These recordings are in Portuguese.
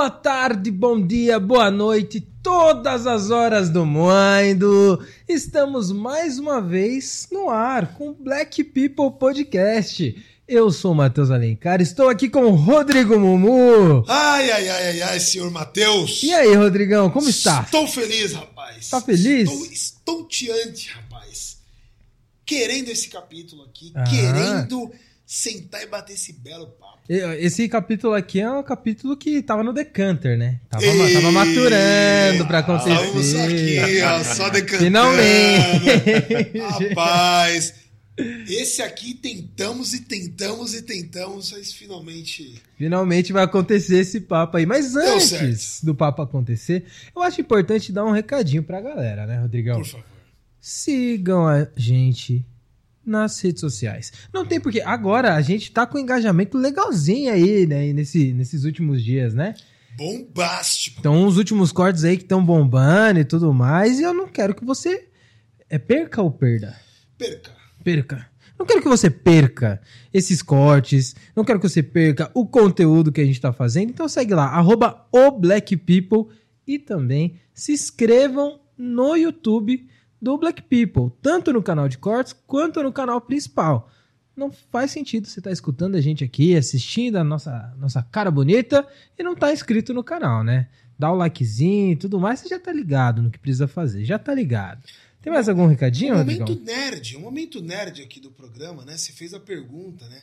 boa tarde, bom dia, boa noite, todas as horas do mundo. Estamos mais uma vez no ar com o Black People Podcast. Eu sou o Matheus Alencar, estou aqui com o Rodrigo Mumu. Ai, ai, ai, ai, ai, senhor Matheus. E aí, Rodrigão, como está? Estou feliz, rapaz. Tá feliz? Estou estonteante, rapaz. Querendo esse capítulo aqui, Ah. querendo sentar e bater esse belo papo. Esse capítulo aqui é um capítulo que tava no Decanter, né? Tava, Ei, tava maturando pra acontecer. aqui, ó, só decantando. Finalmente. Rapaz, esse aqui tentamos e tentamos e tentamos, mas finalmente... Finalmente vai acontecer esse papo aí. Mas antes do papo acontecer, eu acho importante dar um recadinho pra galera, né, Rodrigão? Por favor. Sigam a gente nas redes sociais. Não tem porque agora a gente tá com engajamento legalzinho aí, né, nesse, nesses últimos dias, né? Bombástico. Então, os últimos cortes aí que estão bombando e tudo mais, e eu não quero que você é perca ou perda? Perca. perca. Não quero que você perca esses cortes, não quero que você perca o conteúdo que a gente tá fazendo. Então segue lá, arroba o Black People e também se inscrevam no YouTube do Black People, tanto no canal de cortes quanto no canal principal. Não faz sentido você estar escutando a gente aqui, assistindo a nossa, nossa cara bonita e não tá inscrito no canal, né? Dá o likezinho e tudo mais, você já tá ligado no que precisa fazer, já tá ligado. Tem mais algum recadinho, Um momento nerd, um momento nerd aqui do programa, né? Você fez a pergunta, né?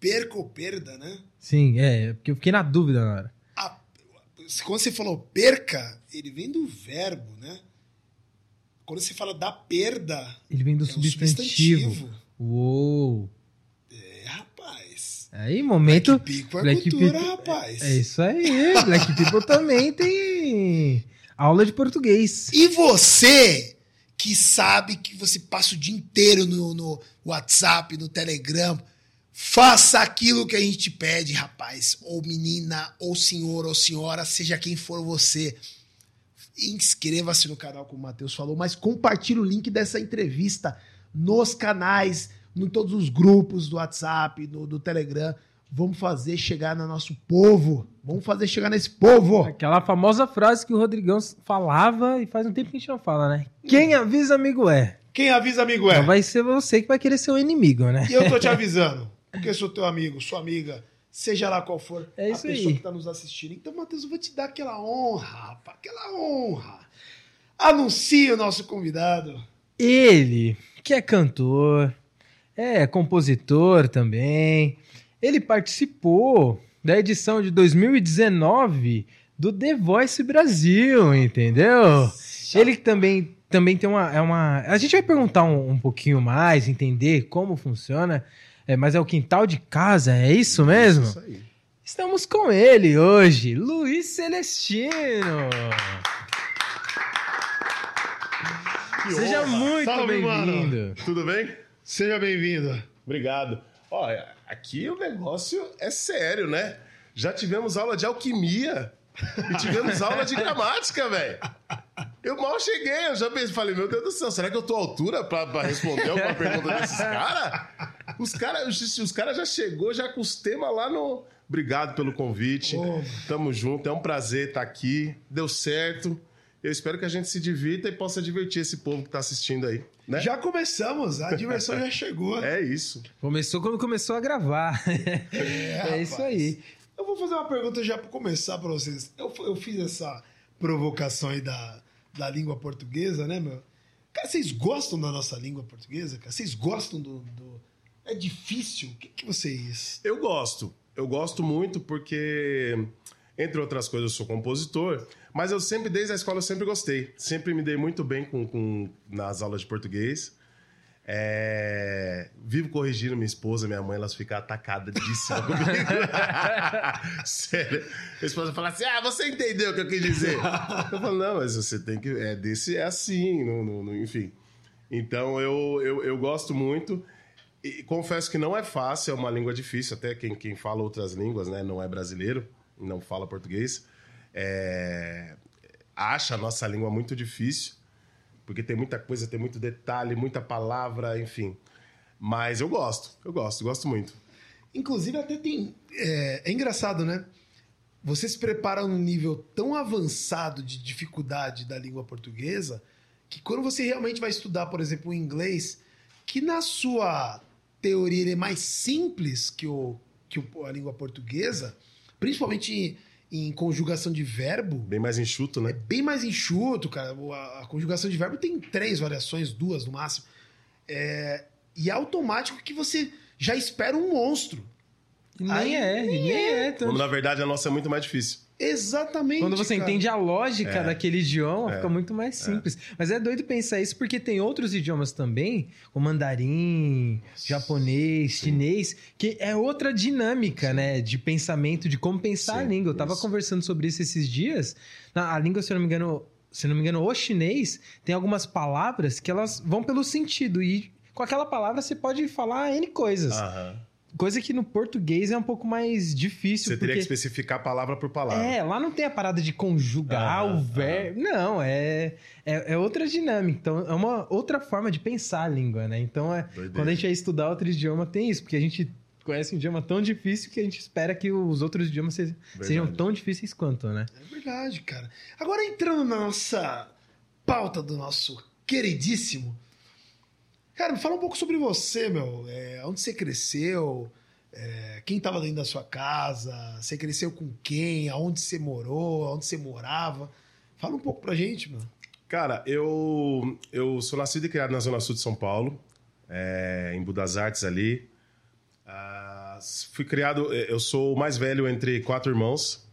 Perca ou perda, né? Sim, é, porque eu fiquei na dúvida na hora. A- quando você falou perca, ele vem do verbo, né? Quando você fala da perda, Ele vem do é um substantivo. substantivo. Uou! É, rapaz. Aí, momento. Black People é Black cultura, People- rapaz. É isso aí. Black People também tem aula de português. E você que sabe que você passa o dia inteiro no, no WhatsApp, no Telegram, faça aquilo que a gente te pede, rapaz. Ou menina, ou senhor, ou senhora, seja quem for você. Inscreva-se no canal, como o Matheus falou, mas compartilhe o link dessa entrevista nos canais, em todos os grupos do WhatsApp, do, do Telegram. Vamos fazer chegar no nosso povo. Vamos fazer chegar nesse povo. Aquela famosa frase que o Rodrigão falava e faz um tempo que a gente não fala, né? Quem avisa, amigo é. Quem avisa, amigo é. Então vai ser você que vai querer ser o inimigo, né? E eu tô te avisando, porque sou teu amigo, sua amiga, seja lá qual for É a pessoa aí. que tá nos assistindo. Então, Matheus, eu vou te dar aquela honra, rapaz, aquela honra. Anuncie o nosso convidado. Ele, que é cantor, é compositor também. Ele participou da edição de 2019 do The Voice Brasil, entendeu? Ele também, também tem uma, é uma. A gente vai perguntar um, um pouquinho mais, entender como funciona. É, mas é o quintal de casa, é isso mesmo? Isso aí. Estamos com ele hoje, Luiz Celestino. Que Seja honra. muito bem-vindo. Tudo bem? Seja bem-vindo. Obrigado. Olha, aqui o negócio é sério, né? Já tivemos aula de alquimia e tivemos aula de gramática, velho. Eu mal cheguei, eu já pensei, falei, meu Deus do céu, será que eu tô à altura pra, pra responder alguma pergunta desses caras? Os caras os, os cara já chegou já com os temas lá no... Obrigado pelo convite. Ô, Tamo junto, é um prazer estar aqui. Deu certo. Eu espero que a gente se divirta e possa divertir esse povo que tá assistindo aí, né? Já começamos, a diversão já chegou. É isso. Começou quando começou a gravar. É, É, isso aí. Eu vou fazer uma pergunta já para começar para vocês. Eu, eu fiz essa provocação aí da, da língua portuguesa, né, meu? Cara, vocês gostam da nossa língua portuguesa? Cara? Vocês gostam do, do- É difícil? O que, que vocês... Eu gosto. Eu gosto muito porque, entre outras coisas, eu sou compositor, mas eu sempre, desde a escola, eu sempre gostei. Sempre me dei muito bem com, com- nas aulas de português. É, Vivo corrigindo minha esposa, minha mãe, elas ficam atacadíssimas comigo. Sério. Minha esposa fala assim: Ah, você entendeu o que eu quis dizer? Eu falo, não, mas você tem que. É, desse é assim, não- não- enfim. Então eu, eu, eu gosto muito. E confesso que não é fácil, é uma língua difícil, até quem, quem fala outras línguas, né, não é brasileiro, não fala português, é, acha a nossa língua muito difícil, porque tem muita coisa, tem muito detalhe, muita palavra, enfim. Mas eu gosto, eu gosto, gosto muito. Inclusive, até tem. É, é engraçado, né? você se prepara num nível tão avançado de dificuldade da língua portuguesa que quando você realmente vai estudar, por exemplo, o inglês, que na sua teoria ele é mais simples que, o, que o, a língua portuguesa, principalmente em, em conjugação de verbo, Bem mais enxuto, é né? bem mais enxuto, cara. A, a conjugação de verbo tem três variações, duas no máximo. É, e é automático que você já espera um monstro. Nem Aí é, e nem é. tanto. Quando na verdade a nossa é muito mais difícil. Exatamente. Quando você cara. entende a lógica daquele idioma, É. fica muito mais simples. Mas é doido pensar isso porque tem outros idiomas também, o mandarim, japonês, chinês, que é outra dinâmica, né? De pensamento, de como pensar a Sim, língua. Eu tava isso. conversando sobre isso esses dias. Na- A língua, se eu não me engano, se eu não me engano, o chinês tem algumas palavras que elas vão pelo sentido. E com aquela palavra você pode falar N coisas. Aham. Coisa que no português é um pouco mais difícil. Você teria que porque... especificar palavra por palavra. É, lá não tem a parada de conjugar Aham, o verbo. Não, é, é, é outra dinâmica. Então, é uma outra forma de pensar a língua, né? Então, é, Doideira. quando a gente vai estudar outro idioma, tem isso. Porque a gente conhece um idioma tão difícil que a gente espera que os outros idiomas se- sejam tão difíceis quanto, né? É verdade, cara. Agora entrando na nossa pauta do nosso queridíssimo. Cara, me fala um pouco sobre você, meu. É, onde você cresceu? É, quem tava dentro da sua casa? Você cresceu com quem? Aonde você morou? Aonde você morava? Fala um pouco pra gente, mano. Cara, eu, eu sou nascido e criado na Zona Sul de São Paulo, é, em Budas Artes ali. Ah, fui criado, eu sou o mais velho entre quatro irmãos,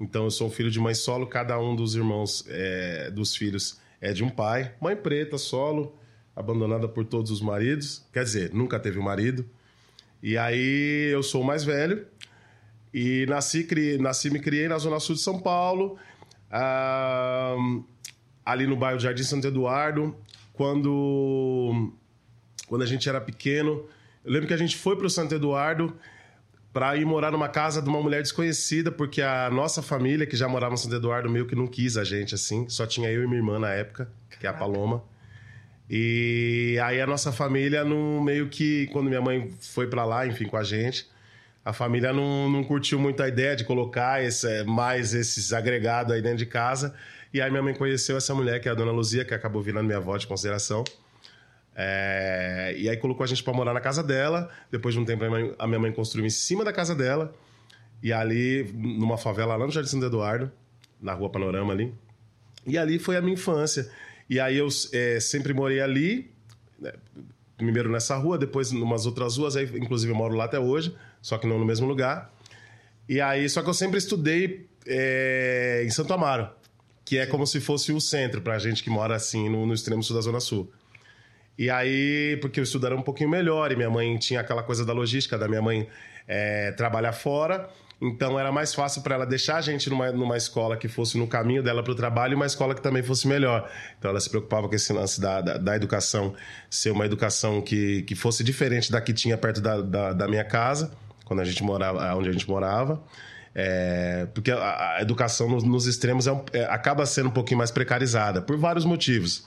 então eu sou filho de mãe solo, cada um dos irmãos, é, dos filhos, é de um pai. Mãe preta, solo, abandonada por todos os maridos, quer dizer, nunca teve um marido. E aí eu sou o mais velho, e nasci, cri, nasci me criei na Zona Sul de São Paulo, ah, ali no bairro Jardim Santo Eduardo, quando, quando a gente era pequeno. Eu lembro que a gente foi para o Santo Eduardo para ir morar numa casa de uma mulher desconhecida, porque a nossa família, que já morava no Santo Eduardo, meio que não quis a gente assim. Só tinha eu e minha irmã na época, que é a Paloma. E aí a nossa família, no meio que, quando minha mãe foi para lá, enfim, com a gente, a família não, não curtiu muito a ideia de colocar esse, mais esses agregados aí dentro de casa. E aí minha mãe conheceu essa mulher, que é a dona Luzia, que acabou virando minha avó de consideração. É, e aí colocou a gente para morar na casa dela. Depois de um tempo, a minha mãe, a minha mãe construiu em cima da casa dela. E ali, numa favela lá no Jardim Santo Eduardo, na rua Panorama ali. E ali foi a minha infância. E aí eu é, sempre morei ali, né, primeiro nessa rua, depois em umas outras ruas, aí inclusive eu moro lá até hoje, só que não no mesmo lugar. E aí, só que eu sempre estudei é, em Santo Amaro, que é como se fosse o centro pra gente que mora assim no, no extremo sul da Zona Sul. E aí, porque eu estudava um pouquinho melhor, e minha mãe tinha aquela coisa da logística, da minha mãe é, trabalhar fora, então era mais fácil para ela deixar a gente numa, numa escola que fosse no caminho dela para o trabalho e uma escola que também fosse melhor. Então ela se preocupava com esse lance da, da, da educação ser uma educação que, que fosse diferente da que tinha perto da, da, da minha casa, quando a gente morava, onde a gente morava. É, porque a, a educação nos, nos extremos é um- é, acaba sendo um pouquinho mais precarizada, por vários motivos.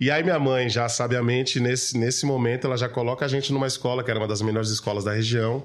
E aí minha mãe, já sabiamente, nesse, nesse momento, ela já coloca a gente numa escola, que era uma das melhores escolas da região.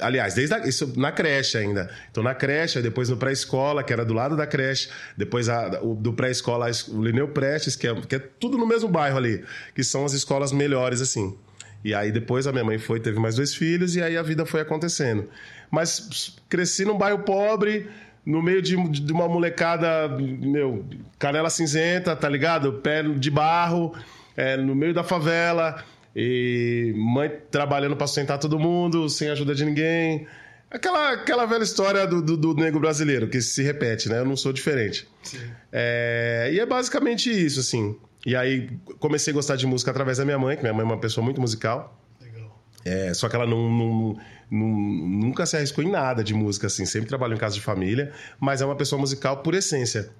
Aliás, desde a, isso na creche ainda. Então, na creche, depois no pré-escola, que era do lado da creche, depois a- o, do pré-escola, o Lineu Prestes, que é, que é tudo no mesmo bairro ali, que são as escolas melhores, assim. E aí depois a minha mãe foi, teve mais dois filhos, e aí a vida foi acontecendo. Mas cresci num bairro pobre, no meio de, de uma molecada, meu, canela cinzenta, tá ligado? Pé de barro, é, no meio da favela, e mãe trabalhando pra sustentar todo mundo, sem ajuda de ninguém. Aquela, aquela velha história do, do, do negro brasileiro, que se repete, né? Eu não sou diferente. É, e é basicamente isso, assim. E aí comecei a gostar de música através da minha mãe, que minha mãe é uma pessoa muito musical. Legal. É, só que ela não, não- não- nunca se arriscou em nada de música, assim. Sempre trabalhou em casa de família, mas é uma pessoa musical por essência,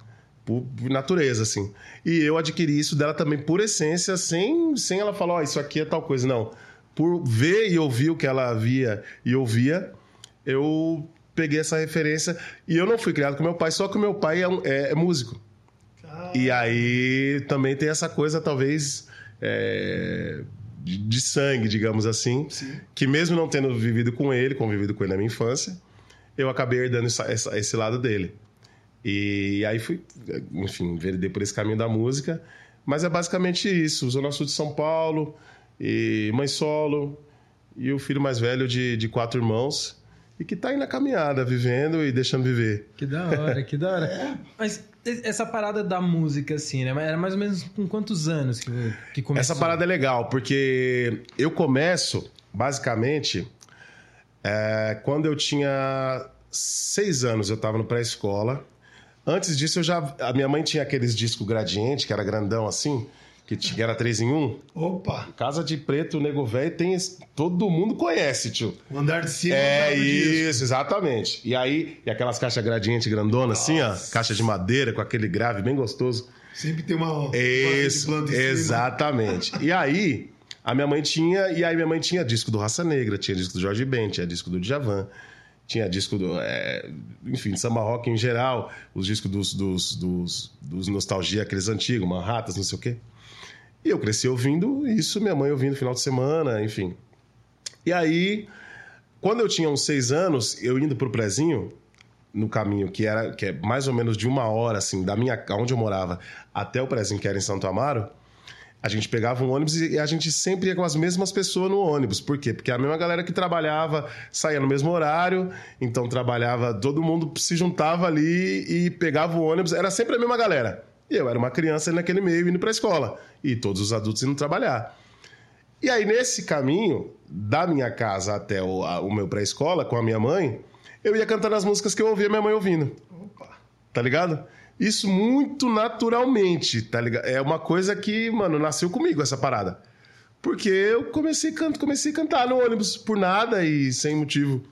por, natureza, assim. E eu adquiri isso dela também por essência, sem, sem ela falar, ó, isso aqui é tal coisa. Não. Por ver e ouvir o que ela via e ouvia, eu peguei essa referência. E eu não fui criado com meu pai, só que o meu pai é, um- é- é músico. Ah, E aí também tem essa coisa, talvez, é, de, de sangue, digamos assim, Sim. que mesmo não tendo vivido com ele, convivido com ele na minha infância, eu acabei herdando essa- essa- esse lado dele. E aí fui, enfim, enveredei por esse caminho da música. Mas é basicamente isso: Zona Sul de São Paulo, e mãe solo, e o filho mais velho de, de quatro irmãos. E que tá aí na caminhada, vivendo e deixando viver. Que da hora, que da hora. Mas e- essa parada da música, assim, né? Era mais ou menos com quantos anos que, que começou? Essa parada é legal, porque eu começo, basicamente, é, quando eu tinha seis anos, eu estava no pré-escola. Antes disso, eu já. A minha mãe tinha aqueles discos gradiente, que era grandão assim, que era três em um. Opa, Casa de Preto, Nego Velho, tem. esse- Todo mundo conhece, tio. o andar de cima. É disso. isso, exatamente. E aí, e aquelas caixas gradiente grandona, assim, ó, caixa de madeira com aquele grave bem gostoso. Sempre tem uma. uma Isso, cima. exatamente. E aí, a minha mãe tinha, e aí minha mãe tinha disco do Raça Negra, tinha disco do Jorge Ben, tinha disco do Djavan, tinha disco do, é, enfim, samba rock em geral, os discos dos, dos, dos, dos nostalgia, aqueles antigos, Manhattan, não sei o quê. E eu cresci ouvindo isso, minha mãe ouvindo final de semana, enfim. E aí, quando eu tinha uns seis anos, eu indo pro prezinho, no caminho que era que é mais ou menos de uma hora, assim, da minha onde eu morava até o prezinho que era em Santo Amaro, a gente pegava um ônibus e a gente sempre ia com as mesmas pessoas no ônibus. Por quê? Porque a mesma galera que trabalhava saía no mesmo horário, então trabalhava, todo mundo se juntava ali e pegava o ônibus, era sempre a mesma galera. E eu era uma criança naquele meio indo pra escola, e todos os adultos indo trabalhar. E aí, nesse caminho, da minha casa até o, a- o meu pré-escola, com a minha mãe, eu ia cantando as músicas que eu ouvia minha mãe ouvindo. Opa. Tá ligado? Isso muito naturalmente, tá ligado? É uma coisa que, mano, nasceu comigo essa parada. Porque eu comecei, canto, comecei a cantar no ônibus por nada e sem motivo.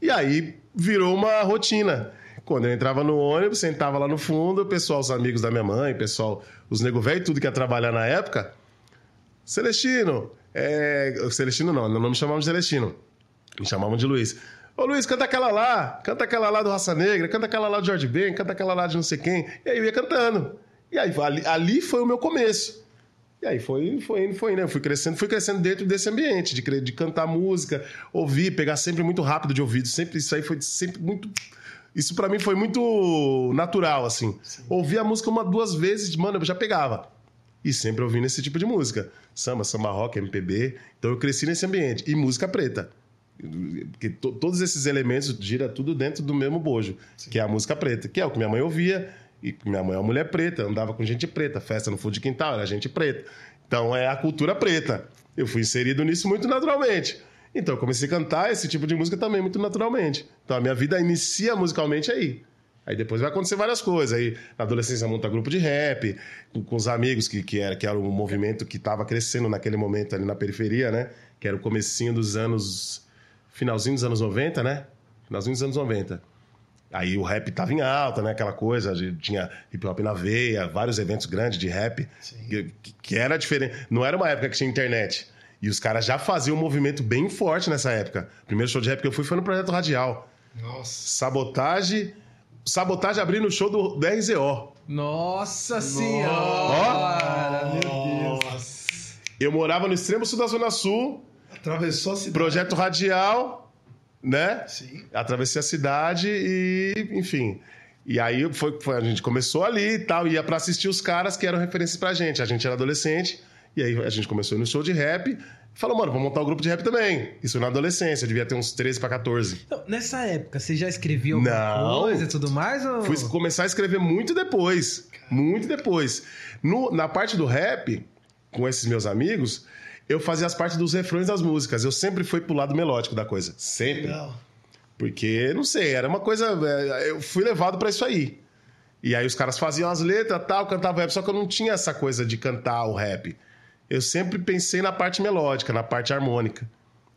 E aí virou uma rotina. Quando eu entrava no ônibus, sentava lá no fundo, o pessoal, os amigos da minha mãe, o pessoal, os nego velho, tudo que ia trabalhar na época. Celestino, é... Celestino não, não me chamavam de Celestino. Me chamavam de Luiz. Ô Luiz, canta aquela lá, canta aquela lá do Raça Negra, canta aquela lá do Jorge Ben, canta aquela lá de não sei quem. E aí eu ia cantando. E aí ali, ali foi o meu começo. E aí foi, foi indo, foi indo. Eu fui crescendo, fui crescendo dentro desse ambiente, de, de cantar música, ouvir, pegar sempre muito rápido de ouvido. Sempre, isso aí foi sempre muito. Isso pra mim foi muito natural, assim. Ouvir a música uma, duas vezes, mano, eu já pegava. E sempre ouvindo esse tipo de música. Samba, samba rock, MPB. Então eu cresci nesse ambiente. E música preta. Porque to- todos esses elementos gira tudo dentro do mesmo bojo, que é a música preta, que é o que minha mãe ouvia. E minha mãe é uma mulher preta, andava com gente preta, festa no fundo de quintal, era gente preta. Então é a cultura preta. Eu fui inserido nisso muito naturalmente. Então eu comecei a cantar esse tipo de música também muito naturalmente. Então a minha vida inicia musicalmente aí. Aí depois vai acontecer várias coisas. Aí na adolescência monta grupo de rap, com, com os amigos, que, que, era, que era um movimento que estava crescendo naquele momento ali na periferia, né? Que era o comecinho dos anos. Finalzinho dos anos 90, né? Finalzinho dos anos 90. Aí o rap tava em alta, né? Aquela coisa, de- tinha hip hop na veia, vários eventos grandes de rap, que, que era diferente. Não era uma época que tinha internet. E os caras já faziam um movimento bem forte nessa época. O primeiro show de rap que eu fui foi no Projeto Radial. Nossa. Sabotagem. Sabotagem abrindo o show do, do RZO. Nossa senhora! Meu Deus. Nossa. Eu morava no extremo sul da Zona Sul, Atravessou a cidade. Projeto Radial, né? Sim. Atravessei a cidade e, enfim. E aí foi, foi- a gente começou ali e tal, ia pra assistir os caras que eram referências pra gente. A gente era adolescente, e aí a gente começou no show de rap. Falou, mano, vamos montar um grupo de rap também. Isso na adolescência, eu devia ter uns 13 pra 14. Então, nessa época, você já escrevia alguma Não. coisa e tudo mais? Ou... Fui começar a escrever muito depois. Muito depois. No- na parte do rap, com esses meus amigos, eu fazia as partes dos refrões das músicas. Eu sempre fui pro lado melódico da coisa. Sempre. Legal. Porque, não sei, era uma coisa. é, Eu fui levado pra isso aí. E aí os caras faziam as letras tal, cantavam rap, só que eu não tinha essa coisa de cantar o rap. Eu sempre pensei na parte melódica, na parte harmônica.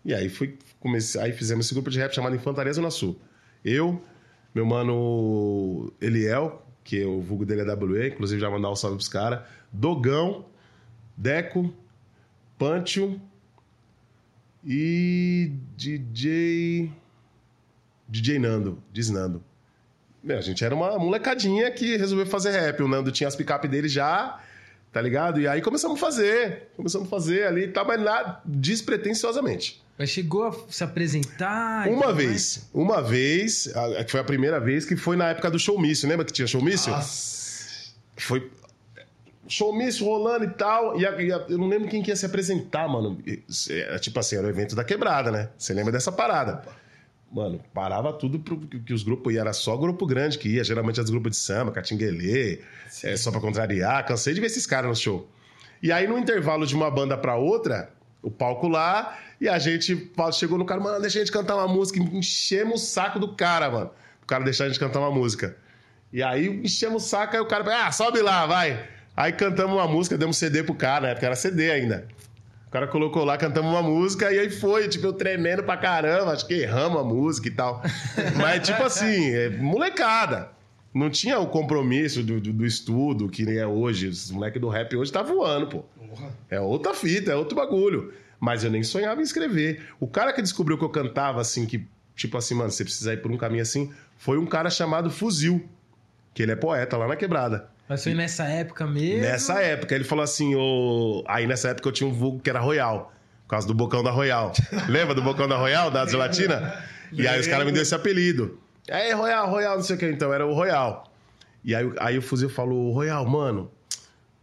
E aí fui, comecei, aí fizemos esse grupo de rap chamado Infantaria Zona Sul. Eu, meu mano Eliel, que é o vulgo dele é WE, inclusive já mandar um salve pros caras, Dogão, Deco, Pancho e DJ. DJ Nando, diz Nando. Meu, a gente era uma molecadinha que resolveu fazer rap. O Nando tinha as picape dele já, tá ligado? E aí começamos a fazer, começamos a fazer ali e tal, mas nada, despretensiosamente. Mas chegou a se apresentar? Uma vez, uma vez, que foi a primeira vez, que foi na época do showmício, lembra que tinha showmício? Foi showmício rolando e tal, e, a- e a- eu não lembro quem que ia se apresentar, mano. Era tipo assim, era o evento da quebrada, né? Você lembra dessa parada? Mano, parava tudo pro, que que os grupos iam, era só grupo grande que ia, geralmente os grupos de samba, catinguelê, é, só pra contrariar, cansei de ver esses caras no show. E aí, no intervalo de uma banda pra outra, o palco lá, e a gente chegou no cara, mano, deixa a gente cantar uma música, enchemos o saco do cara, mano. O cara deixar a gente cantar uma música. E aí, enchemos o saco, aí o cara, ah, sobe lá, vai. Aí cantamos uma música, demos CD pro cara, né? Porque era CD ainda. O cara colocou lá, cantamos uma música e aí foi, tipo, eu tremendo pra caramba, acho que erramos a música e tal. Mas, tipo assim, é molecada. Não tinha o compromisso do, do, do estudo que nem é hoje. Os moleques do rap hoje tá voando, pô. É outra fita, é outro bagulho. Mas eu nem sonhava em escrever. O cara que descobriu que eu cantava assim, que, tipo assim, mano, você precisa ir por um caminho assim, foi um cara chamado Fuzil. Que ele é poeta lá na quebrada. Mas foi nessa época mesmo? Nessa época, ele falou assim: ô... aí nessa época eu tinha um vulgo que era Royal, por causa do bocão da Royal. Lembra do bocão da Royal, da gelatina? E aí os caras me deu esse apelido. Aí, Royal, Royal, não sei o que, então, era o Royal. E aí, aí o Fuzil falou: Royal, mano,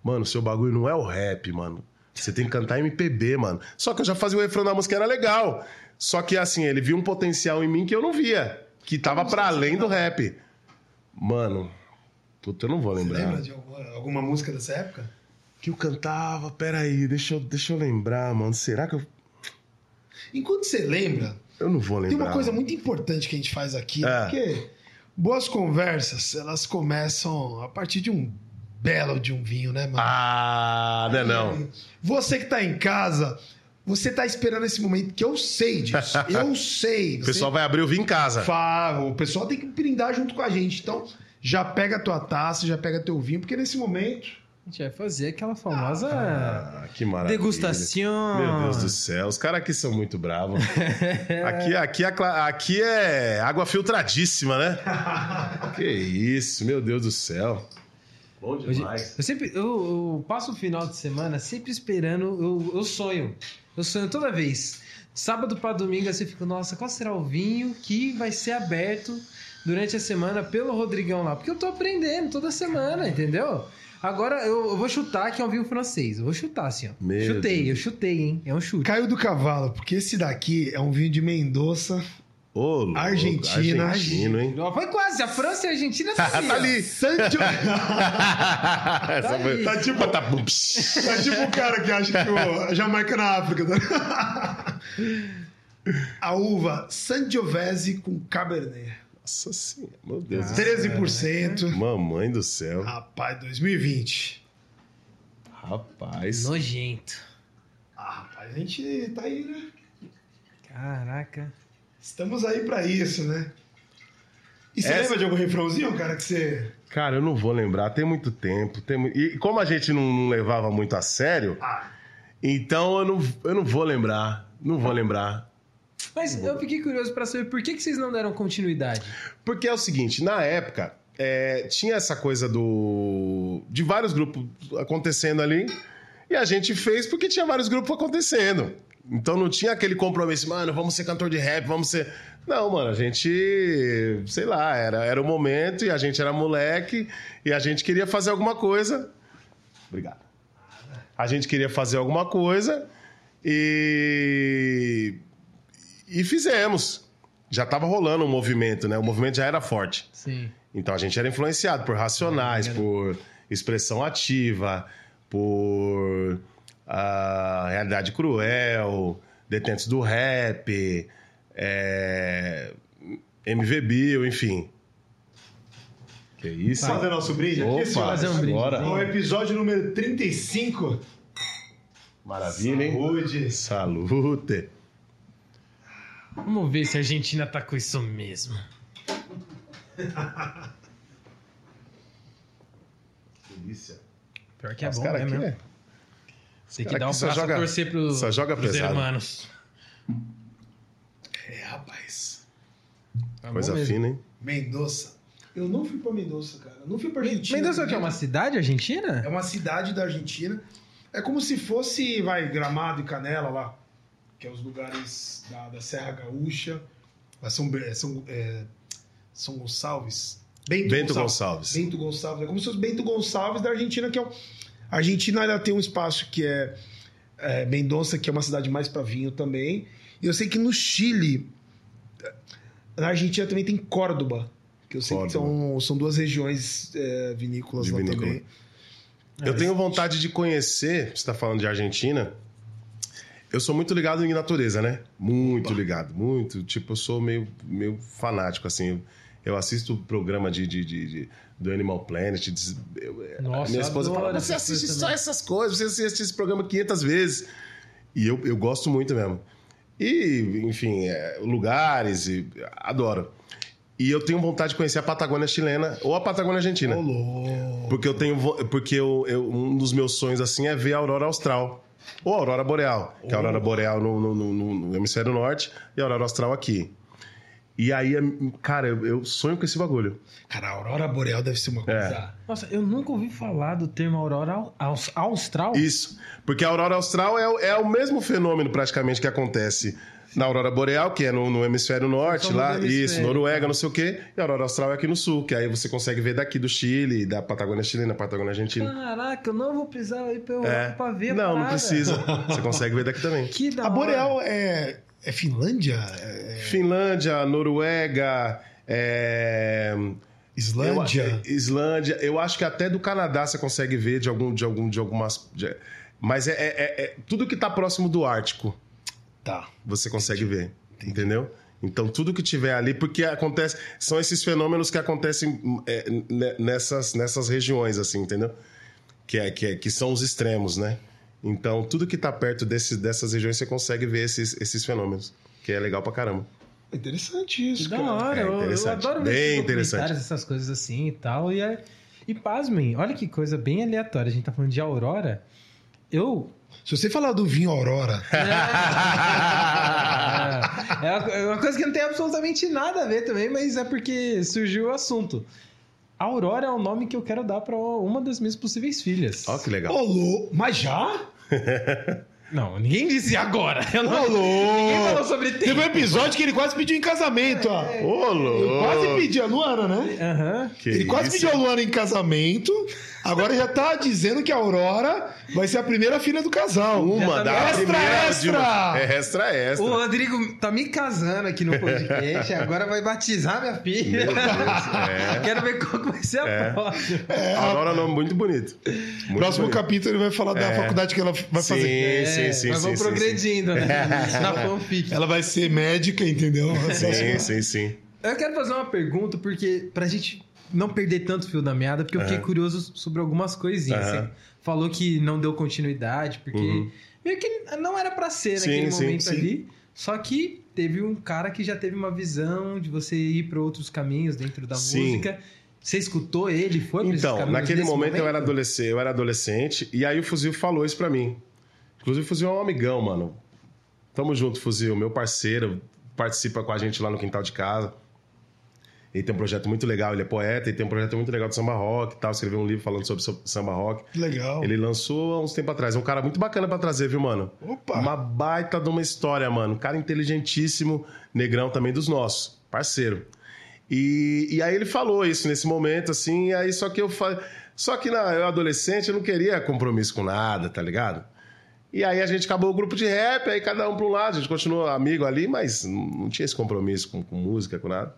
mano, seu bagulho não é o rap, mano. Você tem que cantar MPB, mano. Só que eu já fazia o refrão da música, era legal. Só que assim, ele viu um potencial em mim que eu não via, que tava pra além do rap. Mano, puta, eu não vou Você lembrar. lembra de alguma, alguma música dessa época? Que eu cantava, peraí, deixa eu, deixa eu lembrar, mano. Será que eu. Enquanto você lembra, Eu não vou lembrar. tem uma coisa muito importante que a gente faz aqui? É. porque boas conversas, elas começam a partir de um belo de um vinho, né, mano? Ah, não é não. Você que tá em casa, você tá esperando esse momento, que eu sei disso. Eu sei. O Você pessoal vai abrir o vinho em casa. Fa- O pessoal tem que brindar junto com a gente. Então, já pega a tua taça, já pega teu vinho, porque nesse momento. A gente vai fazer aquela famosa Ah, que maravilha. degustação. Meu Deus do céu, os caras aqui são muito bravos. aqui, aqui, é aqui é água filtradíssima, né? que isso, meu Deus do céu. Bom Hoje- demais. eu sempre eu, eu passo o final de semana sempre esperando, eu, eu sonho. Eu sonho toda vez. Sábado para domingo você fica, nossa, qual será o vinho que vai ser aberto durante a semana pelo Rodrigão lá? Porque eu tô aprendendo toda semana, entendeu? Agora eu, eu vou chutar que é um vinho francês. Eu vou chutar assim, ó. Meu chutei, Deus. eu chutei, hein? É um chute. Caiu do cavalo, porque esse daqui é um vinho de Mendoza. Ô, louco, Argentina. Argentino, hein? Foi quase, a França e a Argentina tá ali. tá ali. Sancho... Essa foi- Tá tipo- Tá psh. É tipo o cara que acha que o Jamaica na África. tá? A uva Sangiovese com Cabernet. Nossa senhora, meu Deus Ah. do céu. 13%. Mamãe do céu. Rapaz, 2020. Rapaz. Nojento. Ah, rapaz, a gente tá aí, né? Caraca. Estamos aí pra isso, né? E você Essa- lembra de algum refrãozinho, cara, que você... Cara, eu não vou lembrar, tem muito tempo. Tem... E como a gente não, não levava muito a sério, Ah, então eu não, eu não vou lembrar. Não vou lembrar. Mas eu fiquei curioso pra saber por que, que vocês não deram continuidade. Porque é o seguinte, na época, é, tinha essa coisa do. de vários grupos acontecendo ali. E a gente fez porque tinha vários grupos acontecendo. Então não tinha aquele compromisso, mano, vamos ser cantor de rap, vamos ser. Não, mano, a gente. sei lá, era, era o momento e a gente era moleque e a gente queria fazer alguma coisa. Obrigado. A gente queria fazer alguma coisa e. E fizemos. Já tava rolando um movimento, né? O movimento já era forte. Sim. Então a gente era influenciado por Racionais, por Expressão Ativa, por a Realidade Cruel, Detentos do Rap, é, MV Bill, enfim. Que isso? fazer nosso brinde aqui, Opa, fazer um brinde. agora. O episódio número 35. Maravilha, hein? Saúde. Salute. Vamos ver se a Argentina tá com isso mesmo. Delícia. Pior que é Os bom, cara né, mesmo? é- Tem que dar um braço joga- a torcer pro, só joga pros pesado. hermanos. É, rapaz. Tá Coisa fina, hein? Mendoza. Eu não fui pra Mendoza, cara. Eu não fui pra Argentina. Mendoza que é uma cidade argentina? É uma cidade da Argentina. É como se fosse, vai, Gramado e Canela lá, que é os lugares da, da Serra Gaúcha. São, São, é, São Gonçalves. Bento Gonçalves. Bento Gonçalves. É como se fosse Bento Gonçalves da Argentina, que é o... A Argentina ela tem um espaço que é, é Mendonça, que é uma cidade mais para vinho também. E eu sei que no Chile, na Argentina também tem Córdoba, que eu sei que Córdoba. são, são duas regiões é, vinícolas De lá vinícola. também. Eu tenho vontade de conhecer, você está falando de Argentina. Eu sou muito ligado em natureza, né? Muito ligado, muito. Tipo, eu sou meio, meio fanático, assim. Eu, assisto o programa de, de, de- de- do Animal Planet. de- eu- Nossa, minha esposa fala, você assiste só também." essas coisas, você assiste esse programa 500 vezes. E eu, eu gosto muito mesmo. E, enfim, é, lugares, e, adoro. E eu tenho vontade de conhecer a Patagônia chilena ou a Patagônia argentina. Louco. Porque eu tenho. Porque eu, eu- um dos meus sonhos assim é ver a aurora austral. Ou a aurora boreal. Que é a aurora boreal no, no- no- no hemisfério norte e a aurora austral aqui. E aí, é- cara, eu, sonho com esse bagulho. Cara, a Aurora Boreal deve ser uma É. coisa. Nossa, eu nunca ouvi falar do termo aurora aus- austral. Isso. Porque a aurora austral é, é o mesmo fenômeno praticamente que acontece na aurora boreal, que é no, no hemisfério norte, Somos lá, do hemisfério, isso, Noruega, não sei o quê. E a aurora austral é aqui no sul, que aí você consegue ver daqui do Chile, da Patagônia chilena, Patagônia argentina. Caraca, eu não vou precisar ir pra Europa É. pra ver Não, não parada. precisa. Você consegue ver daqui também. Que da A hora. Boreal é, é Finlândia? É Finlândia, Noruega, é, Islândia? eu- Islândia. Eu acho que até do Canadá você consegue ver de algum, de algum, de algumas. de- mas é, é- é- é- tudo que está próximo do Ártico Tá. você consegue ver, entendeu? Então tudo que tiver ali, porque acontece, são esses fenômenos que acontecem é, ne- nessas, nessas regiões, assim, entendeu? Que, é, que, é- que são os extremos, né? Então tudo que está perto desse, dessas regiões você consegue ver esses, esses fenômenos, que é legal pra caramba. Interessante isso, Que da cara. hora, É eu- adoro ver Bem esses interessante. essas coisas assim e tal. E, é... e pasmem, olha que coisa bem aleatória. A gente tá falando de Aurora. Eu. Se você falar do vinho Aurora, é, uma, é uma coisa que não tem absolutamente nada a ver também, mas é porque surgiu o assunto. Aurora é o nome que eu quero dar pra uma das minhas possíveis filhas. Ó, que legal. Ô, louco. Mas já? Não, ninguém disse agora. Eu não, Ô, ninguém falou sobre tempo. Teve um episódio que ele quase pediu em casamento, ó. Ô, Ele quase pediu a Luana, né? Aham. Que ele quase isso? pediu a Luana em casamento. Agora já tá dizendo que a Aurora vai ser a primeira filha do casal. Uma tá da extra, extra! É extra, extra. O Rodrigo tá me casando aqui no podcast, agora vai batizar minha filha. Deus, é. Quero ver qual vai ser a É. próxima. Aurora é um nome muito bonito. Muito Próximo bonito. capítulo ele vai falar da É. faculdade que ela vai Sim, fazer. sim, sim, mas sim, vamos sim, progredindo, né? Na fanfic. Ela vai ser médica, entendeu? Sim, sim, sim. Eu quero fazer uma pergunta, porque pra gente não perder tanto fio da meada, porque eu fiquei curioso sobre algumas coisinhas. Aham. Você falou que não deu continuidade, porque Uhum. meio que não era pra ser Sim, naquele sim, momento sim. ali. Só que teve um cara que já teve uma visão de você ir pra outros caminhos dentro da música. Você escutou ele? Foi Então, naquele nesse momento, eu era adolescente, eu era adolescente, e aí o Fuzil falou isso pra mim. Inclusive, o Fuzil é um amigão, mano. Tamo junto, Fuzil, meu parceiro, participa com a gente lá no quintal de casa. Ele tem um projeto muito legal, ele é poeta, ele tem um projeto muito legal de samba rock e tal, escreveu um livro falando sobre so- samba rock. Legal. Ele lançou há uns tempos atrás. É um cara muito bacana pra trazer, viu, mano? Opa! Uma baita de uma história, mano. Um cara inteligentíssimo, negrão também dos nossos, parceiro. E, e aí ele falou isso nesse momento, assim, e aí só que eu falei. Só que na, eu adolescente eu não queria compromisso com nada, tá ligado? E aí a gente acabou o grupo de rap, aí cada um pra um lado, a gente continuou amigo ali, mas não não tinha esse compromisso com, com música, com nada.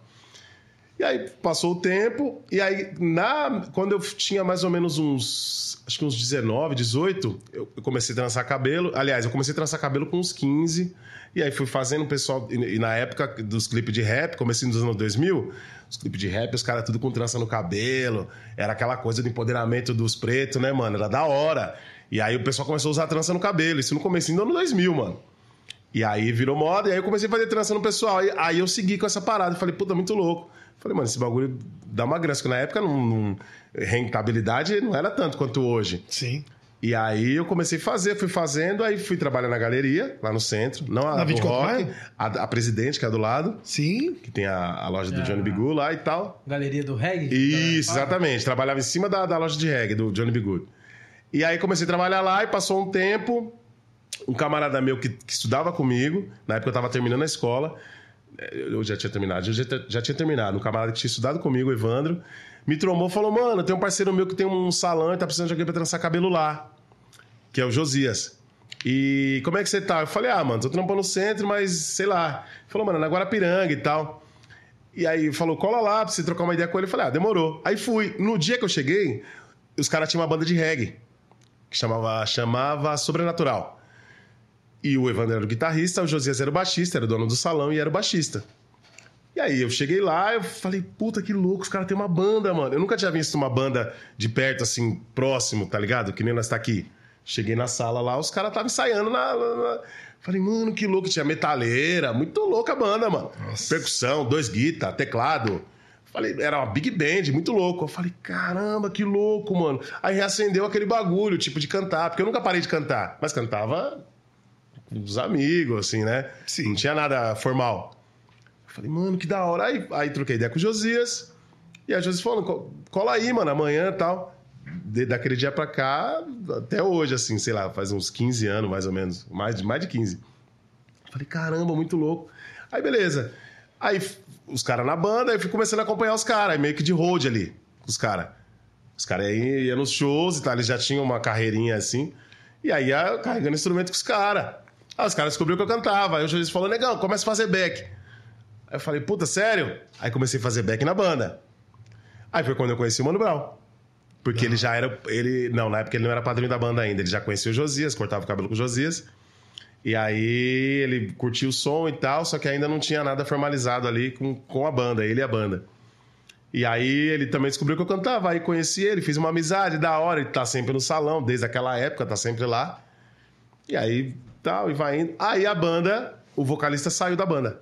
E aí passou o tempo, e aí na, quando eu tinha mais ou menos uns, acho que uns 19, 18, eu eu comecei a trançar cabelo. Aliás, eu comecei a trançar cabelo com uns 15, e aí fui fazendo o pessoal, e, e na época dos clipes de rap, comecei nos anos 2000, os clipes de rap, os caras tudo com trança no cabelo, era aquela coisa do empoderamento dos pretos, né, mano? Era da hora. E aí o pessoal começou a usar trança no cabelo, isso no começo do ano 2000, mano. E aí virou moda, e aí eu comecei a fazer trança no pessoal. E aí eu segui com essa parada. Falei, puta, muito louco. Falei, mano, esse bagulho dá uma grana. Porque na época, não, não- rentabilidade não era tanto quanto hoje. Sim. E aí eu comecei a fazer, fui fazendo, aí fui trabalhar na galeria, lá no centro. Não a Na do 24 rock, a, a presidente, que é do lado, Sim. que tem a, a loja do Ah. Johnny Bigu lá e tal. Galeria do reggae? Isso, exatamente. Trabalhava em cima da, da loja de reggae, do Johnny B. Good. E aí comecei a trabalhar lá e passou um tempo. Um camarada meu que, que estudava comigo, na época eu tava terminando a escola, eu já tinha terminado, eu já, já tinha terminado. Um camarada que tinha estudado comigo, Evandro, me trombou e falou: Mano, tem um parceiro meu que tem um salão e tá precisando de alguém pra trançar cabelo lá, que é o Josias. E como é que você tá? Eu falei: Ah, mano, tô trampando no centro, mas sei lá. Ele falou: Mano, na Guarapiranga e tal. E aí falou, cola lá pra você trocar uma ideia com ele. Eu falei, ah, demorou. Aí fui. No dia que eu cheguei, os caras tinham uma banda de reggae. Que chamava, chamava Sobrenatural. E o Evandro era o guitarrista, o Josias era o baixista, era o dono do salão e era o baixista. E aí eu cheguei lá, eu falei, puta que louco, os caras têm uma banda, mano. Eu nunca tinha visto uma banda de perto, assim, próximo, tá ligado? Que nem nós tá aqui. Cheguei na sala lá, os caras estavam ensaiando na, na- na- Falei, mano, que louco. Tinha metaleira, muito louca a banda, mano. Percussão, dois guitar, teclado. Falei, era uma big band, muito louco. Eu falei, caramba, que louco, mano. Aí reacendeu aquele bagulho, tipo, de cantar. Porque eu nunca parei de cantar, mas cantava os amigos, assim, né? Sim. Não tinha nada formal. Eu falei, mano, que da hora. Aí, aí troquei ideia com o Josias. E a Josias falou, "Co- cola aí, mano, amanhã e tal. De- daquele dia pra cá, até hoje, assim, sei lá, faz uns 15 anos, mais ou menos. Mais de, mais de 15. Eu Falei, caramba, muito louco. Aí, beleza. Aí, os caras na banda, aí fui começando a acompanhar os caras, aí meio que de road ali, com os caras. Os caras iam nos shows e tal, eles já tinham uma carreirinha assim. E aí ia carregando instrumento com os caras. Aí os caras descobriram que eu cantava. Aí o juiz falou, negão, começa a fazer back. Aí eu falei, puta, sério? Aí comecei a fazer back na banda. Aí foi quando eu conheci o Mano Brown. Porque ele já era. Ele, não, na época ele não era padrinho da banda ainda. Ele já conhecia o Josias, cortava o cabelo com o Josias. E aí ele curtia o som e tal, só que ainda não tinha nada formalizado ali com, com a banda, ele e a banda. E aí ele também descobriu que eu cantava, aí conheci ele, fiz uma amizade da hora, ele tá sempre no salão, desde aquela época, tá sempre lá. E aí tal, e vai indo. Aí a banda, o vocalista saiu da banda.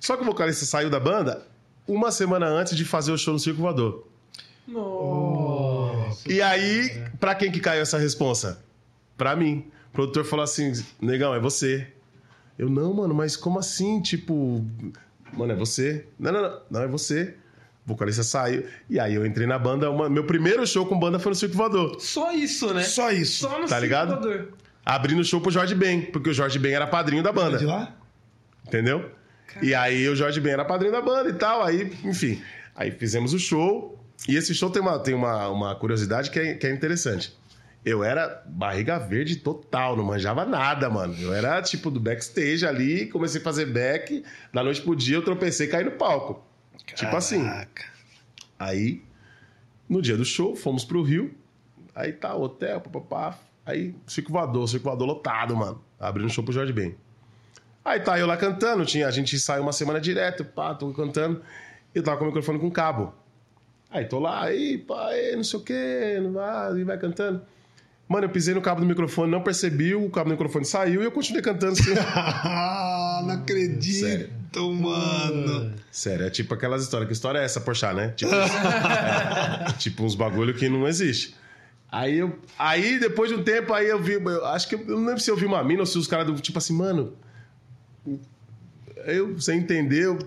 Só que o vocalista saiu da banda uma semana antes de fazer o show no Circo Voador. Nossa. E aí, pra quem que caiu essa responsa? Pra mim. O produtor falou assim: negão, é você. Eu, não, mano, mas como assim? Tipo, mano, é você. Não, não, não, não é você. O vocalista saiu. E aí eu entrei na banda. uma- meu primeiro show com banda foi no Circo Voador. Só isso, né? Só isso. Só no Tá ligado? simulador. Abrindo show pro Jorge Ben, porque o Jorge Ben era padrinho da banda. De lá? Entendeu? E aí o Jorge Ben era padrinho da banda e tal. Aí, enfim. Aí fizemos o show. E esse show tem uma, tem uma, uma curiosidade que é, que é interessante. Eu era barriga verde total, não manjava nada, mano. Eu era tipo do backstage ali, comecei a fazer back. Da noite pro dia eu tropecei e caí no palco. Tipo assim. Caraca. Aí, no dia do show, fomos pro Rio. Aí tá, hotel, papapá. Aí, Circo Voador, Circo Voador lotado, mano. Abrindo show pro Jorge Ben. Aí tá eu lá cantando, tinha, a gente saiu uma semana direto, pá, tô cantando. Eu tava com o microfone com cabo. Aí tô lá, aí, pá, aí, não sei o quê, não vai, e vai cantando. Mano, eu pisei no cabo do microfone, não percebi, o cabo do microfone saiu e eu continuei cantando assim. Ah, não acredito, Sério. mano. Sério, é tipo aquelas histórias. Que história é essa, Porchat, né? Tipo, é, tipo uns bagulho que não existe. Aí, eu, aí, depois de um tempo, aí eu vi... Eu acho que... Eu não lembro se eu vi uma mina ou se os caras... do Tipo assim, mano... Eu, você entendeu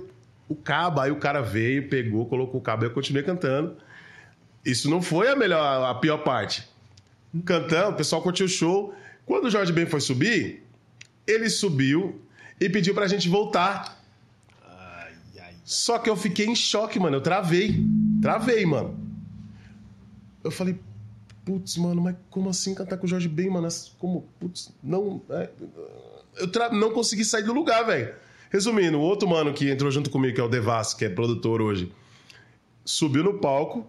o cabo. Aí o cara veio, pegou, colocou o cabo e eu continuei cantando. Isso não foi a melhor, a pior parte. Cantando, o pessoal curtiu o show. Quando o Jorge Ben foi subir, ele subiu e pediu pra gente voltar. Ai, ai. Só que eu fiquei em choque, mano. Eu travei. Travei, mano. Eu falei, putz, mano, mas como assim cantar com o Jorge Ben, mano? Como, putz, não. é, eu tra- não consegui sair do lugar, velho. Resumindo, o outro mano que entrou junto comigo, que é o Devas, que é produtor hoje, subiu no palco,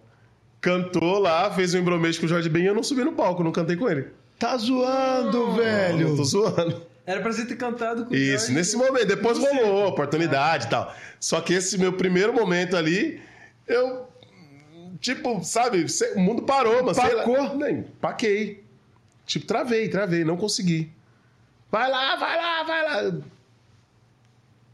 cantou lá, fez um embromete com o Jorge Ben e eu não subi no palco, não cantei com ele. Tá zoando, Eu velho. tô zoando. Era pra você ter cantado com o Isso, Jorge. nesse momento. Depois rolou, oportunidade e tal. Só que esse meu primeiro momento ali, eu. Tipo, sabe, o mundo parou, mas sei lá. Nem, paquei. Tipo, travei, travei, não consegui. Vai lá, vai lá, vai lá.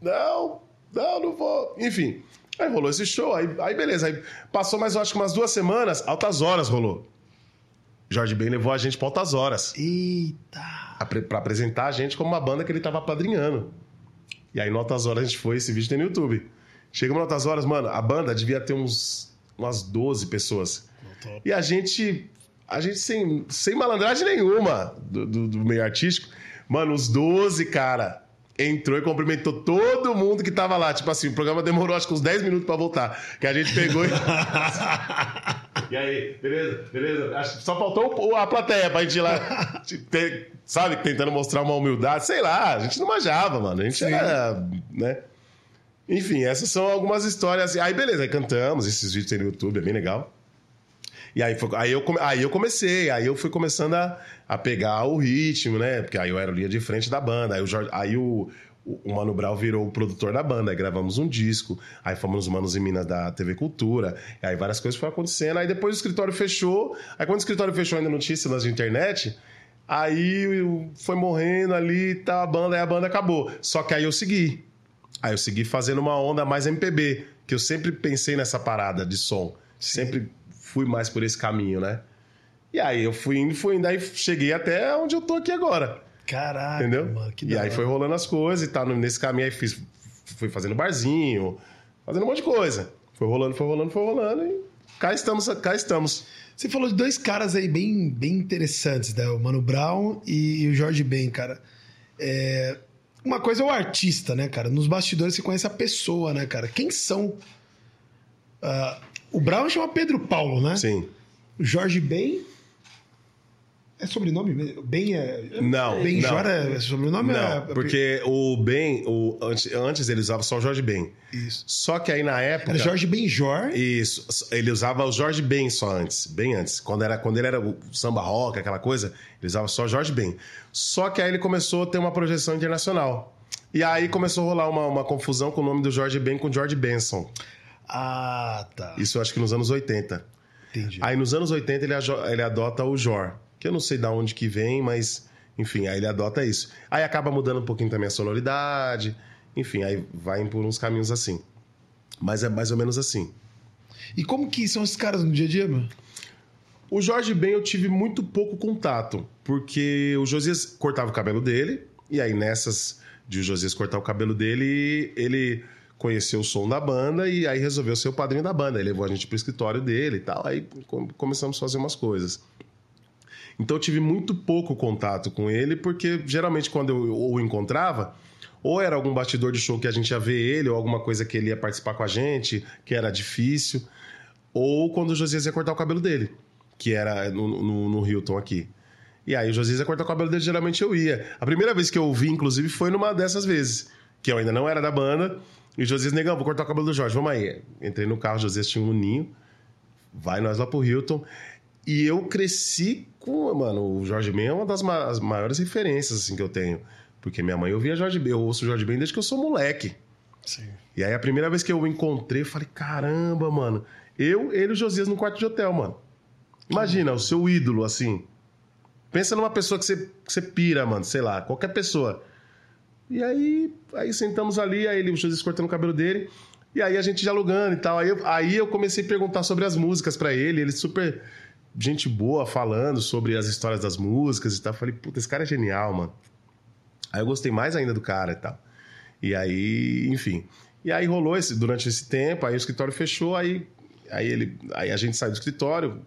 Não, não, não vou. Enfim. Aí rolou esse show, aí, aí beleza. Aí passou mais, eu acho que umas duas semanas, altas horas rolou. Jorge Ben levou a gente pra altas horas. Eita. pra apresentar a gente como uma banda que ele tava padrinhando. E aí, no Altas Horas, a gente foi, esse vídeo tem no YouTube. Chegamos no Altas Horas, mano, a banda devia ter uns umas 12 pessoas. E a gente, a gente sem, sem malandragem nenhuma do, do- do meio artístico, mano, os 12, cara, entrou e cumprimentou todo mundo que tava lá. Tipo assim, o programa demorou acho que uns 10 minutos pra voltar. Que a gente pegou e. E aí, beleza? Beleza? Acho que só faltou a plateia pra gente ir lá, sabe, tentando mostrar uma humildade. Sei lá, a gente não manjava, mano. A gente era, né? Enfim, essas são algumas histórias. Aí, beleza, aí cantamos, esses vídeos tem no YouTube, é bem legal. E aí, foi- aí, eu, aí eu comecei, aí eu fui começando a, a pegar o ritmo, né? Porque aí eu era o linha de frente da banda. Aí o, Jorge- aí o, o Mano Brown virou o produtor da banda. Aí gravamos um disco. Aí fomos nos Manos em Minas da TV Cultura. Aí várias coisas foram acontecendo. Aí depois o escritório fechou. Aí quando o escritório fechou ainda não tinha de internet. Aí foi morrendo ali, tá a banda, aí a banda acabou. Só que aí eu segui. Aí eu segui fazendo uma onda mais MPB, que eu sempre pensei nessa parada de som. Sempre fui mais por esse caminho, né? E aí eu fui indo, fui indo, aí cheguei até onde eu tô aqui agora, Caraca, entendeu? mano, e aí hora. foi rolando as coisas e tal. Nesse caminho aí fiz, fui fazendo barzinho, fazendo um monte de coisa. Foi rolando, foi rolando, foi rolando e cá estamos, cá estamos. Você falou de dois caras aí bem, bem interessantes, né? O Mano Brown e o Jorge Ben, cara. É, Uma coisa é o artista, né, cara? Nos bastidores você conhece a pessoa, né, cara? Quem são? Ah, o Brown chama Pedro Paulo, né? Sim. O Jorge Ben. É sobrenome mesmo? Ben é. Não, Benjor não. é sobrenome? Não, é... porque o Ben, o, antes, antes ele usava só o Jorge Ben. Isso. Só que aí na época. Era Jorge Benjor. Isso, ele usava o Jorge Ben só antes, bem antes. Quando, era, quando ele era o samba rock, aquela coisa, ele usava só Jorge Ben. Só que aí ele começou a ter uma projeção internacional. E aí começou a rolar uma, uma confusão com o nome do Jorge Ben com George Benson. Ah, tá. Isso eu acho que nos anos 80. Entendi. Aí nos anos 80 ele, ele adota o Jor, que eu não sei de onde que vem, mas enfim, aí ele adota isso. Aí acaba mudando um pouquinho também a sonoridade, enfim, aí vai por uns caminhos assim. Mas é mais ou menos assim. E como que são esses caras no dia a dia, mano? O Jorge Ben eu tive muito pouco contato, porque o Josias cortava o cabelo dele, e aí nessas de o Josias cortar o cabelo dele, ele conheceu o som da banda e aí resolveu ser o padrinho da banda. Ele levou a gente pro escritório dele e tal, aí com- começamos a fazer umas coisas. Então eu tive muito pouco contato com ele, porque geralmente quando eu o encontrava, ou era algum bastidor de show que a gente ia ver ele, ou alguma coisa que ele ia participar com a gente, que era difícil, ou quando o Josias ia cortar o cabelo dele, que era no, no, no Hilton aqui. E aí o Josias ia cortar o cabelo dele, geralmente eu ia. A primeira vez que eu vi, inclusive, foi numa dessas vezes, que eu ainda não era da banda, e o Josias, negão, vou cortar o cabelo do Jorge, vamos aí. Entrei no carro, o Josias tinha um ninho, vai nós lá pro Hilton. E eu cresci com, mano, o Jorge Ben é uma das ma- maiores referências assim que eu tenho, porque minha mãe ouvia Jorge Ben, eu ouço Jorge Ben desde que eu sou moleque. Sim. E aí a primeira vez que eu o encontrei, eu falei, caramba, mano, eu, ele e o Josias no quarto de hotel, mano. Imagina, o seu ídolo assim. Pensa numa pessoa que você, que você pira, mano, sei lá, qualquer pessoa. E aí, aí sentamos ali, aí ele, o Josias cortando o cabelo dele, e aí a gente dialogando e tal. Aí eu, aí eu comecei a perguntar sobre as músicas pra ele, ele super gente boa falando sobre as histórias das músicas e tal. Falei, puta, esse cara é genial, mano. Aí eu gostei mais ainda do cara e tal. E aí, enfim. E aí rolou esse, durante esse tempo, aí o escritório fechou, aí, aí, ele, aí a gente saiu do escritório,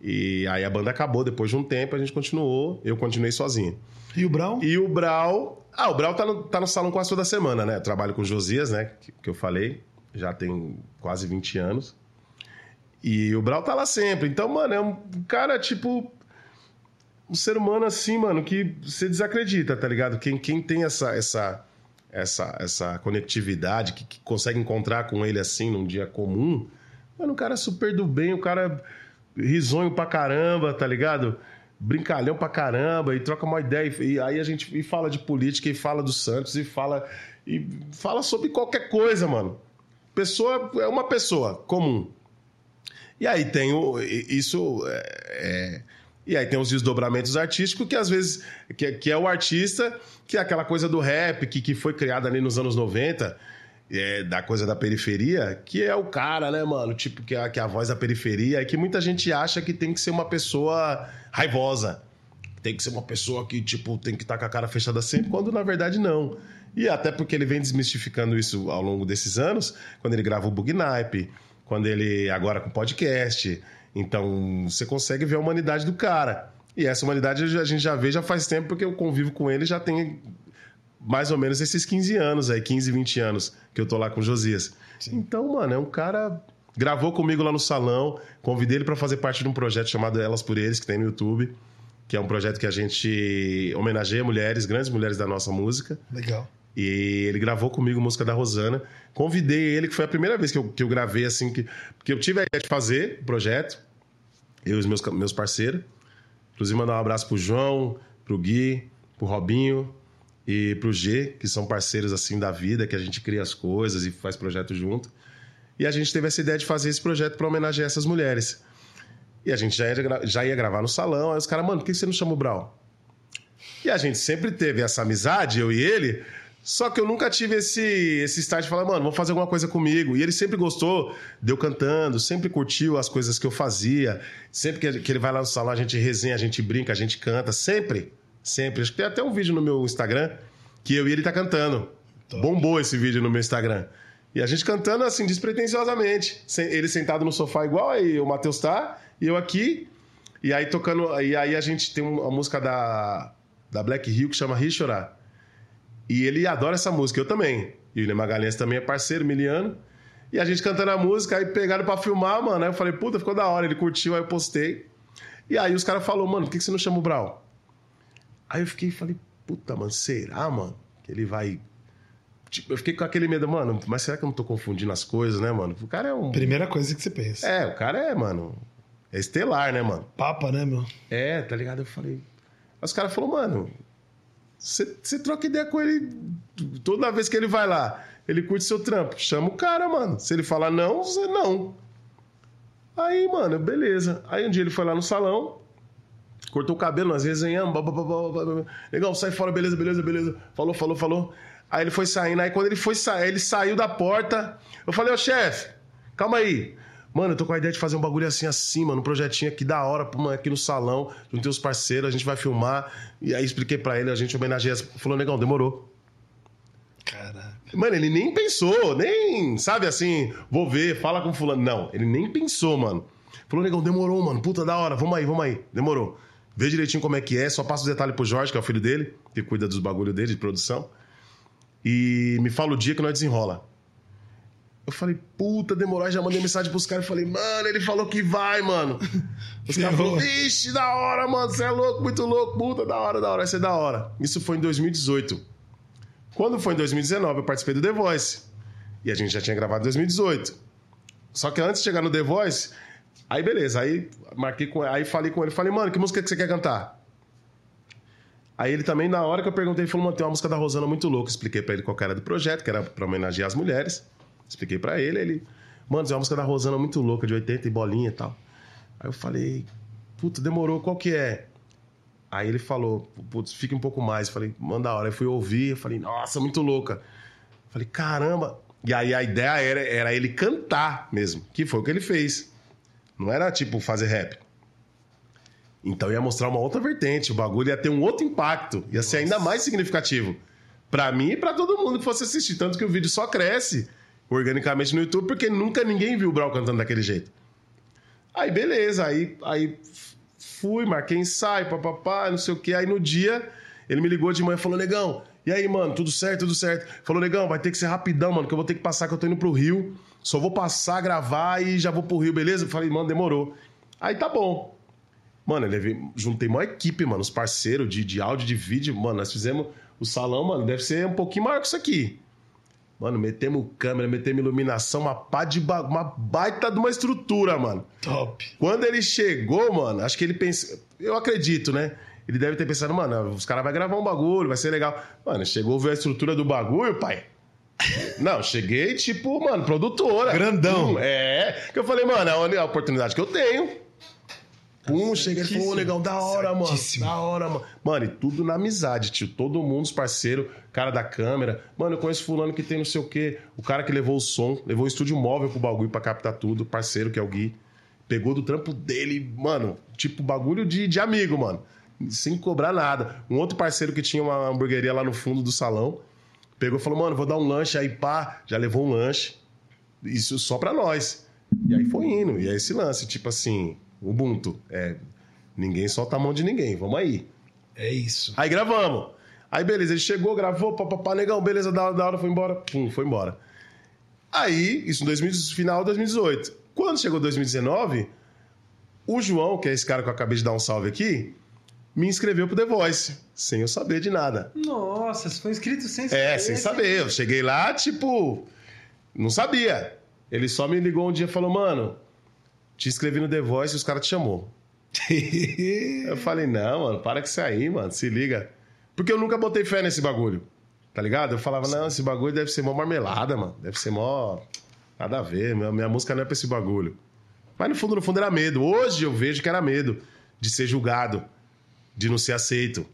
e aí a banda acabou depois de um tempo, a gente continuou, eu continuei sozinho. E o Brown? E o Brau. Ah, o Brau tá no, tá no salão quase toda semana, né? Eu trabalho com o Josias, né? Que, que eu falei. Já tem quase 20 anos. E o Brau tá lá sempre. Então, mano, é um cara, tipo. Um ser humano assim, mano, que você desacredita, tá ligado? Quem, quem tem essa, essa, essa, essa conectividade, que, que consegue encontrar com ele assim num dia comum, mano, o cara é super do bem, o cara risonho pra caramba, tá ligado? Brincalhão pra caramba, e troca uma ideia, e, e aí a gente e fala de política, e fala do Santos, e fala, e fala sobre qualquer coisa, mano. Pessoa é uma pessoa comum. E aí tem o. Isso. é- é- e aí tem os desdobramentos artísticos que às vezes. Que, que é o artista, que é aquela coisa do rap, que, que foi criada ali nos anos 90. é, da coisa da periferia, que é o cara, né, mano? Tipo, que é, que é a voz da periferia, e que muita gente acha que tem que ser uma pessoa raivosa. Tem que ser uma pessoa que, tipo, tem que estar tá com a cara fechada sempre, quando na verdade não. E até porque ele vem desmistificando isso ao longo desses anos, quando ele grava o Bugnipe, quando ele agora com podcast. Então, você consegue ver a humanidade do cara. E essa humanidade a gente já vê já faz tempo, porque eu convivo com ele já tem mais ou menos esses 15 anos aí, 15, 20 anos que eu tô lá com o Josias. Sim. Então, mano, é um cara. Gravou comigo lá no salão, convidei ele para fazer parte de um projeto chamado Elas por Eles, que tem no YouTube, que é um projeto que a gente homenageia mulheres, grandes mulheres da nossa música. Legal. E ele gravou comigo música da Rosana. Convidei ele, que foi a primeira vez que eu, que eu gravei, assim, que, porque eu tive a ideia de fazer o projeto, eu e os meus, meus parceiros. Inclusive, mandar um abraço pro João, pro Gui, pro Robinho, e pro G, que são parceiros assim da vida, que a gente cria as coisas e faz projeto junto. E a gente teve essa ideia de fazer esse projeto para homenagear essas mulheres. E a gente já ia, já ia gravar no salão, aí os caras, mano, por que você não chama o Brau? E a gente sempre teve essa amizade, eu e ele, só que eu nunca tive esse, esse start de falar, mano, vamos fazer alguma coisa comigo. E ele sempre gostou de eu cantando, sempre curtiu as coisas que eu fazia. Sempre que ele, que ele vai lá no salão, a gente resenha, a gente brinca, a gente canta, sempre. Sempre. Acho que tem até um vídeo no meu Instagram que eu e ele tá cantando. Top. Bombou esse vídeo no meu Instagram. E a gente cantando assim, despretensiosamente. Ele sentado no sofá igual aí o Matheus tá, e eu aqui. E aí tocando. E aí a gente tem uma música da, da Black Hill que chama Rir Chorar. E ele adora essa música, eu também. E o William Magalhães também é parceiro, miliano. E a gente cantando a música, aí pegaram pra filmar, mano. Aí eu falei, puta, ficou da hora. Ele curtiu, aí eu postei. E aí os caras falaram, mano, por que você não chama o Brau? Aí eu fiquei falei, puta, mano, será, mano? Que ele vai. Tipo, eu fiquei com aquele medo, mano, mas será que eu não tô confundindo as coisas, né, mano? O cara é um. Primeira coisa que você pensa. É, o cara é, mano. É estelar, né, mano? Papa, né, meu? É, tá ligado? Eu falei. Aí os caras falaram, mano, você, troca ideia com ele toda vez que ele vai lá. Ele curte seu trampo. Chama o cara, mano. Se ele falar não, você não. Aí, mano, beleza. Aí um dia ele foi lá no salão, Cortou o cabelo, nós resenhamos. Legal, sai fora, beleza, beleza, beleza. Falou, falou, falou. Aí ele foi saindo. Aí quando ele foi sair, ele saiu da porta. Eu falei, ô chefe, calma aí. Mano, eu tô com a ideia de fazer um bagulho assim, assim, mano. Um projetinho aqui da hora, aqui no salão. Juntei os parceiros, a gente vai filmar. E aí expliquei pra ele, a gente homenageia. Falou, negão, demorou. Caraca. Mano, ele nem pensou, nem, sabe assim, vou ver, fala com fulano. Não, ele nem pensou, mano. Falou, negão, demorou, mano. Puta da hora, vamos aí, vamos aí. Demorou. Vê direitinho como é que é, só passa os detalhes pro Jorge, que é o filho dele, que cuida dos bagulhos dele, de produção. E me fala o dia que nós desenrola. Eu falei, puta, demorou. Já mandei mensagem pros caras e falei, mano, ele falou que vai, mano. Os caras falaram, vixe, da hora, mano, você é louco, muito louco, puta, da hora, da hora, isso é da hora. Isso foi em 2018. Quando foi em 2019, eu participei do The Voice. E a gente já tinha gravado em 2018. Só que antes de chegar no The Voice, Aí beleza, aí marquei com aí falei com ele, falei, mano, que música que você quer cantar? Aí ele também, na hora que eu perguntei, ele falou, mano, tem uma música da Rosana muito louca. Expliquei pra ele qual era do projeto, que era pra homenagear as mulheres. Expliquei pra ele, ele, mano, tem uma música da Rosana muito louca, de 80 e bolinha e tal. Aí eu falei, puta, demorou, qual que é? Aí ele falou, putz, fica um pouco mais. Eu falei, manda a hora. Aí fui ouvir, eu falei, nossa, muito louca. Eu falei, caramba. E aí a ideia era, era ele cantar mesmo, que foi o que ele fez. Não era tipo fazer rap. Então ia mostrar uma outra vertente, o bagulho ia ter um outro impacto, ia Nossa. ser ainda mais significativo. para mim e pra todo mundo que fosse assistir. Tanto que o vídeo só cresce organicamente no YouTube, porque nunca ninguém viu o Brau cantando daquele jeito. Aí beleza, aí, aí fui, marquei ensaio, papapá, não sei o que. Aí no dia, ele me ligou de manhã e falou: Negão, e aí, mano, tudo certo, tudo certo? Falou: Negão, vai ter que ser rapidão, mano, que eu vou ter que passar, que eu tô indo pro Rio. Só vou passar, gravar e já vou pro Rio, beleza? falei, mano, demorou. Aí tá bom. Mano, eu juntei uma equipe, mano, os parceiros de, de áudio, de vídeo. Mano, nós fizemos o salão, mano, deve ser um pouquinho maior que isso aqui. Mano, metemos câmera, metemos iluminação, uma pá de ba... uma baita de uma estrutura, mano. Top. Quando ele chegou, mano, acho que ele pensou. Eu acredito, né? Ele deve ter pensado, mano, os caras vão gravar um bagulho, vai ser legal. Mano, chegou, viu a estrutura do bagulho, pai. Não, cheguei tipo, mano, produtora. Grandão. Hum, é. Que eu falei, mano, é a oportunidade que eu tenho. Pum, chega e falou, negão, da hora, mano. Da hora, mano. Mano, e tudo na amizade, tio. Todo mundo, os parceiros, cara da câmera. Mano, eu conheço fulano que tem não sei o quê. O cara que levou o som, levou o estúdio móvel pro bagulho pra captar tudo. Parceiro, que é o Gui. Pegou do trampo dele, mano. Tipo, bagulho de, de amigo, mano. Sem cobrar nada. Um outro parceiro que tinha uma hamburgueria lá no fundo do salão. Pegou e falou, mano, vou dar um lanche aí, pá. Já levou um lanche. Isso só pra nós. E aí foi indo. E é esse lance, tipo assim, Ubuntu. É, ninguém solta a mão de ninguém. Vamos aí. É isso. Aí gravamos. Aí beleza, ele chegou, gravou, papapá, negão, beleza, da hora, da hora, foi embora. Pum, foi embora. Aí, isso 2000, final de 2018. Quando chegou 2019, o João, que é esse cara que eu acabei de dar um salve aqui, me inscreveu pro The Voice, sem eu saber de nada. Nossa, você foi inscrito sem É, sem saber. Eu cheguei lá, tipo, não sabia. Ele só me ligou um dia e falou, mano, te inscrevi no The Voice e os caras te chamou. Eu falei, não, mano, para com isso aí, mano, se liga. Porque eu nunca botei fé nesse bagulho, tá ligado? Eu falava, não, esse bagulho deve ser mó marmelada, mano. Deve ser mó. Nada a ver, minha, minha música não é pra esse bagulho. Mas no fundo, no fundo era medo. Hoje eu vejo que era medo de ser julgado, de não ser aceito,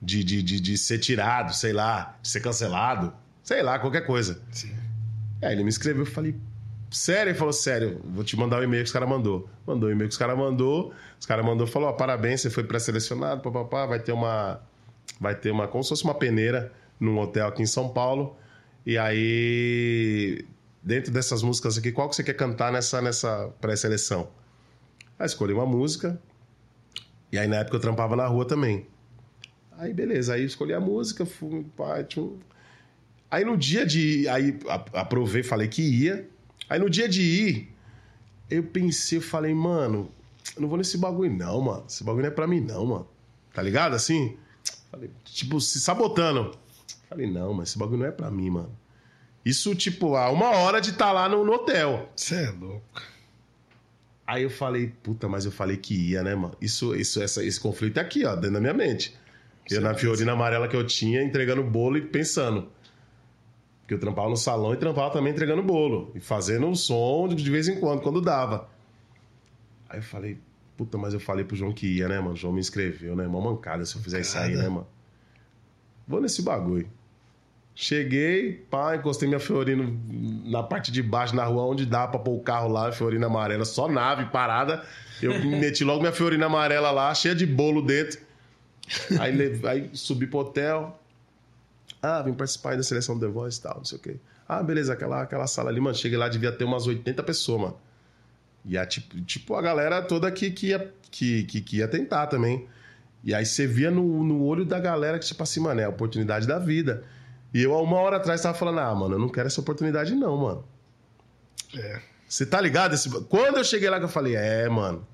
de, de, de, de ser tirado, sei lá, de ser cancelado, sei lá, qualquer coisa. Sim. Aí ele me escreveu, eu falei, sério? Ele falou, sério, vou te mandar o e-mail que os caras mandou. Mandou o e-mail que os caras mandou, os caras mandou, falou, ó, parabéns, você foi pré-selecionado, papapá, vai ter uma, vai ter uma, como se fosse uma peneira num hotel aqui em São Paulo. E aí, dentro dessas músicas aqui, qual que você quer cantar nessa, nessa pré-seleção? Aí escolhi uma música, e aí na época eu trampava na rua também. Aí beleza, aí escolhi a música, fui, pá, tchum. Aí no dia de aí aprovei, falei que ia. Aí no dia de ir, eu pensei, eu falei, mano, eu não vou nesse bagulho não, mano. Esse bagulho não é pra mim não, mano. Tá ligado assim? Falei, tipo, se sabotando. Falei, não, mas esse bagulho não é pra mim, mano. Isso, tipo, a uma hora de estar lá no, no hotel. Você é louco. Aí eu falei, puta, mas eu falei que ia, né, mano? Isso, isso, essa, esse conflito é aqui, ó, dentro da minha mente. Eu na fiorina amarela que eu tinha, entregando bolo e pensando. Porque eu trampava no salão e trampava também entregando bolo. E fazendo um som de vez em quando, quando dava. Aí eu falei, puta, mas eu falei pro João que ia, né, mano? O João me inscreveu, né? Mó mancada se eu fizer isso aí, né, mano? Vou nesse bagulho. Cheguei, pá, encostei minha Fiorino na parte de baixo, na rua, onde dá pra pôr o carro lá, Fiorina amarela, só nave parada. Eu meti logo minha Fiorina amarela lá, cheia de bolo dentro. Aí, aí subi pro hotel. Ah, vim participar aí da seleção do The Voice e tal, não sei o quê. Ah, beleza, aquela, aquela sala ali, mano. Cheguei lá, devia ter umas 80 pessoas, mano. E a, tipo, tipo a galera toda que, que, ia, que, que, que ia tentar também. E aí você via no, no olho da galera que, tipo assim, mano, é a oportunidade da vida. E eu, há uma hora atrás, tava falando, ah, mano, eu não quero essa oportunidade, não, mano. É. Você tá ligado? Esse- Quando eu cheguei lá que eu falei, é, mano.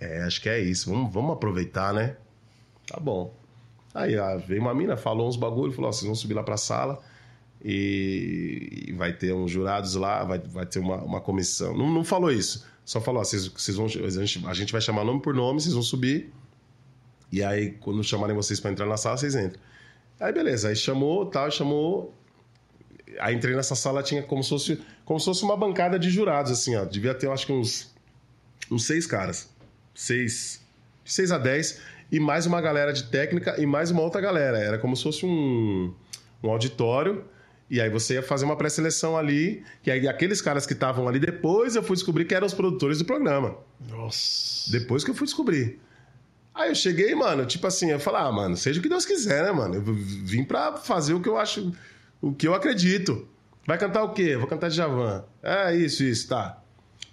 É, acho que é isso. Vamos, vamos aproveitar, né? Tá bom. Aí ah, veio uma mina, falou uns bagulho, falou: ó, vocês vão subir lá pra sala e, e vai ter uns jurados lá, vai, vai ter uma, uma comissão. Não, não falou isso. Só falou: ó, vocês, vocês vão, a, gente, a gente vai chamar nome por nome, vocês vão subir. E aí, quando chamarem vocês pra entrar na sala, vocês entram. Aí, beleza. Aí chamou, tal, chamou. Aí entrei nessa sala, tinha como se fosse, como se fosse uma bancada de jurados, assim, ó. Devia ter, eu acho que uns, uns seis caras. Seis. De seis a dez. E mais uma galera de técnica e mais uma outra galera. Era como se fosse um, um auditório. E aí você ia fazer uma pré-seleção ali. E aí aqueles caras que estavam ali, depois eu fui descobrir que eram os produtores do programa. Nossa. Depois que eu fui descobrir. Aí eu cheguei, mano, tipo assim, eu falei, ah, mano, seja o que Deus quiser, né, mano? Eu vim pra fazer o que eu acho, o que eu acredito. Vai cantar o quê? Vou cantar Djavan. É, isso, isso, tá.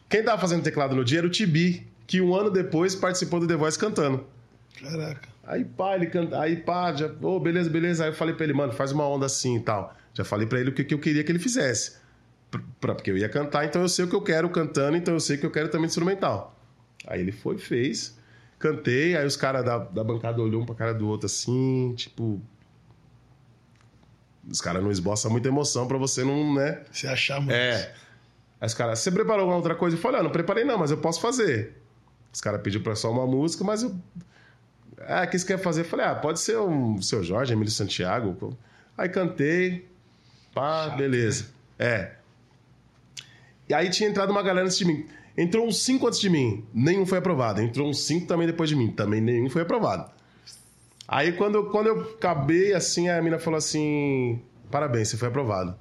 Quem tava fazendo teclado no dia era o Tibi, que um ano depois participou do The Voice cantando. Caraca. Aí, pá, ele canta, aí, pá, já, ô, beleza, beleza. Aí eu falei pra ele, mano, faz uma onda assim e tal. Já falei pra ele o que, que eu queria que ele fizesse. Pra- porque eu ia cantar, então eu sei o que eu quero cantando, então eu sei que eu quero também instrumental. Aí ele foi, fez, cantei, aí os caras da, da bancada olhou um pra cara do outro assim, tipo. Os caras não esboçam muita emoção pra você não, né? Você achar muito. É. Aí os caras, você preparou alguma outra coisa? Eu falei, ah, não preparei não, mas eu posso fazer. Os caras pediram pra só uma música, mas eu. Ah, o que você quer fazer? Eu falei, ah, pode ser um seu Jorge, Emílio Santiago. Aí cantei. Pá, Chato, beleza. É. E aí tinha entrado uma galera antes de mim. Entrou uns cinco antes de mim, nenhum foi aprovado. Entrou uns cinco também depois de mim, também nenhum foi aprovado. Aí quando, eu- quando eu acabei, assim, a mina falou assim: parabéns, você foi aprovado.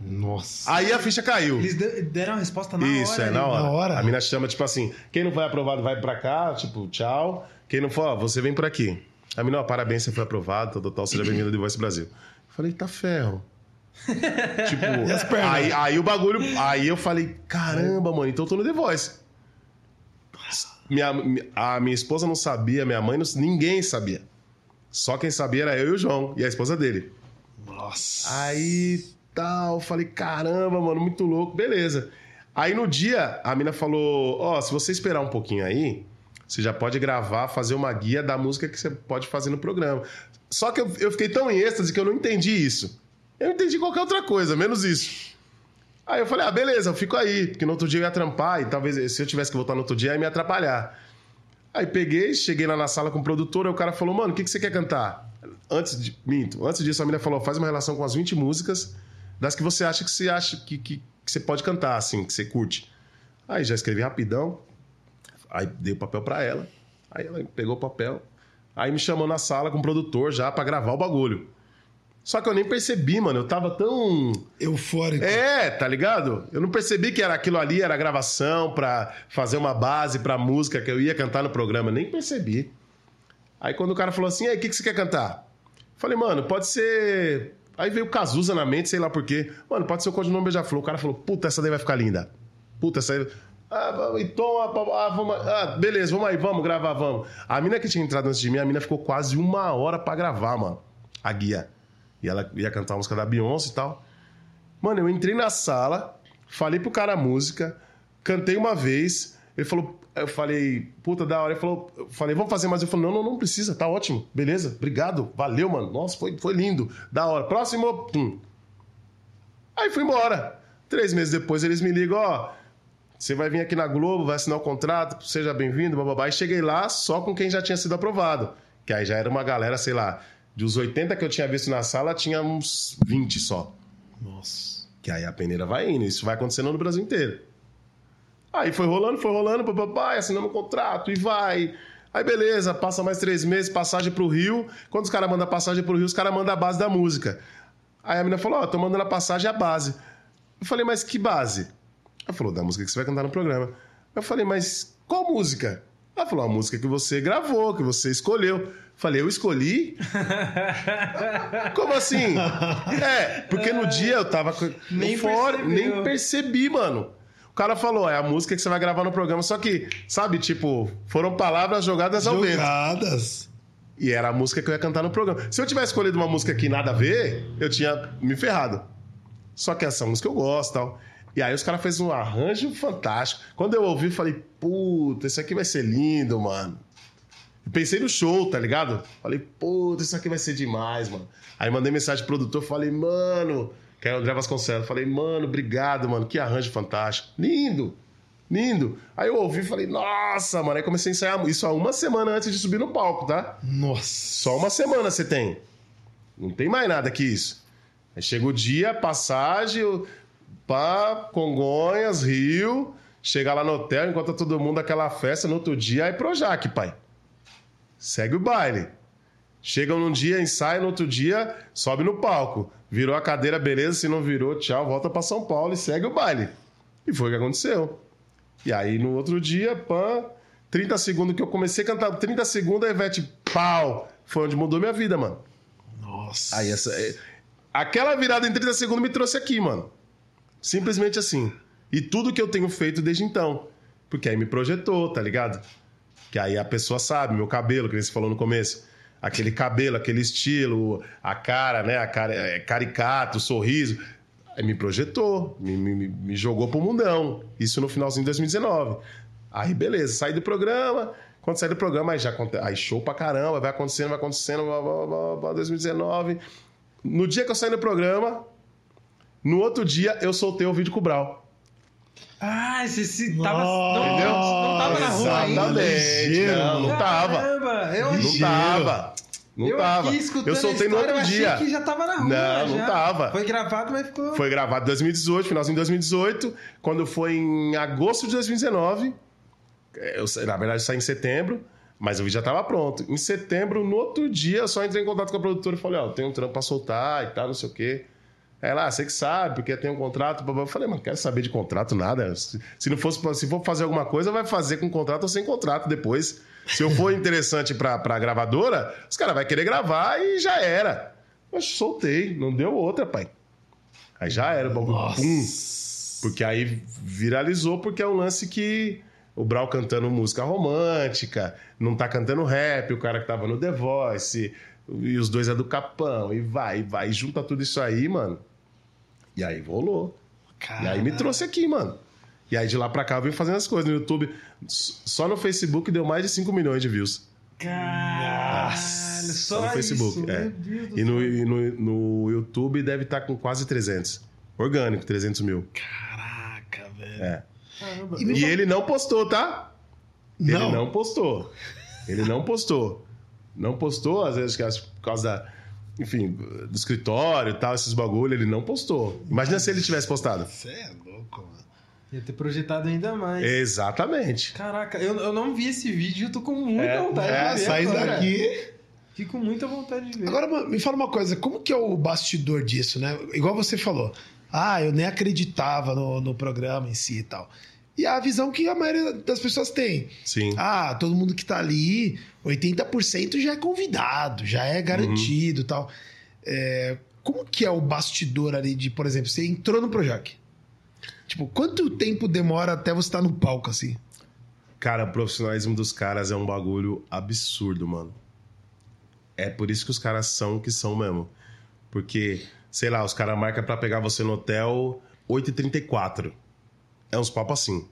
Nossa. Aí a ficha caiu. Eles de- deram a resposta na Isso, hora. é, ali. na hora. Na hora. A mina chama, tipo assim, quem não foi aprovado vai pra cá, tipo, tchau. Quem não for, ó, você vem por aqui. A mina, ó, parabéns, você foi aprovado, tal, tal, seja bem-vindo de Voice Brasil. Eu falei, tá ferro. tipo, aí, aí o bagulho, aí eu falei, caramba, mano, então eu tô no The Voice. Minha, a minha esposa não sabia, minha mãe não, ninguém sabia. Só quem sabia era eu e o João, e a esposa dele. Nossa. Aí tal, falei, caramba, mano, muito louco, beleza. Aí no dia, a mina falou: Ó, se você esperar um pouquinho aí, você já pode gravar, fazer uma guia da música que você pode fazer no programa. Só que eu, eu fiquei tão em êxtase que eu não entendi isso. Eu entendi qualquer outra coisa, menos isso. Aí eu falei, ah, beleza, eu fico aí, porque no outro dia eu ia trampar e talvez se eu tivesse que voltar no outro dia ia me atrapalhar. Aí peguei, cheguei lá na sala com o produtor, aí o cara falou, mano, o que, que você quer cantar? Antes de. Minto, antes disso, a menina falou, faz uma relação com as 20 músicas das que você acha que você acha que, que, que você pode cantar, assim, que você curte. Aí já escrevi rapidão, aí dei o papel pra ela, aí ela pegou o papel, aí me chamou na sala com o produtor já pra gravar o bagulho. Só que eu nem percebi, mano, eu tava tão. Eufórico. É, tá ligado? Eu não percebi que era aquilo ali, era gravação pra fazer uma base pra música que eu ia cantar no programa. Nem percebi. Aí quando o cara falou assim, aí, o que, que você quer cantar? Falei, mano, pode ser. Aí veio o Cazuza na mente, sei lá por quê. Mano, pode ser o Codinome Beija-Flor. O cara falou, puta, essa daí vai ficar linda. Puta, essa aí. Ah, então, ah, ah, vamos, ah, beleza, vamos aí, vamos gravar, vamos. A mina que tinha entrado antes de mim, a mina ficou quase uma hora pra gravar, mano. A guia. E ela ia cantar a música da Beyoncé e tal. Mano, eu entrei na sala, falei pro cara a música, cantei uma vez, ele falou, eu falei, puta, da hora. Ele falou, eu falei, vamos fazer mais. Eu falei, não, não, não precisa, tá ótimo, beleza, obrigado, valeu, mano. Nossa, foi, foi lindo, da hora. Próximo, pum. Aí fui embora. Três meses depois eles me ligam, ó, você vai vir aqui na Globo, vai assinar o contrato, seja bem-vindo, bababá. E cheguei lá só com quem já tinha sido aprovado. Que aí já era uma galera, sei lá, dos 80 que eu tinha visto na sala, tinha uns 20 só. Nossa. Que aí a peneira vai indo. Isso vai acontecendo no Brasil inteiro. Aí foi rolando, foi rolando, papai, assinamos o contrato e vai. Aí beleza, passa mais três meses, passagem pro Rio. Quando os caras mandam a passagem pro Rio, os caras mandam a base da música. Aí a menina falou: Ó, tô mandando a passagem a base. Eu falei, mas que base? Ela falou, da música que você vai cantar no programa. Eu falei, mas qual música? Ela falou, a música que você gravou, que você escolheu. Eu falei, eu escolhi? Como assim? É, porque no dia eu tava Nem fora, percebeu. nem percebi, mano. O cara falou, é a música que você vai gravar no programa, só que, sabe, tipo, foram palavras jogadas ao vento. Jogadas. E era a música que eu ia cantar no programa. Se eu tivesse escolhido uma música que nada a ver, eu tinha me ferrado. Só que essa música eu gosto e tal. E aí os caras fez um arranjo fantástico. Quando eu ouvi, eu falei, puta, isso aqui vai ser lindo, mano. Eu pensei no show, tá ligado? Falei, puta, isso aqui vai ser demais, mano. Aí mandei mensagem pro produtor, falei, mano, que é o André Vasconcelos. Falei, mano, obrigado, mano, que arranjo fantástico. Lindo, lindo. Aí eu ouvi e falei, nossa, mano. Aí comecei a ensaiar isso há uma semana antes de subir no palco, tá? Nossa. Só uma semana você tem. Não tem mais nada que isso. Aí chega o dia, passagem, pá, Congonhas, Rio. Chega lá no hotel, encontra todo mundo aquela festa. No outro dia, aí Projac, pai. Segue o baile. Chegam num dia, ensaia, no outro dia, sobe no palco. Virou a cadeira, beleza. Se não virou, tchau, volta pra São Paulo e segue o baile. E foi o que aconteceu. E aí, no outro dia, pã, 30 segundos que eu comecei a cantar, 30 segundos, a Ivete, pau. Foi onde mudou minha vida, mano. Nossa. Aí essa. é- Aquela virada em 30 segundos me trouxe aqui, mano. Simplesmente assim. E tudo que eu tenho feito desde então. Porque aí me projetou, tá ligado? Que aí a pessoa sabe, meu cabelo, que você falou no começo. Aquele cabelo, aquele estilo, a cara, né? A cara, é, caricato, o sorriso. Aí me projetou, me, me, me jogou pro mundão. Isso no finalzinho de 2019. Aí, beleza, saí do programa. Quando saí do programa, aí já aí show pra caramba, vai acontecendo, vai acontecendo, blá, blá, blá, 2019. No dia que eu saí do programa, no outro dia eu soltei o vídeo com o Brau. Ah, você se tava. Nossa, Não, não tava na rua ainda. Exatamente. Não, não tava. Caramba, eu Não Ligeiro. tava. Não eu tava. Eu soltei a no outro eu dia. achei que já tava na rua. Não, não já. tava. Foi gravado, mas ficou. Foi gravado em 2018, finalzinho de 2018. Quando foi em agosto de 2019, eu, na verdade, eu saí em setembro, mas o vídeo já tava pronto. Em setembro, no outro dia, eu só entrei em contato com a produtora e falei, ó, tem um trampo pra soltar e tal, não sei o quê. Ela, ah, você que sabe, porque tem um contrato. blá, blá. Eu falei, mano, não quero saber de contrato, nada. Se, se não fosse, se for fazer alguma coisa, vai fazer com contrato ou sem contrato depois. Se eu for interessante pra, pra gravadora, os caras vão querer gravar e já era. Eu soltei, não deu outra, pai. Aí já era, o bagulho. Pum. Porque aí viralizou, porque é um lance que o Brau cantando música romântica, não tá cantando rap, o cara que tava no The Voice, e os dois é do Capão, e vai, e vai, e junta tudo isso aí, mano. E aí rolou. E aí me trouxe aqui, mano. E aí de lá pra cá eu vim fazendo as coisas no YouTube. Só no Facebook deu mais de 5 milhões de views. Caralho, Só só no Facebook, isso. é. E no, e no, no YouTube deve estar com quase 300. Orgânico, 300 mil. Caraca, velho. É. Caramba. E E ele não postou, tá? Ele Não. não postou. Ele não postou. Não postou, às vezes, que as- por causa da. Enfim, do escritório e tal, esses bagulho, ele não postou. Imagina se ele tivesse postado. Você é louco, mano. Ia ter projetado ainda mais. Exatamente. Caraca, eu, eu não vi esse vídeo, eu tô com muita É, vontade É, de ver. saindo agora. daqui. Fico com muita vontade de ver. Agora, mano, me fala uma coisa, como que é o bastidor disso, né? Igual você falou. Ah, eu nem acreditava no, no programa em si e tal. E a visão que a maioria das pessoas tem. Sim. Ah, todo mundo que tá ali, 80% já é convidado, já é garantido e tal. É, como que é o bastidor ali de, por exemplo, você entrou no Projac? Tipo, quanto tempo demora até você estar no palco, assim? Cara, o profissionalismo dos caras é um bagulho absurdo, mano. É por isso que os caras são o que são mesmo. Porque, sei lá, os caras marcam pra pegar você no hotel 8h34. É uns papos assim.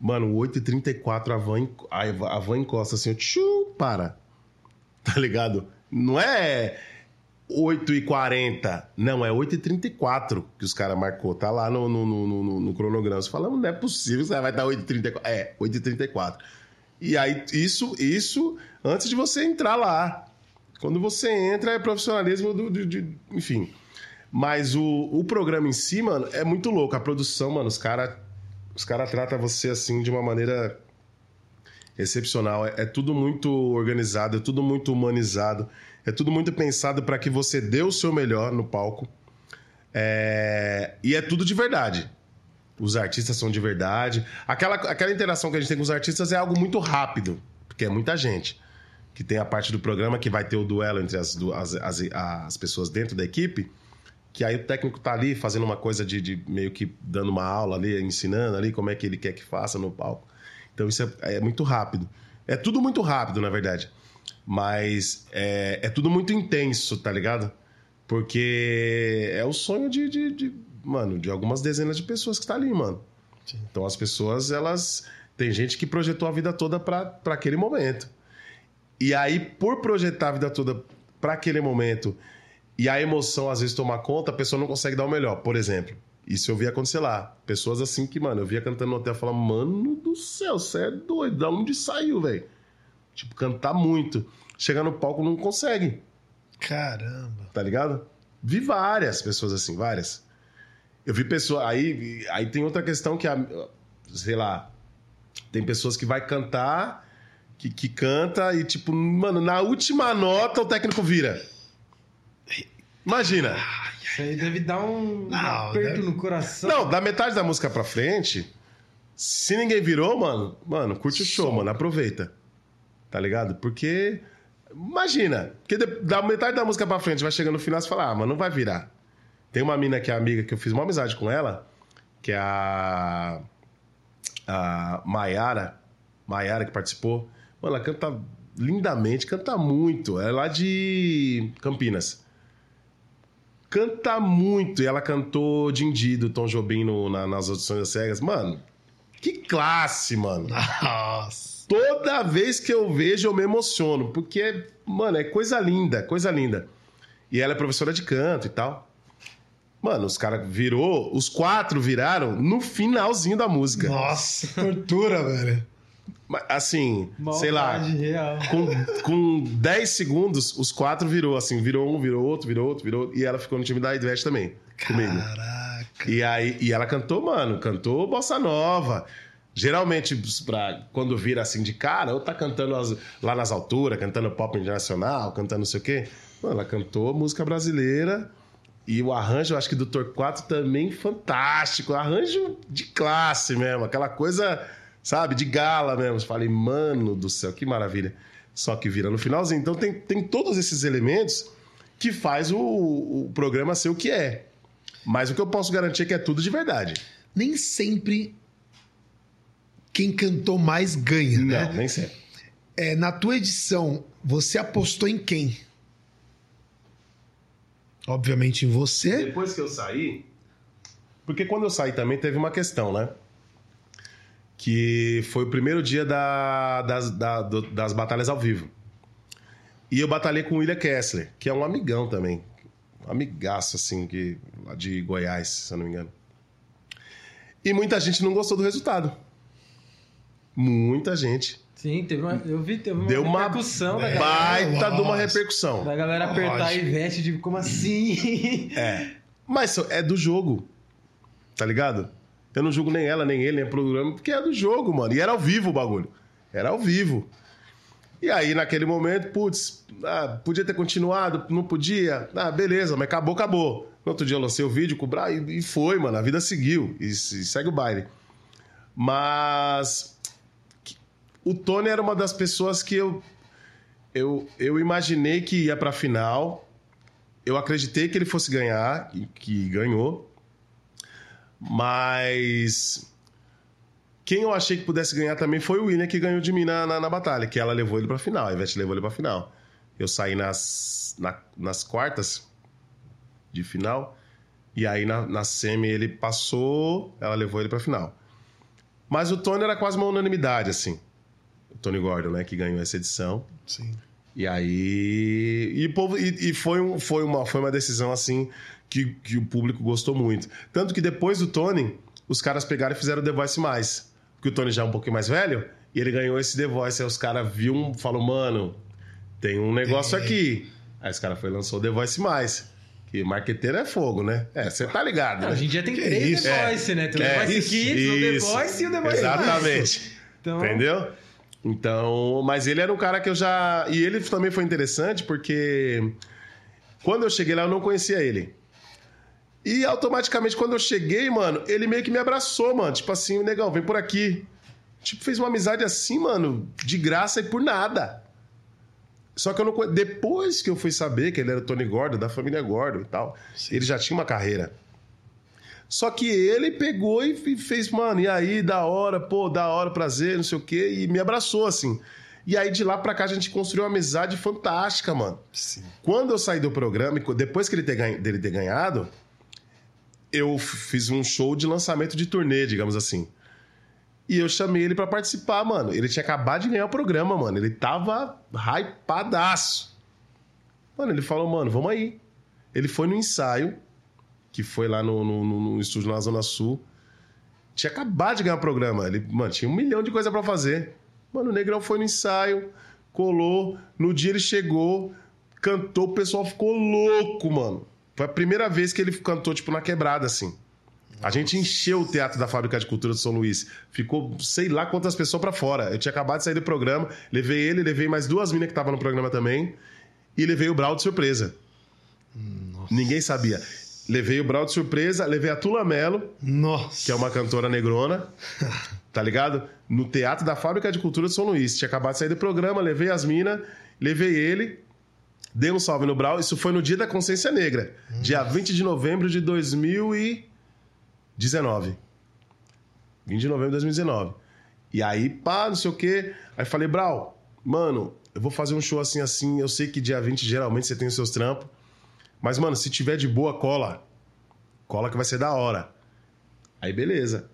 Mano, 8h34 a van, a van encosta assim, tchum, para. Tá ligado? Não é 8h40. Não, é 8h34 que os caras marcou. Tá lá no, no, no, no- no cronograma. Você fala, não é possível, você vai estar 8h34. É, 8h34. E aí, isso, isso antes de você entrar lá. Quando você entra, é profissionalismo do. de- de- enfim. Mas o, o programa em si, mano, é muito louco. A produção, mano, os caras os cara tratam você assim de uma maneira excepcional. É, é tudo muito organizado, é tudo muito humanizado, é tudo muito pensado para que você dê o seu melhor no palco. É, E é tudo de verdade. Os artistas são de verdade. Aquela, aquela interação que a gente tem com os artistas é algo muito rápido, porque é muita gente. Que tem a parte do programa que vai ter o duelo entre as, as, as, as pessoas dentro da equipe. Que aí o técnico tá ali fazendo uma coisa de, de meio que dando uma aula ali, ensinando ali como é que ele quer que faça no palco. Então isso é, é muito rápido. É tudo muito rápido, na verdade. Mas é, é tudo muito intenso, tá ligado? Porque é o sonho de, de, de, mano, de algumas dezenas de pessoas que tá ali, mano. Então as pessoas, elas. Tem gente que projetou a vida toda pra aquele momento. E aí, por projetar a vida toda pra aquele momento e a emoção às vezes tomar conta, a pessoa não consegue dar o melhor. Por exemplo, isso eu vi acontecer lá. Pessoas assim que, mano, eu via cantando no hotel e falava, mano do céu, você é doido, da onde saiu, velho? Tipo, cantar muito. Chegar no palco não consegue, Caramba. tá ligado? Vi várias pessoas assim, várias. Eu vi pessoas. Aí, aí tem outra questão que, a, sei lá, tem pessoas que vai cantar, que, que canta e, tipo, mano, na última nota o técnico vira. Imagina. Isso aí deve dar um Não, aperto deve- no coração. Não, da metade da música pra frente, se ninguém virou, mano, mano, curte o show, mano, aproveita. Tá ligado? Porque. Imagina, porque da metade da música pra frente vai chegando no final e você fala, ah, mano, não vai virar. Tem uma mina que é amiga que eu fiz uma amizade com ela, que é a. A Maiara. Maiara que participou. Mano, ela canta lindamente, canta muito. É lá de Campinas canta muito. E ela cantou Dindi do Tom Jobim no- na- nas audições das cegas. Mano, que classe, mano. Nossa. Toda vez que eu vejo, eu me emociono. Porque, mano, é coisa linda, coisa linda. E ela é professora de canto e tal. Mano, os caras virou, os quatro viraram no finalzinho da música. Nossa, tortura, velho. Assim, sei Maldade lá, real. com, com 10 segundos, os quatro virou, assim, virou um, virou outro, virou outro, virou outro, e ela ficou no time da Ivete também, comigo. Caraca. E aí, e ela cantou, mano, cantou bossa nova. Geralmente, pra, quando vira assim de cara, ou tá cantando as- lá nas alturas, cantando pop internacional, cantando não sei o quê. Mano, ela cantou música brasileira e o arranjo, eu acho que do Torquato também fantástico. Arranjo de classe mesmo, aquela coisa, sabe, de gala mesmo. Eu falei, mano do céu, que maravilha. Só que vira no finalzinho. Então tem, tem todos esses elementos que faz o, o programa ser o que é. Mas o que eu posso garantir é que é tudo de verdade. Nem sempre quem cantou mais ganha, Não, né? nem sempre. É, na tua edição, você apostou em quem? Obviamente em você. Depois que eu saí. Porque quando eu saí também teve uma questão, né? Que foi o primeiro dia da- das, da- do- das batalhas ao vivo. E eu batalhei com o William Kessler, que é um amigão também. Um amigaço, assim, que, lá de Goiás, se eu não me engano. E muita gente não gostou do resultado. Muita gente. Sim, teve uma, eu vi, teve uma Deu uma repercussão da galera. baita de uma repercussão. Da galera apertar Lógico. Ivete, de como assim? É. Mas é do jogo. Tá ligado? Eu não julgo nem ela, nem ele, nem o programa, porque é do jogo, mano. E era ao vivo o bagulho. Era ao vivo. E aí, naquele momento, putz, ah, podia ter continuado, não podia. Ah, beleza, mas acabou, acabou. No outro dia eu lancei o vídeo, cobrar e, e foi, mano. A vida seguiu. E, se- segue o baile. Mas. O Tony era uma das pessoas que eu. Eu, eu imaginei que ia pra final eu acreditei que ele fosse ganhar, e que ganhou. Mas quem eu achei que pudesse ganhar também foi o William, que ganhou de mim na, na, na batalha, que ela levou ele pra final, a Ivete levou ele pra final. Eu saí nas, na- nas quartas de final, e aí na, na semi ele passou, ela levou ele pra final. Mas o Tony era quase uma unanimidade, assim. O Tony Gordon, né, que ganhou essa edição. Sim. E aí. E, e foi, um- foi, uma, foi uma decisão assim que, que o público gostou muito. Tanto que depois do Tony, os caras pegaram e fizeram o The Voice mais. Porque o Tony já é um pouquinho mais velho, e ele ganhou esse The Voice. Aí os caras viram, falou, mano, tem um negócio aqui. Aí os caras foi lançou o The Voice mais. Que marqueteiro é fogo, né? É, você tá ligado, né? Hoje em dia tem Que três? The Voice, né? Tem o É, The Voice isso, Kids, o The. Voice e o The Voice Exatamente. Então, Entendeu? Então, mas ele era um cara que eu já. E ele também foi interessante porque quando eu cheguei lá eu não conhecia ele. E automaticamente quando eu cheguei, mano, ele meio que me abraçou, mano. Tipo assim, negão, vem por aqui. Tipo, fez uma amizade assim, mano, de graça e por nada. Só que eu não depois que eu fui saber que ele era o Tony Gordon, da família Gordon e tal, ele já tinha uma carreira. Só que ele pegou e fez, mano, e aí, da hora, pô, da hora, prazer, não sei o quê, e me abraçou, assim. E aí, de lá pra cá, a gente construiu uma amizade fantástica, mano. Sim. Quando eu saí do programa, depois que ele ter dele ter ganhado, eu fiz um show de lançamento de turnê, digamos assim. E eu chamei ele pra participar, mano. Ele tinha acabado de ganhar o programa, mano. Ele tava hypadaço. Mano, ele falou, mano, vamos aí. Ele foi no ensaio, que foi lá no, no, no- estúdio na Zona Sul. Tinha acabado de ganhar o programa. Ele, mano, tinha um milhão de coisa pra fazer. Mano, o Negrão foi no ensaio, colou. No dia ele chegou, cantou, o pessoal ficou louco, mano. Foi a primeira vez que ele cantou, tipo, na quebrada, assim. A gente encheu o Teatro da Fábrica de Cultura de São Luís. Ficou sei lá quantas pessoas pra fora. Eu tinha acabado de sair do programa, levei ele, levei mais duas minas que estavam no programa também. E levei o Brau de surpresa. Ninguém sabia. Levei o Brau de surpresa, levei a Tula Mello, Nossa. que é uma cantora negrona, tá ligado? No Teatro da Fábrica de Cultura de São Luís. Tinha acabado de sair do programa, levei as minas, levei ele, dei um salve no Brau. Isso foi no dia da Consciência Negra, dia 20 de novembro de 2019. 20 de novembro de 2019. E aí, pá, não sei o quê. Aí falei, Brau, mano, eu vou fazer um show assim, assim. Eu sei que dia 20 geralmente você tem os seus trampos. Mas, mano, se tiver de boa, cola. Cola que vai ser da hora. Aí, beleza.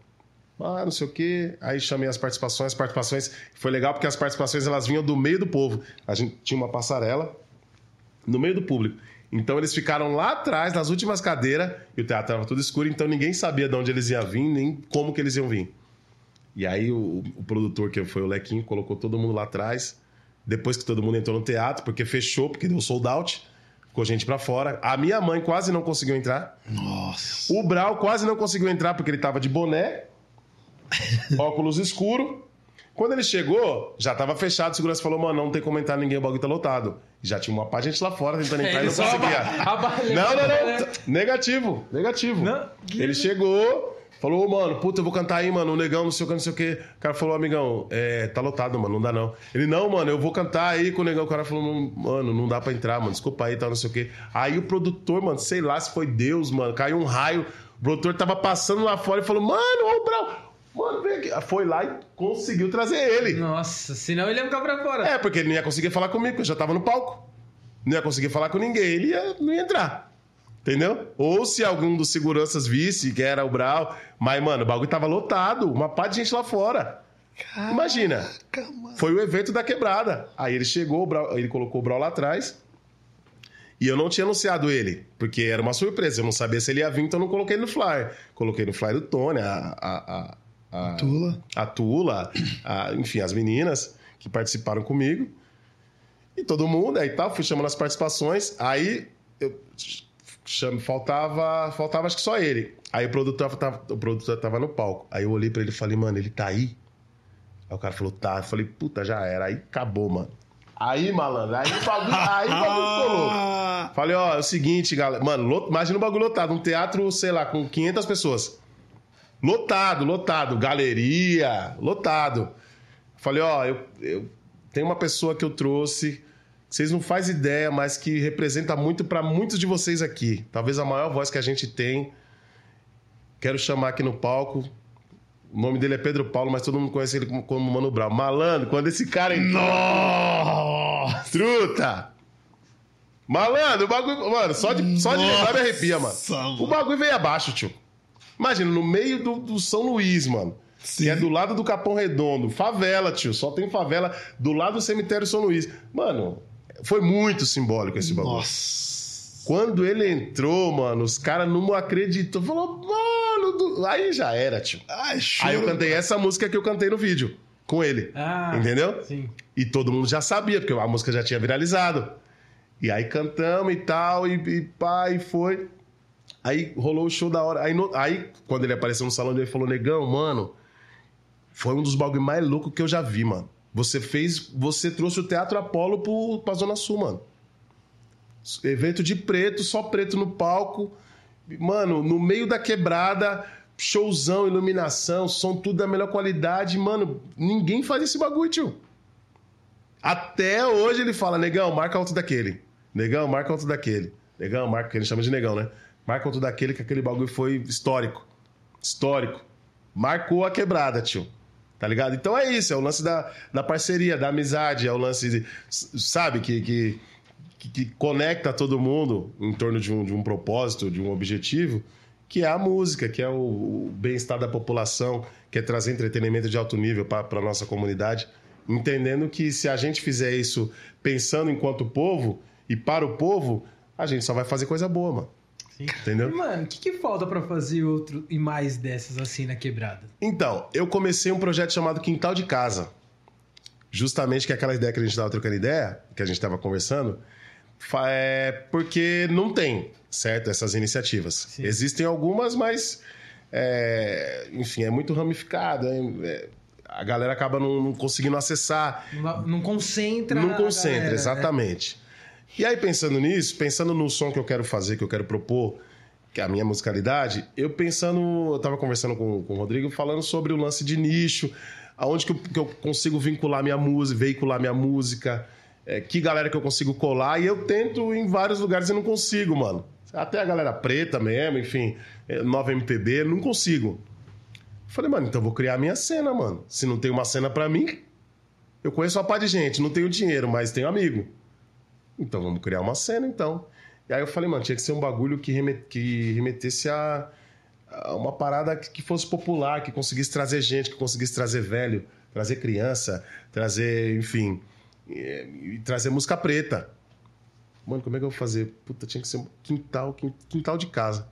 Ah, não sei o quê. Aí chamei as participações. As participações. Foi legal porque as participações elas vinham do meio do povo. A gente tinha uma passarela no meio do público. Então eles ficaram lá atrás, nas últimas cadeiras, e o teatro estava tudo escuro, então ninguém sabia de onde eles iam vir, nem como que eles iam vir. E aí o, o produtor, que foi o Lequinho, colocou todo mundo lá atrás. Depois que todo mundo entrou no teatro, porque fechou, porque deu sold out. Ficou gente pra fora. A minha mãe quase não conseguiu entrar. Nossa. O Brau quase não conseguiu entrar porque ele tava de boné, óculos escuro. Quando ele chegou, já tava fechado. O segurança falou: mano, não tem como entrar ninguém, o bagulho tá lotado. Já tinha uma pá de gente lá fora tentando entrar e não conseguia. Não, não, não. Negativo, negativo. Ele chegou, falou, "Ô, mano, puta, eu vou cantar aí, mano, o negão, não sei o que, não sei o que. O cara falou, amigão, é, tá lotado, mano, não dá não. Ele, não, mano, eu vou cantar aí com o negão. O cara falou, "Não, mano, não dá pra entrar, mano, desculpa aí, tal, não sei o que. Aí o produtor, mano, sei lá se foi Deus, mano, caiu um raio. O produtor tava passando lá fora e falou, mano, ô, Brau. Foi lá e conseguiu trazer ele. Nossa, senão ele ia ficar pra fora. É, porque ele não ia conseguir falar comigo, porque eu já tava no palco. Não ia conseguir falar com ninguém, ele ia, não ia entrar. Entendeu? Ou se algum dos seguranças visse que era o Brau. Mas, mano, o bagulho tava lotado, uma pá de gente lá fora. Imagina. Cama. Foi o evento da quebrada. Aí ele chegou, o Brau- ele colocou o Brau lá atrás. E eu não tinha anunciado ele, porque era uma surpresa. Eu não sabia se ele ia vir, então eu não coloquei no flyer. Coloquei no flyer do Tony, a, a, a, a, Tula. a Tula, a- enfim, as meninas que participaram comigo. E todo mundo, aí tal, fui chamando as participações. Aí eu chamo, faltava, faltava acho que só ele. Aí o produtor tava, o produtor tava no palco. Aí eu olhei pra ele e falei, mano, ele tá aí? Aí o cara falou, tá. Eu falei, puta, já era. Aí acabou, mano. Aí, malandro, aí o bagulho, aí o bagulho ficou louco. Falei, ó, é o seguinte, galera. Mano, lot- imagina um bagulho lotado. Um teatro, sei lá, com 500 pessoas. Lotado, lotado. Galeria, lotado. Falei, ó, eu, eu tenho uma pessoa que eu trouxe, que vocês não fazem ideia, mas que representa muito pra muitos de vocês aqui. Talvez a maior voz que a gente tem. Quero chamar aqui no palco. O nome dele é Pedro Paulo, mas todo mundo conhece ele como, como Mano Brown. Malandro, quando esse cara entrou. Nossa. Truta! Malandro, o bagulho. Mano, só de, só de lembrar me arrepia, mano. Mano. O bagulho veio abaixo, tio. Imagina, no meio do, do São Luís, mano. Sim. Que é do lado do Capão Redondo. Favela, tio. Só tem favela do lado do cemitério São Luís. Mano, foi muito simbólico esse bagulho. Nossa. Quando ele entrou, mano, os caras não acreditou. Falou, mano. do- Aí já era, tio. Ai, choro. Aí eu cantei essa música que eu cantei no vídeo. Com ele. Ah, Entendeu? Sim. E todo mundo já sabia, porque a música já tinha viralizado. E aí cantamos e tal, e, e pá, e foi. Aí rolou o show da hora. Aí, no- aí, quando ele apareceu no salão, ele falou: Negão, mano, foi um dos bagulho mais loucos que eu já vi, mano. Você fez. Você trouxe o Teatro Apolo pro, pra Zona Sul, mano. Evento de preto, só preto no palco. Mano, no meio da quebrada, showzão, iluminação, som tudo da melhor qualidade. Mano, ninguém faz esse bagulho, tio. Até hoje ele fala, negão, marca outro daquele. Negão, marca outro daquele. Negão, marca, que ele chama de negão, né? Marca outro daquele, que aquele bagulho foi histórico. Histórico. Marcou a quebrada, tio. Tá ligado? Então é isso, é o lance da, da parceria, da amizade, é o lance, de, sabe, que, que, que- que conecta todo mundo em torno de um, de um propósito, de um objetivo, que é a música, que é o, o bem-estar da população, que é trazer entretenimento de alto nível para a nossa comunidade, entendendo que se a gente fizer isso pensando enquanto povo e para o povo, a gente só vai fazer coisa boa, mano. Entendeu? Mano, o que, que falta pra fazer outro e mais dessas assim na quebrada? Então, eu comecei um projeto chamado Quintal de Casa. Justamente que é aquela ideia que a gente estava trocando ideia, que a gente estava conversando, é porque não tem, certo? Essas iniciativas. Sim. Existem algumas, mas, é, enfim, é muito ramificado. é- é- a galera acaba não, não conseguindo acessar. Não, não concentra. Não concentra, galera, né? E aí, pensando nisso, pensando no som que eu quero fazer, que eu quero propor, que é a minha musicalidade, eu pensando, eu tava conversando com, com o Rodrigo, falando sobre o lance de nicho, aonde que eu, que eu consigo vincular minha música, veicular minha música, é, que galera que eu consigo colar, e eu tento em vários lugares e não consigo, mano. Até a galera preta mesmo, enfim, é, nova MPB, não consigo. Falei, mano, então eu vou criar a minha cena, mano. Se não tem uma cena pra mim, eu conheço uma pá de gente, não tenho dinheiro, mas tenho amigo. Então vamos criar uma cena, então. E aí eu falei, mano, tinha que ser um bagulho que, remet- que remetesse a, a uma parada que, que fosse popular, que conseguisse trazer gente, que conseguisse trazer velho, trazer criança, trazer, enfim, e, e trazer música preta. Mano, como é que eu vou fazer? Puta, tinha que ser um quintal, quin- quintal de casa.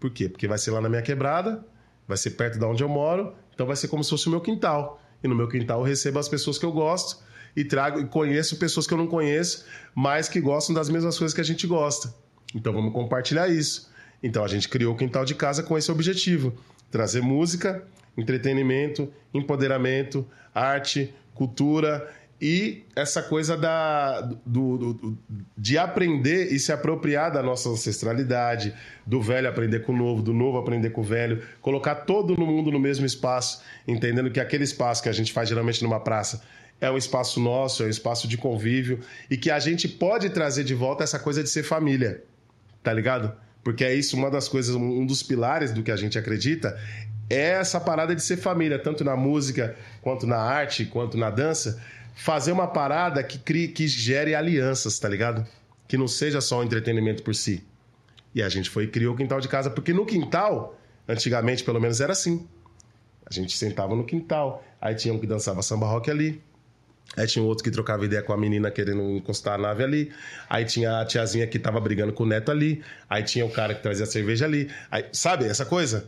Por quê? Porque vai ser lá na minha quebrada, vai ser perto da onde eu moro, Então vai ser como se fosse o meu quintal. E no meu quintal eu recebo as pessoas que eu gosto e trago e conheço pessoas que eu não conheço, mas que gostam das mesmas coisas que a gente gosta. Então vamos compartilhar isso. Então a gente criou o quintal de casa com esse objetivo: trazer música, entretenimento, empoderamento, arte, cultura e essa coisa da, do, do, de aprender e se apropriar da nossa ancestralidade, do velho aprender com o novo, do novo aprender com o velho, colocar todo mundo no mesmo espaço, entendendo que aquele espaço que a gente faz geralmente numa praça é um espaço nosso, é um espaço de convívio e que a gente pode trazer de volta essa coisa de ser família, tá ligado? Porque é isso, uma das coisas, um dos pilares do que a gente acredita é essa parada de ser família, tanto na música, quanto na arte, quanto na dança fazer uma parada que crie, que gere alianças, tá ligado? Que não seja só um entretenimento por si. E a gente foi e criou o quintal de casa, porque no quintal, antigamente pelo menos era assim. A gente sentava no quintal, aí tinha um que dançava samba rock ali, Aí tinha outro que trocava ideia com a menina querendo encostar a nave ali. Aí tinha a tiazinha que tava brigando com o neto ali. Aí tinha o cara que trazia cerveja ali. Aí, sabe essa coisa?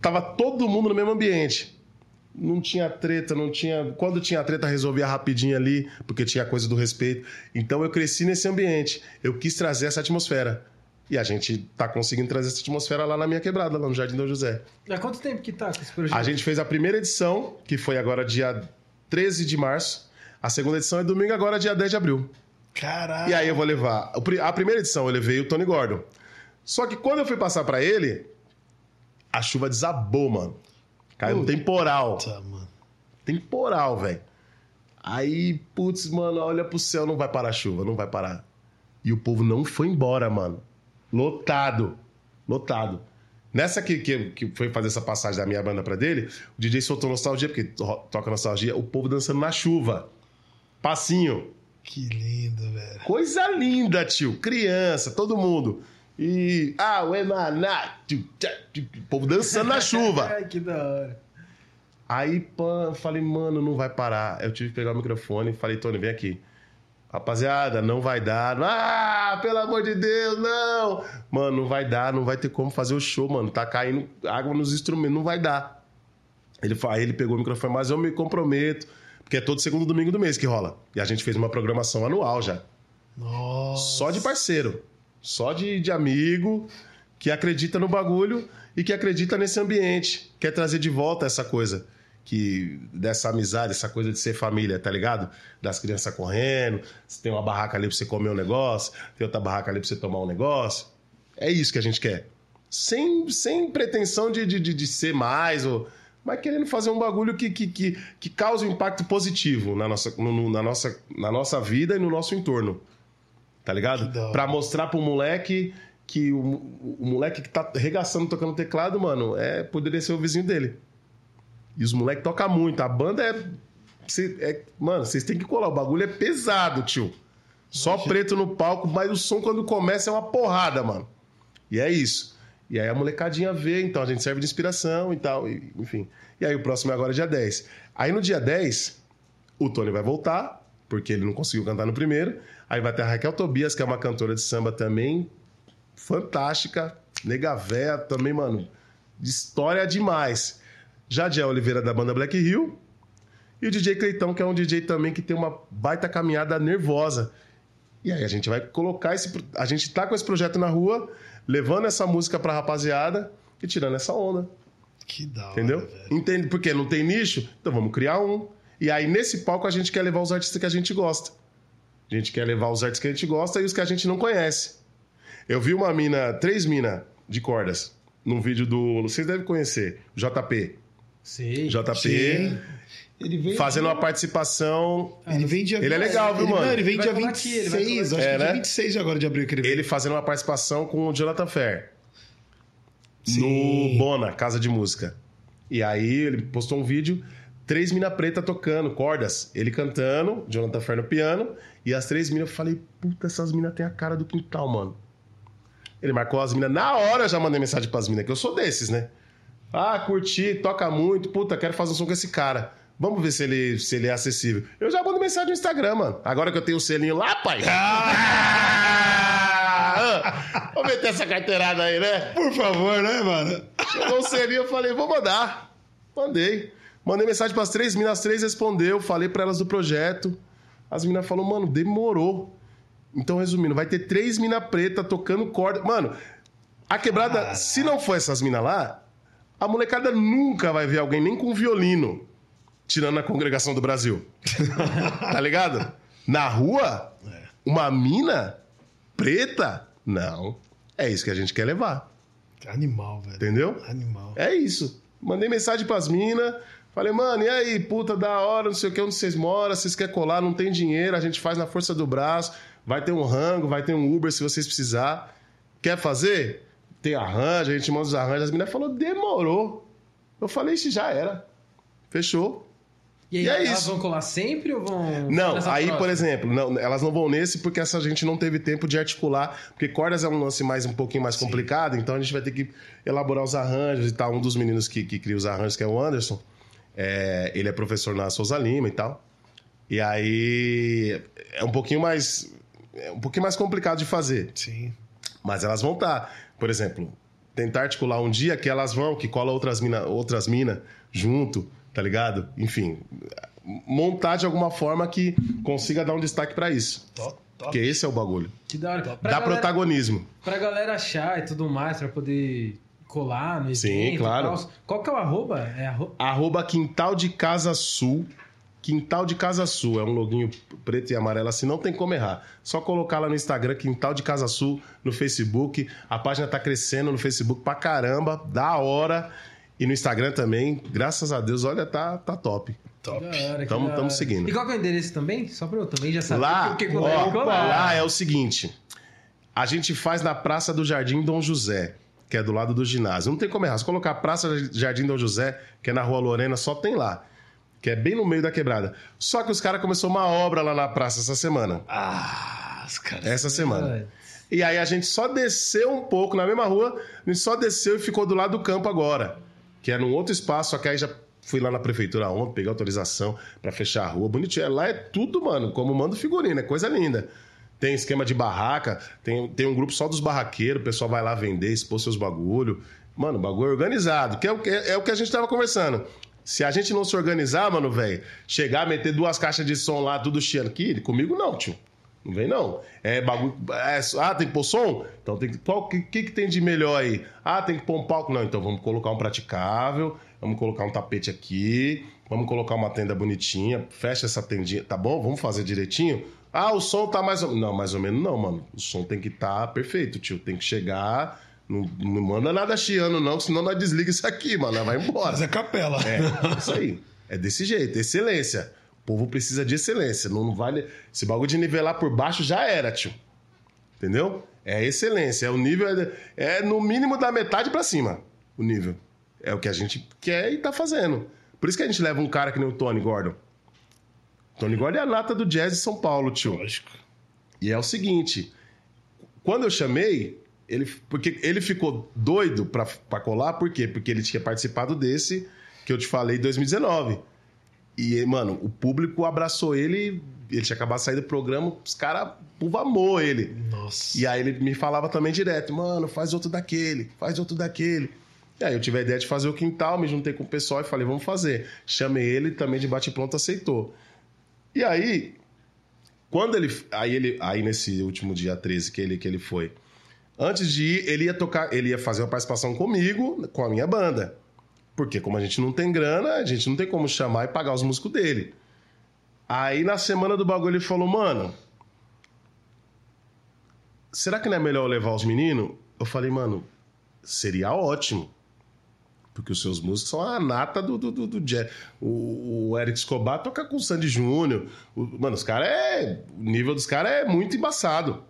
Tava todo mundo no mesmo ambiente não tinha treta, não tinha. Quando tinha treta, resolvia rapidinho ali, porque tinha coisa do respeito. Então eu cresci nesse ambiente. Eu quis trazer essa atmosfera. E a gente tá conseguindo trazer essa atmosfera lá na minha quebrada, lá no Jardim do José. Há quanto tempo que tá com esse projeto? A gente fez a primeira edição, que foi agora dia 13 de março. A segunda edição é domingo, agora dia 10 de abril. Caralho. E aí eu vou levar. A primeira edição eu levei o Tony Gordon. Só que quando eu fui passar para ele, a chuva desabou, mano. Caiu um temporal. Puta, mano. Temporal, velho. Aí, putz, mano, olha pro céu, não vai parar a chuva, não vai parar. E o povo não foi embora, mano. Lotado. Lotado. Nessa que, que, que foi fazer essa passagem da minha banda pra dele, o DJ soltou nostalgia, porque toca nostalgia, o povo dançando na chuva. Passinho. Que lindo, velho. Coisa linda, tio. Criança, todo mundo. E. Ah, o Emaná. O povo dançando na chuva. Ai, que da hora. Aí, pã, falei, mano, não vai parar. Eu tive que pegar o microfone e falei, Tony, vem aqui. Rapaziada, não vai dar. Ah, pelo amor de Deus, não! Mano, não vai dar, não vai ter como fazer o show, mano. Tá caindo água nos instrumentos, não vai dar. Ele, aí ele pegou o microfone, mas eu me comprometo, porque é todo segundo domingo do mês que rola. E a gente fez uma programação anual já. Nossa. Só de parceiro. Só de, de amigo que acredita no bagulho e que acredita nesse ambiente. Quer trazer de volta essa coisa que dessa amizade, essa coisa de ser família, tá ligado? Das crianças correndo, você tem uma barraca ali pra você comer um negócio, tem outra barraca ali pra você tomar um negócio. É isso que a gente quer. Sem, sem pretensão de, de, de ser mais, ou, mas querendo fazer um bagulho que, que, que, que cause um impacto positivo na nossa, no, na, nossa, na nossa vida e no nosso entorno tá ligado? Pra mostrar pro moleque que o, o, moleque que tá regaçando tocando teclado, mano, é poderia ser o vizinho dele. E os moleques tocam muito. A banda é, cê, é. Mano, vocês têm que colar. O bagulho é pesado, tio. Só preto no palco, mas o som quando começa é uma porrada, mano. E é isso. E aí a molecadinha vê, então a gente serve de inspiração e tal, e, enfim. E aí o próximo é agora dia 10. Aí no dia 10, o Tony vai voltar, porque ele não conseguiu cantar no primeiro. Aí vai ter a Raquel Tobias, que é uma cantora de samba também fantástica. Nega véia também, mano. História demais. Jadiel Oliveira, da banda Black Hill. E o DJ Cleitão, que é um DJ também que tem uma baita caminhada nervosa. E aí a gente vai colocar esse. A gente tá com esse projeto na rua, levando essa música pra rapaziada e tirando essa onda. Que da hora, Entendeu? velho. Entende? Porque não tem nicho? Então vamos criar um. E aí nesse palco a gente quer levar os artistas que a gente gosta. A gente quer levar os artistas que a gente gosta e os que a gente não conhece. Eu vi uma mina, três minas de cordas, num vídeo do. Vocês devem conhecer, JP. Sei. JP. Sim. Ele vem Fazendo uma participação. Ele vem dia Ele é legal, viu, ele, mano? Não, ele vem dia colar aqui, ele 26, acho aqui. que É, dia né? 26 agora de abril que ele vem. Ele fazendo uma participação com o Jonathan Fair. Sim. No Bona, Casa de Música. E aí ele postou um vídeo, três mina preta tocando, cordas. Ele cantando, Jonathan Fair no piano. E as três minas, eu falei, puta, essas minas têm a cara do quintal, mano. Ele marcou as minas. Na hora eu já mandei mensagem pras minas, que eu sou desses, né? Ah, curti, toca muito. Puta, quero fazer um som com esse cara. Vamos ver se ele, se ele é acessível. Eu já mando mensagem no Instagram, mano. Agora que eu tenho o selinho lá, pai. Ah! Vou meter essa carteirada aí, né? Por favor, né, mano? Chegou o selinho, eu falei, vou mandar. Mandei. Mandei mensagem pras três minas, as três respondeu, falei pra elas do projeto. As minas falaram, mano, demorou. Então, resumindo, vai ter três minas preta tocando corda. Mano, a quebrada, se não for essas minas lá, a molecada nunca vai ver alguém nem com violino, tirando a congregação do Brasil. tá ligado? Na rua, uma mina preta, não. É isso que a gente quer levar. Animal, velho. Entendeu? Animal. É isso. Mandei mensagem pras minas. Falei, mano, e aí, puta, da hora, não sei o que, onde vocês moram, vocês querem colar, não tem dinheiro, a gente faz na força do braço, vai ter um rango, vai ter um Uber se vocês precisar. Quer fazer? Tem arranjo, a gente manda os arranjos. As meninas falaram, demorou. Eu falei, isso já era. Fechou. E aí, E é elas isso. vão colar sempre ou vão. Não, nessa aí, próxima? por exemplo, não, elas não vão nesse porque essa gente não teve tempo de articular, porque cordas é um lance mais um pouquinho mais complicado, então a gente vai ter que elaborar os arranjos e tal. Um dos meninos que, que cria os arranjos, que é o Anderson, é, ele é professor na Souza Lima e tal. E aí é um pouquinho mais é um pouquinho mais complicado de fazer. Sim. Mas elas vão estar, por exemplo, tentar articular um dia que elas vão, que cola outras minas outras mina junto, tá ligado? Enfim, montar de alguma forma que consiga dar um destaque pra isso. Top, top. Porque esse é o bagulho. Que da hora. Pra Dá galera- protagonismo. Pra galera achar e tudo mais, pra poder colar no evento. Sim, claro. tal. Qual que é o arroba? É arroba. Arroba Quintal de Casa Sul. Quintal de Casa Sul. É um loginho preto e amarelo assim, não tem como errar. Só colocar lá no Instagram, Quintal de Casa Sul, no Facebook. A página tá crescendo no Facebook pra caramba, da hora. E no Instagram também, graças a Deus, olha, tá, tá top. Top. Hora. seguindo. E qual que é o endereço também? Só pra eu também já saber Lá, o que que ó, vai colar. lá é o seguinte: a gente faz na Praça do Jardim Dom José, que é do lado do ginásio. Não tem como errar. Se colocar Praça do Jardim Dom José, que é na Rua Lorena, só tem lá. Que é bem no meio da quebrada. Só que os caras começaram uma obra lá na praça essa semana. Ah, os caras. Essa semana. É. E aí a gente só desceu um pouco na mesma rua, a gente só desceu e ficou do lado do campo agora. Que é num outro espaço, só que aí já fui lá na prefeitura ontem, peguei autorização pra fechar a rua. Bonitinho. Lá é tudo, mano, como manda figurino, é coisa linda. Tem esquema de barraca, tem, tem um grupo só dos barraqueiros, o pessoal vai lá vender, expor seus bagulho. Mano, bagulho organizado, que é o que, é o que a gente tava conversando. Se a gente não se organizar, mano, velho, chegar, meter duas caixas de som lá, tudo chiando aqui, comigo não, tio. Não vem, não. É bagulho. é, ah, tem que pôr som? Então tem que. Qual que, que, que tem de melhor aí? Ah, tem que pôr um palco? Não, então vamos colocar um praticável, vamos colocar um tapete aqui, vamos colocar uma tenda bonitinha, fecha essa tendinha, tá bom? Vamos fazer direitinho? Ah, o som tá mais ou Não, mais ou menos não, mano. O som tem que estar perfeito, tio. Tem que chegar. Não, não manda nada chiando, não, senão nós desliga isso aqui, mano. Vai embora. Mas é capela. É, isso aí. É desse jeito, excelência. O povo precisa de excelência. Não, vale. Esse bagulho de nivelar por baixo já era, tio. Entendeu? É excelência. É o nível. É, é no mínimo da metade pra cima. O nível. É o que a gente quer e tá fazendo. Por isso que a gente leva um cara que nem o Tony Gordon. Tony Gordon é a nata do jazz de São Paulo, tio. Lógico. E é o seguinte, quando eu chamei, ele, porque ele ficou doido pra, pra colar, por quê? Porque ele tinha participado desse que eu te falei em 2019. E, mano, o público abraçou ele, ele tinha acabado de sair do programa, os caras amou ele. Nossa. E aí ele me falava também direto, mano, faz outro daquele, faz outro daquele. E aí eu tive a ideia de fazer o quintal, me juntei com o pessoal e falei, vamos fazer. Chamei ele também de bate-pronto, aceitou. E aí, quando ele. Aí ele. Aí nesse último dia 13 que ele, que ele foi. Antes de ir, ele ia tocar, ele ia fazer uma participação comigo, com a minha banda. Porque como a gente não tem grana, a gente não tem como chamar e pagar os músicos dele. Aí na semana do bagulho ele falou, mano, será que não é melhor eu levar os meninos? Eu falei, mano, seria ótimo. Porque os seus músicos são a nata do, do, do, do jazz. O, o Eric Escobar toca com o Sandy Júnior. Mano, os caras é. O nível dos caras é muito embaçado.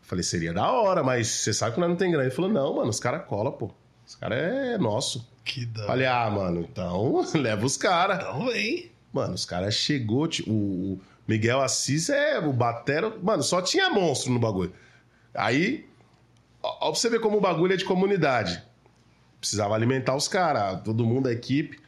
Falei, seria da hora, mas você sabe que nós não tem grana. Ele falou, não, mano, os caras colam, pô. Os caras é nosso. Que da Falei, ah, mano, então leva os caras. Então vem. Mano, os caras chegou, o, Miguel Assis é o batera, mano, só tinha monstro no bagulho. Aí, ó, ó pra você ver como o bagulho é de comunidade. Precisava alimentar os caras, todo mundo, a equipe.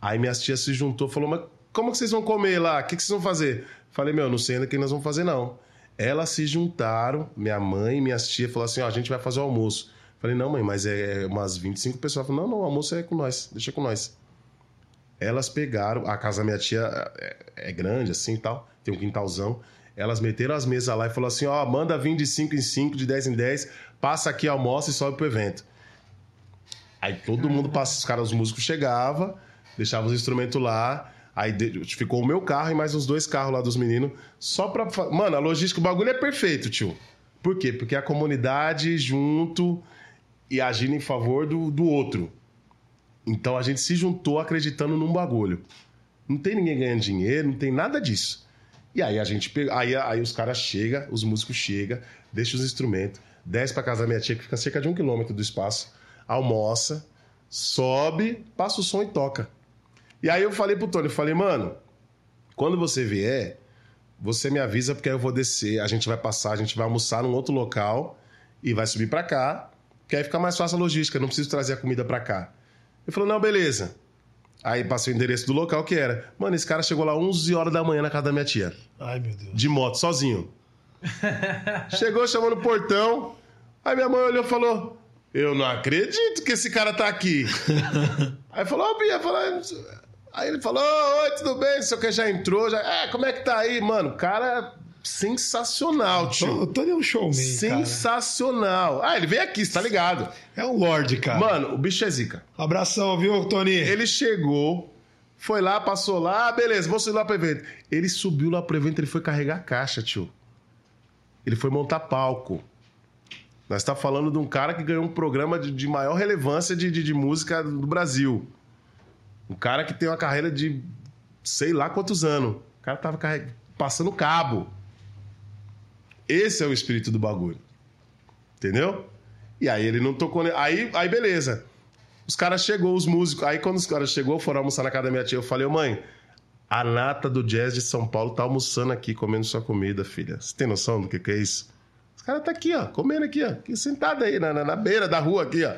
Aí minhas tias se juntou, falou, mas como que vocês vão comer lá? O que, que vocês vão fazer? Falei, meu, não sei ainda o que nós vamos fazer, não. Elas se juntaram, minha mãe e minhas tias falaram assim, ó, a gente vai fazer o almoço. Falei, não, mãe, mas é umas 25 pessoas. Falei, não, não, o almoço é com nós, deixa com nós. Elas pegaram, a casa da minha tia é, é grande assim e tal, tem um quintalzão. Elas meteram as mesas lá e falou assim: ó, manda vir de 5 em 5, de 10 em 10, passa aqui, almoça e sobe pro evento. Aí todo mundo passa, os caras, os músicos chegavam, deixavam os instrumentos lá. Aí ficou o meu carro e mais uns dois carros lá dos meninos. Só pra. Mano, a logística, o bagulho é perfeito, tio. Por quê? Porque a comunidade junto e agindo em favor do, do outro. Então a gente se juntou acreditando num bagulho. Não tem ninguém ganhando dinheiro, não tem nada disso. E aí a gente pega. Aí, aí os caras chegam, os músicos chegam, deixam os instrumentos, desce pra casa da minha tia, que fica cerca de um quilômetro do espaço, almoça, sobe, passa o som e toca. E aí eu falei pro Tony, eu falei, mano, quando você vier, você me avisa, porque aí eu vou descer, a gente vai passar, a gente vai almoçar num outro local e vai subir pra cá, que aí fica mais fácil a logística, não preciso trazer a comida pra cá. Ele falou, não, beleza. Aí passei o endereço do local que era. Mano, esse cara chegou lá 11 horas da manhã na casa da minha tia. Ai, meu Deus. De moto, sozinho. Chegou, chamou no portão. Aí minha mãe olhou e falou: Eu não acredito que esse cara tá aqui. Aí falou: Ô, Bia, falou. Aí ele falou: Oi, tudo bem? Sei o que já entrou. Já... É, como é que tá aí, mano? Cara, sensacional, O tio. Tony é um showman, cara. Sensacional. Ah, ele veio aqui, você tá ligado? É um lorde, cara. Mano, o bicho é zica. Abração, viu, Tony? Ele chegou, foi lá, passou lá, ah, beleza, vou subir lá pro evento. Ele subiu lá pro evento, ele foi carregar a caixa, tio. Ele foi montar palco. Nós tá falando de um cara que ganhou um programa de, de maior relevância de, de, de música do Brasil. Um cara que tem uma carreira de sei lá quantos anos. O cara tava passando cabo. Esse é o espírito do bagulho. Entendeu? E aí ele não tocou. Aí, aí beleza. Os caras chegou, os músicos. Aí quando os caras chegou, foram almoçar na casa da minha tia. Eu falei, mãe, a nata do jazz de São Paulo tá almoçando aqui, comendo sua comida, filha. Você tem noção do que, que é isso? Os caras tá aqui, ó, comendo aqui, ó. Aqui, sentado aí, na, na, na beira da rua aqui, ó.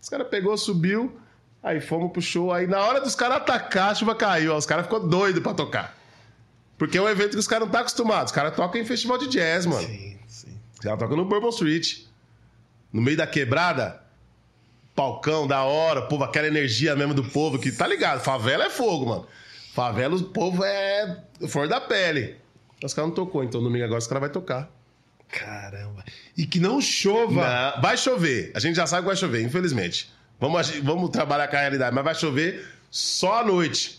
Os caras pegou, subiu, aí fomos pro show. Aí na hora dos caras atacar, a chuva caiu, ó. Os caras ficou doido pra tocar. Porque é um evento que os caras não tá acostumados. Os caras tocam em festival de jazz, mano. Sim, sim. Os caras tocam no Bourbon Street. No meio da quebrada. Palcão, da hora. Povo, aquela energia mesmo do povo que tá ligado. Favela é fogo, mano. Favela, o povo é flor da pele. Os caras não tocou, então domingo agora os caras vão tocar. Caramba. E que não chova. Não, vai chover. A gente já sabe que vai chover, infelizmente. Vamos, vamos trabalhar com a realidade, mas vai chover só à noite.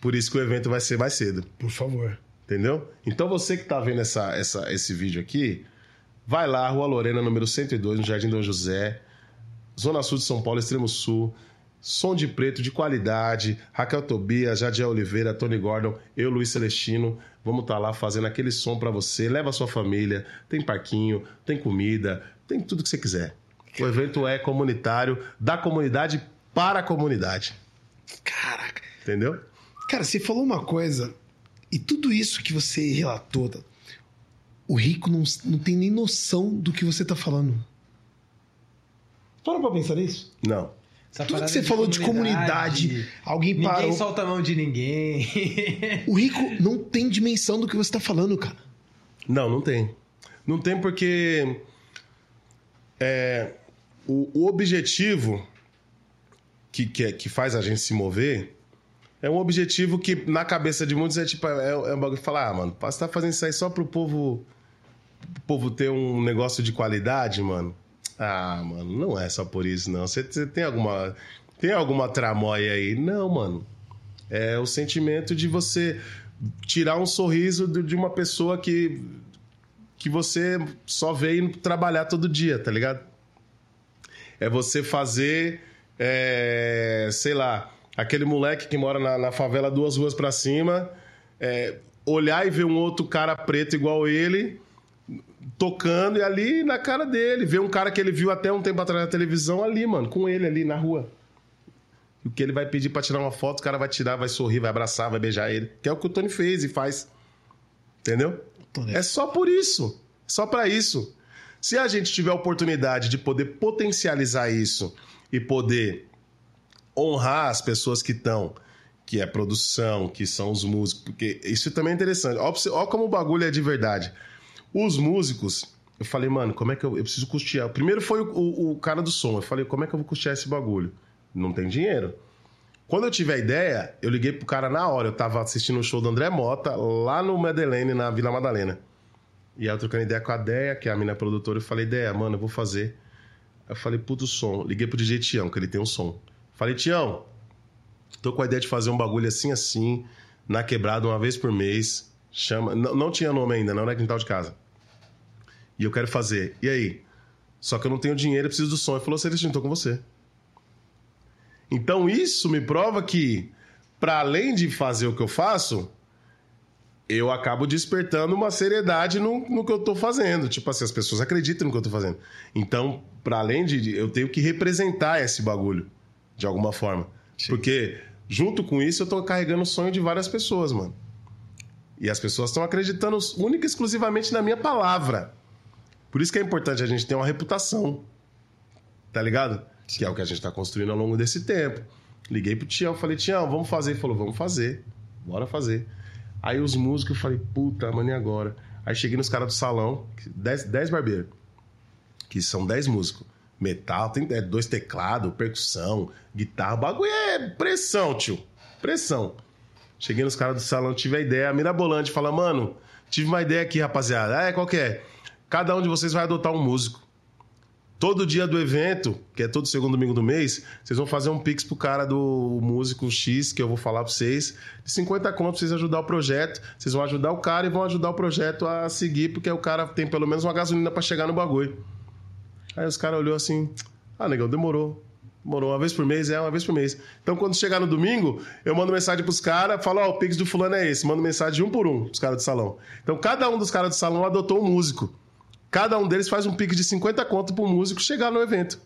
Por isso que o evento vai ser mais cedo. Por favor. Entendeu? Então você que tá vendo essa, essa, esse vídeo aqui, vai lá, Rua Lorena, número 102, no Jardim Dom José, Zona Sul de São Paulo, Extremo Sul. Som de preto de qualidade. Raquel Tobias, Jadiel Oliveira, Tony Gordon, eu, Luiz Celestino. Vamos estar lá fazendo aquele som pra você. Leva a sua família. Tem parquinho, tem comida, tem tudo que você quiser. O evento é comunitário, da comunidade para a comunidade. Caraca. Entendeu? Cara, você falou uma coisa, e tudo isso que você relatou, o rico não, não tem nem noção do que você tá falando. Para pra pensar nisso. Não. Essa Tudo que você falou de comunidade, alguém Ninguém parou. solta a mão de ninguém. O rico não tem dimensão do que você tá falando, cara. Não, não tem. Não tem porque é, o, o objetivo que, que, é- que faz a gente se mover é um objetivo que na cabeça de muitos é tipo, é, é um bagulho que fala, ah, mano, você tá fazendo isso aí só pro povo, pro povo ter um negócio de qualidade, mano. Ah, mano, não é só por isso, não. Você, você tem alguma. Tem alguma tramóia aí? Não, mano. É o sentimento de você tirar um sorriso de de uma pessoa que que você só veio trabalhar todo dia, tá ligado? É você fazer, é, sei lá, aquele moleque que mora na, na favela duas ruas pra cima, é, olhar e ver um outro cara preto igual ele tocando e ali na cara dele, ver um cara que ele viu até um tempo atrás na televisão ali, mano, com ele ali na rua. E o que ele vai pedir pra tirar uma foto, o cara vai tirar, vai sorrir, vai abraçar, vai beijar ele. Que é o que o Tony fez e faz. Entendeu? É só por isso. Só pra isso. Se a gente tiver a oportunidade de poder potencializar isso e poder honrar as pessoas que estão, que é produção, que são os músicos, porque isso também é interessante. Ó como o bagulho é de verdade. Os músicos, eu falei, mano, como é que eu, eu preciso custear? Primeiro foi o, o- cara do som. Eu falei, como é que eu vou custear esse bagulho? Não tem dinheiro. Quando eu tive a ideia, eu liguei pro cara na hora. Eu tava assistindo o show do André Mota lá no Madeleine, na Vila Madalena. E aí eu trocando ideia com a Deia, que é a minha produtora, eu falei, Deia, mano, eu vou fazer. Eu falei, puto som. Liguei pro DJ Tião, que ele tem um som. Falei, Tião, tô com a ideia de fazer um bagulho assim, assim, na quebrada, uma vez por mês. Chama. Não, não tinha nome ainda, não era quintal de casa. E eu quero fazer. E aí? Só que eu não tenho dinheiro, eu preciso do som. Ele falou, Celestino, tô com você. Então isso me prova que, para além de fazer o que eu faço, eu acabo despertando uma seriedade no, no que eu tô fazendo. Tipo assim, as pessoas acreditam no que eu tô fazendo. Então, para além de. Eu tenho que representar esse bagulho, de alguma forma. Porque, junto com isso, eu tô carregando o sonho de várias pessoas, mano. E as pessoas estão acreditando única e exclusivamente na minha palavra. Por isso que é importante a gente ter uma reputação. Tá ligado? Que é o que a gente tá construindo ao longo desse tempo. Liguei pro Tião, falei, Tião, vamos fazer. Ele falou, vamos fazer. Bora fazer. Aí os músicos, eu falei, puta, mano, e agora? Aí cheguei nos caras do salão, 10 barbeiros, que são 10 músicos. Metal, tem é, dois teclados, percussão, guitarra, o bagulho é pressão, tio. Pressão. Cheguei nos caras do salão, tive a ideia, mirabolante, fala, mano, tive uma ideia aqui, rapaziada. Ah, é, qual que é? Cada um de vocês vai adotar um músico. Todo dia do evento, que é todo segundo domingo do mês, vocês vão fazer um pix pro cara do músico X, que eu vou falar pra vocês, de 50 conto pra vocês ajudar o projeto. Vocês vão ajudar o cara e vão ajudar o projeto a seguir, porque o cara tem pelo menos uma gasolina para chegar no bagulho. Aí os caras olhou assim, ah, negão, demorou. Demorou uma vez por mês, é uma vez por mês. Então, quando chegar no domingo, eu mando mensagem pros caras, falo, ó, oh, o Pix do fulano é esse. Mando mensagem um por um pros caras do salão. Então, cada um dos caras do salão adotou um músico. Cada um deles faz um pique de 50 conto pro músico chegar no evento.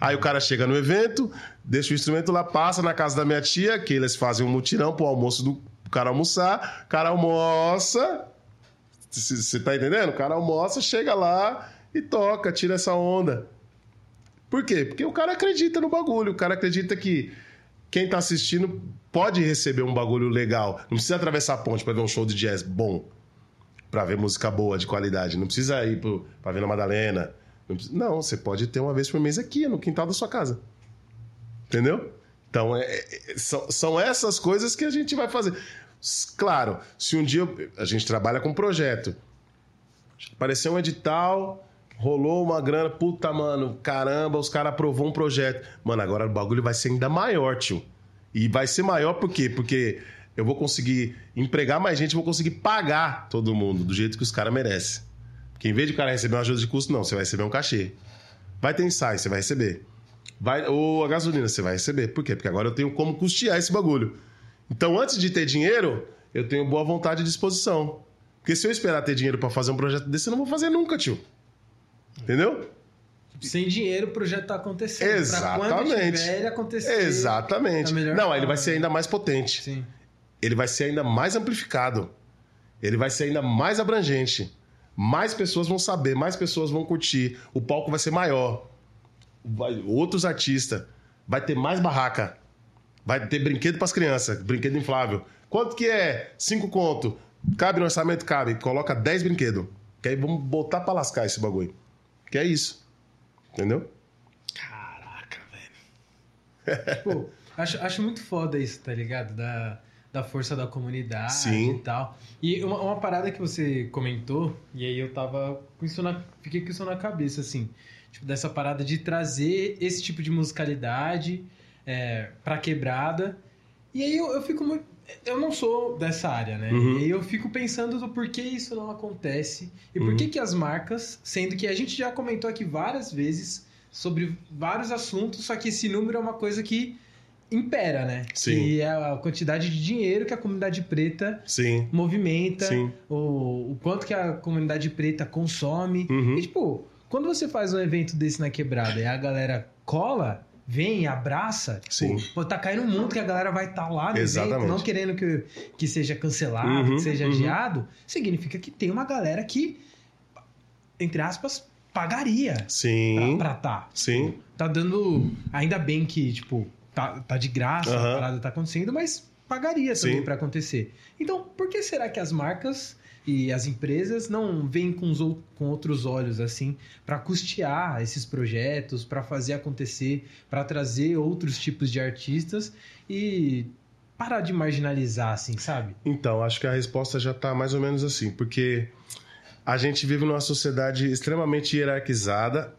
Aí o cara chega no evento, deixa o instrumento lá, passa na casa da minha tia, que eles fazem um mutirão pro almoço do cara almoçar. O cara almoça. Você tá entendendo? O cara almoça, chega lá e toca, tira essa onda. Por quê? Porque o cara acredita no bagulho, o cara acredita que quem tá assistindo pode receber um bagulho legal. Não precisa atravessar a ponte para ver um show de jazz bom para ver música boa, de qualidade. Não precisa ir para ver na Madalena. Não, precisa, não, você pode ter uma vez por mês aqui, no quintal da sua casa. Entendeu? Então, é, é, são, são essas coisas que a gente vai fazer. Claro, se um dia a gente trabalha com projeto, apareceu um edital, rolou uma grana, puta, mano, caramba, os caras aprovou um projeto. Mano, agora o bagulho vai ser ainda maior, tio. E vai ser maior por quê? Porque eu vou conseguir empregar mais gente, vou conseguir pagar todo mundo do jeito que os caras merecem. Porque em vez de o cara receber uma ajuda de custo, não, você vai receber um cachê. Vai ter ensaio, você vai receber. Vai, ou a gasolina, você vai receber. Por quê? Porque agora eu tenho como custear esse bagulho. Então, antes de ter dinheiro, eu tenho boa vontade e disposição. Porque se eu esperar ter dinheiro para fazer um projeto desse, eu não vou fazer nunca, tio. Entendeu? Sem dinheiro, o projeto tá acontecendo. Exatamente. Tiver, ele acontecer. Exatamente. Não, aí ele vai ser ainda mais potente. Sim ele vai ser ainda mais amplificado. Ele vai ser ainda mais abrangente. Mais pessoas vão saber, mais pessoas vão curtir. O palco vai ser maior. Vai, outros artistas. Vai ter mais barraca. Vai ter brinquedo para as crianças, brinquedo inflável. Quanto que é? Cinco conto. Cabe no orçamento? Cabe. Coloca 10 brinquedos. Que aí vamos botar para lascar esse bagulho. Que é isso. Entendeu? Caraca, velho. Pô, acho, acho muito foda isso, tá ligado? Da da força da comunidade Sim. e tal. E uma, uma, parada que você comentou, e aí eu tava com isso na, fiquei com isso na cabeça, assim, tipo, dessa parada de trazer esse tipo de musicalidade é, pra quebrada. E aí eu, eu fico muito. Eu não sou dessa área, né? Uhum. E eu fico pensando do porquê isso não acontece e por que, uhum. que as marcas, sendo que a gente já comentou aqui várias vezes sobre vários assuntos, só que esse número é uma coisa que impera, né? Sim. E é a quantidade de dinheiro que a comunidade preta Sim. movimenta, Sim. O, o quanto que a comunidade preta consome. Uhum. E, tipo, quando você faz um evento desse na quebrada e a galera cola, vem, abraça, Sim. Pô, tá caindo um mundo que a galera vai estar tá lá no Exatamente. evento, não querendo que, que seja cancelado, uhum, que seja uhum. adiado, significa que tem uma galera que, entre aspas, pagaria Sim. pra estar. Tá. Sim. Tá dando. Ainda bem que, tipo, tá, tá de graça, uhum. a parada tá acontecendo, mas pagaria também para acontecer. Então, por que será que as marcas E as empresas não veem com, os com outros olhos assim para custear esses projetos, para fazer acontecer, para trazer outros tipos de artistas e parar de marginalizar, assim, sabe? Então, acho que a resposta já está mais ou menos assim, porque a gente vive numa sociedade extremamente hierarquizada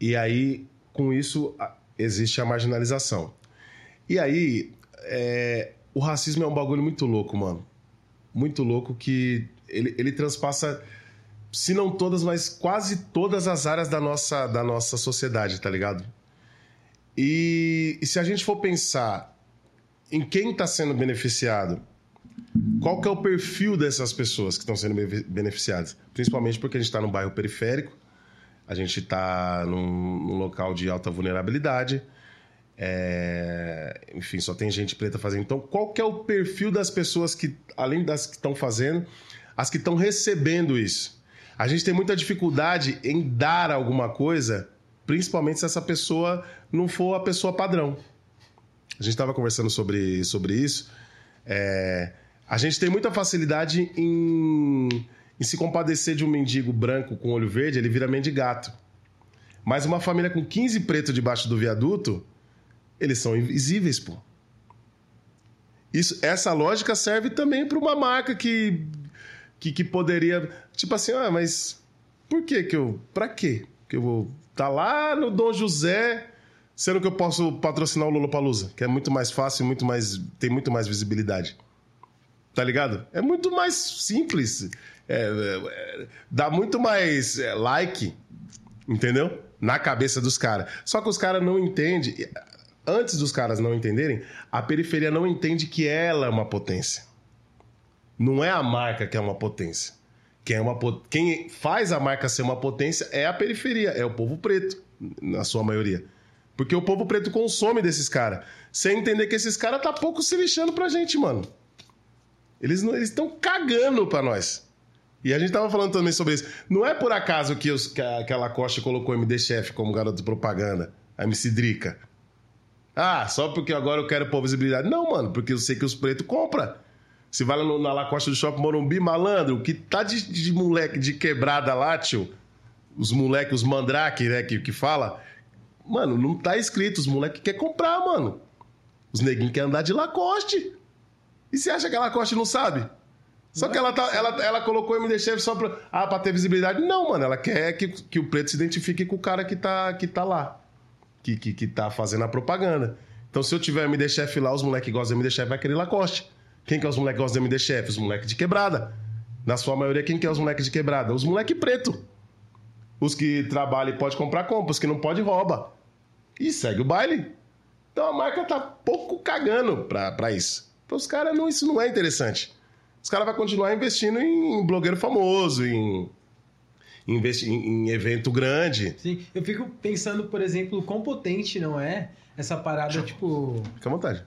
e aí, com isso, existe a marginalização. E aí, é, o racismo é um bagulho muito louco, mano. Muito louco que ele, ele transpassa, se não todas, mas quase todas as áreas da nossa, da nossa sociedade, tá ligado? E, e se a gente for pensar em quem está sendo beneficiado, qual que é o perfil dessas pessoas que estão sendo be- beneficiadas? Principalmente porque a gente está num bairro periférico, a gente está num, num local de alta vulnerabilidade, é, enfim, só tem gente preta fazendo. Então, qual que é o perfil das pessoas que, além das que estão fazendo, as que estão recebendo isso? A gente tem muita dificuldade em dar alguma coisa, principalmente se essa pessoa não for a pessoa padrão. A gente estava conversando sobre, sobre isso. É, a gente tem muita facilidade em, em se compadecer de um mendigo branco com olho verde, ele vira mendigato. Mas uma família com 15 pretos debaixo do viaduto, eles são invisíveis, pô. Isso, essa lógica serve também para uma marca que, que, que poderia. Tipo assim, ah, mas por que que eu. Pra quê? Que eu vou. Tá lá no Dom José, sendo que eu posso patrocinar o Lollapalooza, que é muito mais fácil, muito mais. tem muito mais visibilidade. Tá ligado? É muito mais simples. É, é, dá muito mais é, like, entendeu? Na cabeça dos caras. Só que os caras não entendem. Antes dos caras não entenderem, a periferia não entende que ela é uma potência. Não é a marca que é uma potência. Quem, é uma, quem faz a marca ser uma potência é a periferia, é o povo preto, na sua maioria. Porque o povo preto consome desses caras. Sem entender que esses caras tá pouco se lixando pra gente, mano. Eles estão cagando pra nós. E a gente tava falando também sobre isso. Não é por acaso que, os, que, colocou MD Chef como garoto de propaganda, a MC Drica. Ah, só porque agora eu quero pôr visibilidade. Não, mano, porque eu sei que os pretos compram. Se vai lá no- na Lacoste do Shopping Morumbi, malandro, o que tá de, de moleque de quebrada lá, tio, os moleques, os mandrake, né, que, que fala, mano, não tá escrito, os moleques querem comprar, mano. Os neguinhos querem andar de Lacoste. E você acha que a Lacoste não sabe? Só que ela, tá, ela, ela colocou o MD Chef só pra, ah, pra ter visibilidade. Não, mano, ela quer que, que o preto se identifique com o cara que tá, que tá lá. Que, que, que tá fazendo a propaganda. Então, se eu tiver MD Chef lá, os moleques que gostam do MD Chef vai querer Lacoste. Quem que é os moleques que gostam do MD Chef? Os moleques de quebrada. Na sua maioria, quem que é os moleques de quebrada? Os moleques preto. Os que trabalham e pode comprar, compra. Os que não pode, rouba. E segue o baile. Então a marca tá pouco cagando pra, pra isso. Então os caras, não, isso não é interessante. Os caras vão continuar investindo em blogueiro famoso, em, em, em- evento grande. Sim, eu fico pensando, por exemplo, o quão potente não é essa parada, tipo. Fica à vontade.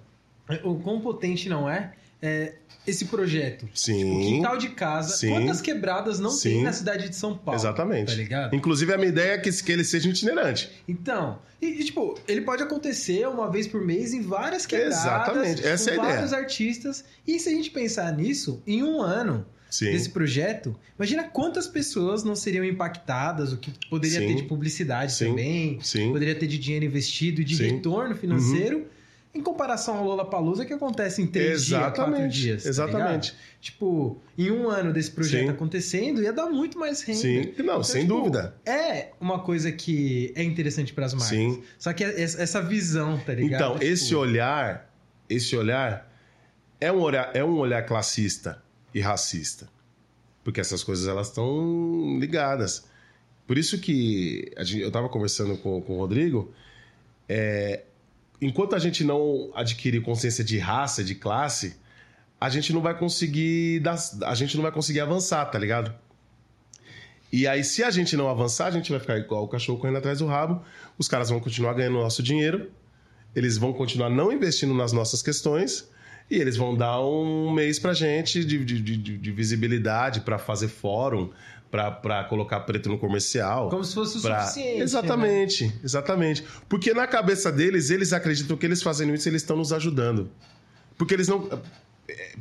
O quão potente não é, é, esse projeto. Sim. O quintal de casa. Sim. Quantas quebradas não tem Sim. na cidade de São Paulo? Exatamente. Tá ligado? Inclusive, a minha ideia é que, que ele seja itinerante. Então, e, e, tipo, ele pode acontecer uma vez por mês em várias quebradas. Exatamente, essa com é a ideia. vários artistas. E se a gente pensar nisso, em um ano Sim. desse projeto, imagina quantas pessoas não seriam impactadas, o que poderia Sim. ter de publicidade Sim. também, poderia ter de dinheiro investido e de. Uhum. retorno financeiro. Em comparação ao Lollapalooza, que acontece em três dias, quatro Exatamente, dias. tá exatamente. ligado? tipo, em um ano desse projeto acontecendo, ia dar muito mais renda. Sim. Não, sem tipo, dúvida. É uma coisa que é interessante para as marcas. Sim. Só que é essa essa visão, tá ligado? Então, Tipo, esse olhar, esse olhar é um olhar, é um olhar classista e racista. Porque essas coisas elas estão ligadas. Por isso que gente- eu estava conversando com, com o Rodrigo, é, enquanto a gente não adquirir consciência de raça, de classe, a gente não vai conseguir dar, a gente não vai conseguir avançar, tá ligado? E aí, se a gente não avançar, a gente vai ficar igual o cachorro correndo atrás do rabo. Os caras vão continuar ganhando nosso dinheiro, eles vão continuar não investindo nas nossas questões e eles vão dar um mês pra gente de, de, de- de visibilidade para fazer fórum, para colocar preto no comercial. Como se fosse o pra- suficiente. né? Exatamente, exatamente. Porque na cabeça deles, eles acreditam que eles fazendo isso, eles estão nos ajudando. Porque eles não.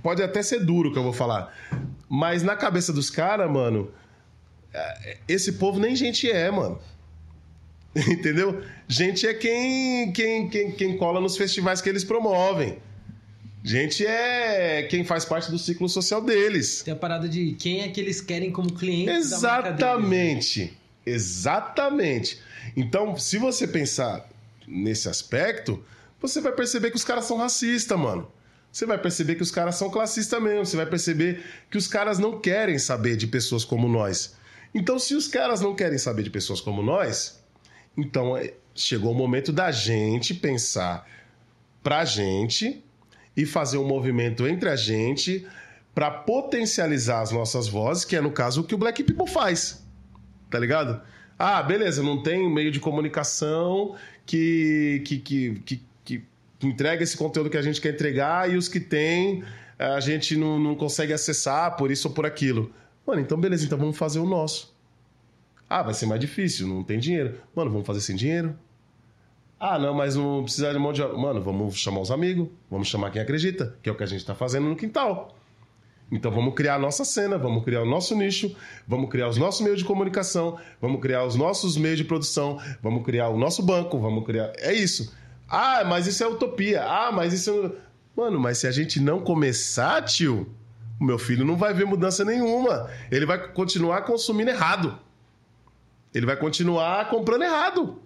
Pode até ser duro o que eu vou falar. Mas na cabeça dos caras, mano, é, esse povo nem gente é, mano. Entendeu? Gente é quem, quem, quem, quem cola nos festivais que eles promovem. Gente é quem faz parte do ciclo social deles. Tem a parada de quem é que eles querem como cliente marca deles, né? Exatamente. Exatamente. Então, se você pensar nesse aspecto, você vai perceber que os caras são racistas, mano. Você vai perceber que os caras são classistas mesmo. Você vai perceber que os caras não querem saber de pessoas como nós. Então, se os caras não querem saber de pessoas como nós, então é, chegou o momento da gente pensar pra gente e fazer um movimento entre a gente para potencializar as nossas vozes, que é no caso o que o Black People faz. Tá ligado? Ah, beleza, não tem meio de comunicação que, que, que, que, que entrega esse conteúdo que a gente quer entregar e os que tem a gente não, não consegue acessar por isso ou por aquilo. Mano, então beleza, então vamos fazer o nosso. Ah, vai ser mais difícil, não tem dinheiro. Mano, vamos fazer sem dinheiro. Ah, não, mas não precisa de mão de. Mano, vamos chamar os amigos, vamos chamar quem acredita, que é o que a gente tá fazendo no quintal. Então vamos criar a nossa cena, vamos criar o nosso nicho, vamos criar os nossos meios de comunicação, vamos criar os nossos meios de produção, vamos criar o nosso banco, vamos criar. É isso. Ah, mas isso é utopia. Ah, mas isso é. Mano, mas se a gente não começar, tio, o meu filho não vai ver mudança nenhuma. Ele vai continuar consumindo errado. Ele vai continuar comprando errado.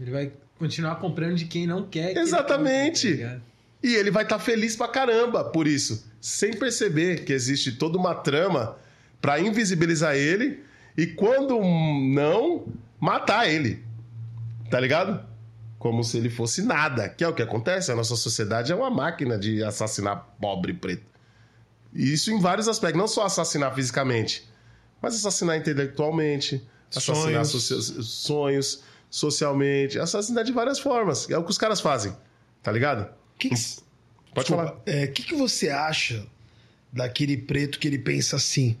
Ele vai continuar comprando de quem não quer. que ele Exatamente. compre, tá? E ele vai estar feliz pra caramba por isso, sem perceber que existe toda uma trama pra invisibilizar ele e quando não, matar ele. Tá ligado? Como se ele fosse nada, que é o que acontece. A nossa sociedade é uma máquina de assassinar pobre preto. E isso em vários aspectos, não só assassinar fisicamente, mas assassinar intelectualmente, assassinar Sonhos. sonhos, socialmente, assassinar de várias formas. É o que os caras fazem, tá ligado? Que que- Pode Desculpa, falar. é, O que, que você acha daquele preto que ele pensa assim?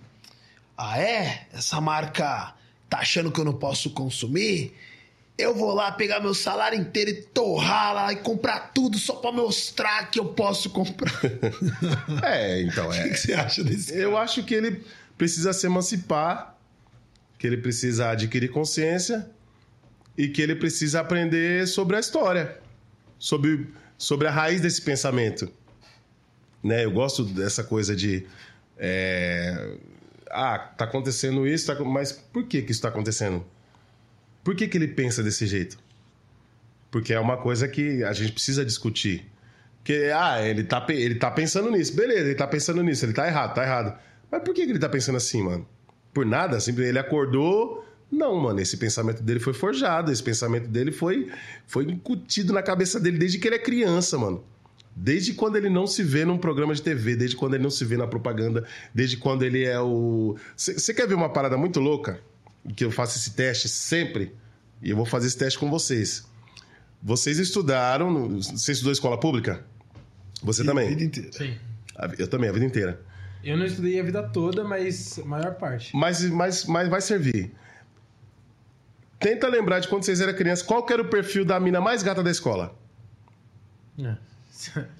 Ah, é? Essa marca tá achando que eu não posso consumir? Eu vou lá pegar meu salário inteiro e torrar lá e comprar tudo só pra mostrar que eu posso comprar. O É, então, que, é. que você acha desse? Eu acho que ele precisa se emancipar, que ele precisa adquirir consciência e que ele precisa aprender sobre a história, sobre, sobre a raiz desse pensamento. Né? Eu gosto dessa coisa de. é, ah, tá acontecendo isso, tá- mas por que, que isso tá acontecendo? Por que, que ele pensa desse jeito? Porque é uma coisa que a gente precisa discutir. Porque, ah, ele tá, ele tá pensando nisso. Beleza, ele tá pensando nisso. Ele tá errado, tá errado. Mas por que, que ele tá pensando assim, mano? Por nada? Simplesmente ele acordou. Não, mano, esse pensamento dele foi forjado. Esse pensamento dele foi, foi incutido na cabeça dele desde que ele é criança, mano. Desde quando ele não se vê num programa de TV, desde quando ele não se vê na propaganda, desde quando ele é o. Você quer ver uma parada muito louca? Que eu faço esse teste sempre, e eu vou fazer esse teste com vocês. Vocês estudaram. no- Você estudou escola pública? Você A também? vida inteira. Sim. A Eu também, a vida inteira. Eu não estudei a vida toda, mas a maior parte. Mas, mas, mas vai servir. Tenta lembrar de quando vocês eram crianças, qual que era o perfil da mina mais gata da escola? É.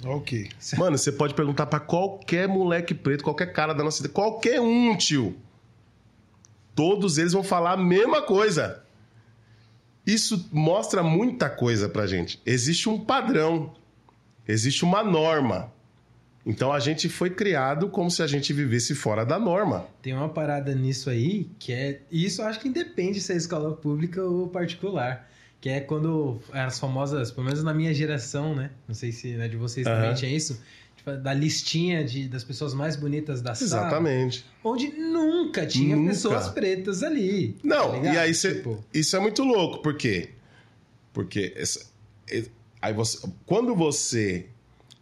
Ok. Mano, você pode perguntar pra qualquer moleque preto, qualquer cara da nossa cidade, qualquer um, tio. Todos eles vão falar a mesma coisa. Isso mostra muita coisa pra gente. Existe um padrão, existe uma norma. Então a gente foi criado como se a gente vivesse fora da norma. Tem uma parada nisso aí que é. Isso acho que independe se é escola pública ou particular. Que é quando as famosas, pelo menos na minha geração, né? Não sei se na de vocês também Aham. tinha isso. tipo, Da listinha de, das pessoas mais bonitas da sala. Exatamente. Onde nunca tinha Nunca. pessoas pretas ali. Não, tá e aí você. Tipo, Isso é muito louco, por quê? Porque essa- aí você, quando você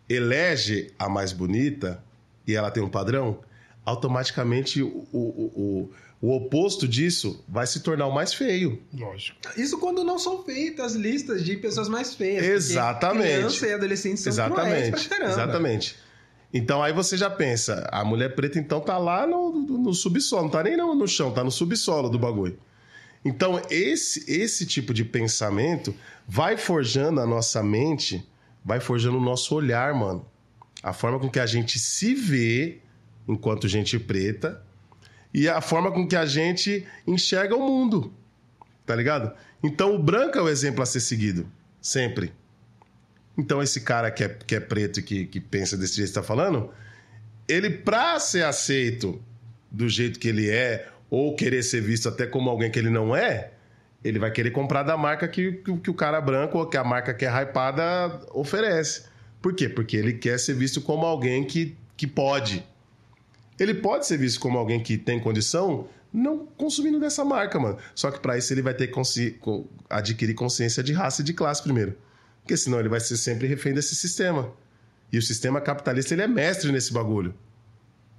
elege a mais bonita e ela tem um padrão, automaticamente o, o, o, o oposto disso vai se tornar o mais feio. Lógico. Isso quando não são feitas listas de pessoas mais feias. Exatamente. Criança e adolescentes são Exatamente. pra caramba. Exatamente. Então aí você já pensa, a mulher preta então tá lá no, no- no subsolo, não tá nem no, no chão, tá no subsolo do bagulho. Então esse esse tipo de pensamento vai forjando a nossa mente, vai forjando o nosso olhar, mano. A forma com que a gente se vê enquanto gente preta, e a forma com que a gente enxerga o mundo. Tá ligado? Então o branco é o exemplo a ser seguido, sempre. Então esse cara que é, que é preto e que, que pensa desse jeito que tá falando, ele, pra ser aceito do jeito que ele é, ou querer ser visto até como alguém que ele não é, ele vai querer comprar da marca que, que, que o cara branco ou que a marca que é hypada oferece. Por quê? Porque ele quer ser visto como alguém que, que pode. Ele pode ser visto como alguém que tem condição não consumindo dessa marca, mano. Só que para isso ele vai ter que consci... adquirir consciência de raça e de classe primeiro. Porque senão ele vai ser sempre refém desse sistema. E o sistema capitalista ele é mestre nesse bagulho.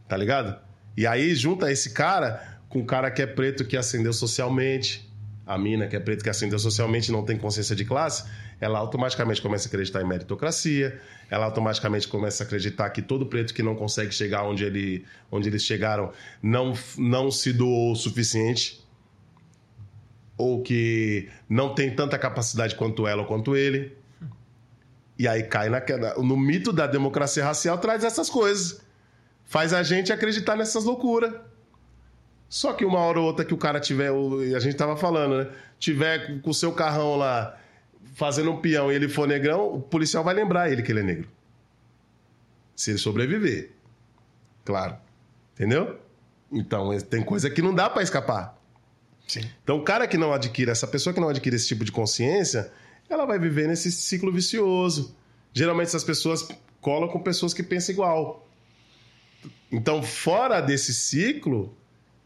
Tá ligado? E aí junta esse cara com o cara que é preto que ascendeu socialmente, a mina que é preta que ascendeu socialmente e não tem consciência de classe, ela automaticamente começa a acreditar em meritocracia, ela automaticamente começa a acreditar que todo preto que não consegue chegar onde, ele, onde eles chegaram não, não se doou o suficiente, ou que não tem tanta capacidade quanto ela ou quanto ele. E aí cai naquela. No mito da democracia racial traz essas coisas. Faz a gente acreditar nessas loucuras. Só que uma hora ou outra que o cara tiver, a gente tava falando, né? Tiver com o seu carrão lá fazendo um peão e ele for negrão, o policial vai lembrar ele que ele é negro. Se ele sobreviver. Claro. Entendeu? Então, tem coisa que não dá para escapar. Sim. Então, o cara que não adquire, essa pessoa que não adquire esse tipo de consciência, ela vai viver nesse ciclo vicioso. Geralmente, essas pessoas colam com pessoas que pensam igual. Então, fora desse ciclo,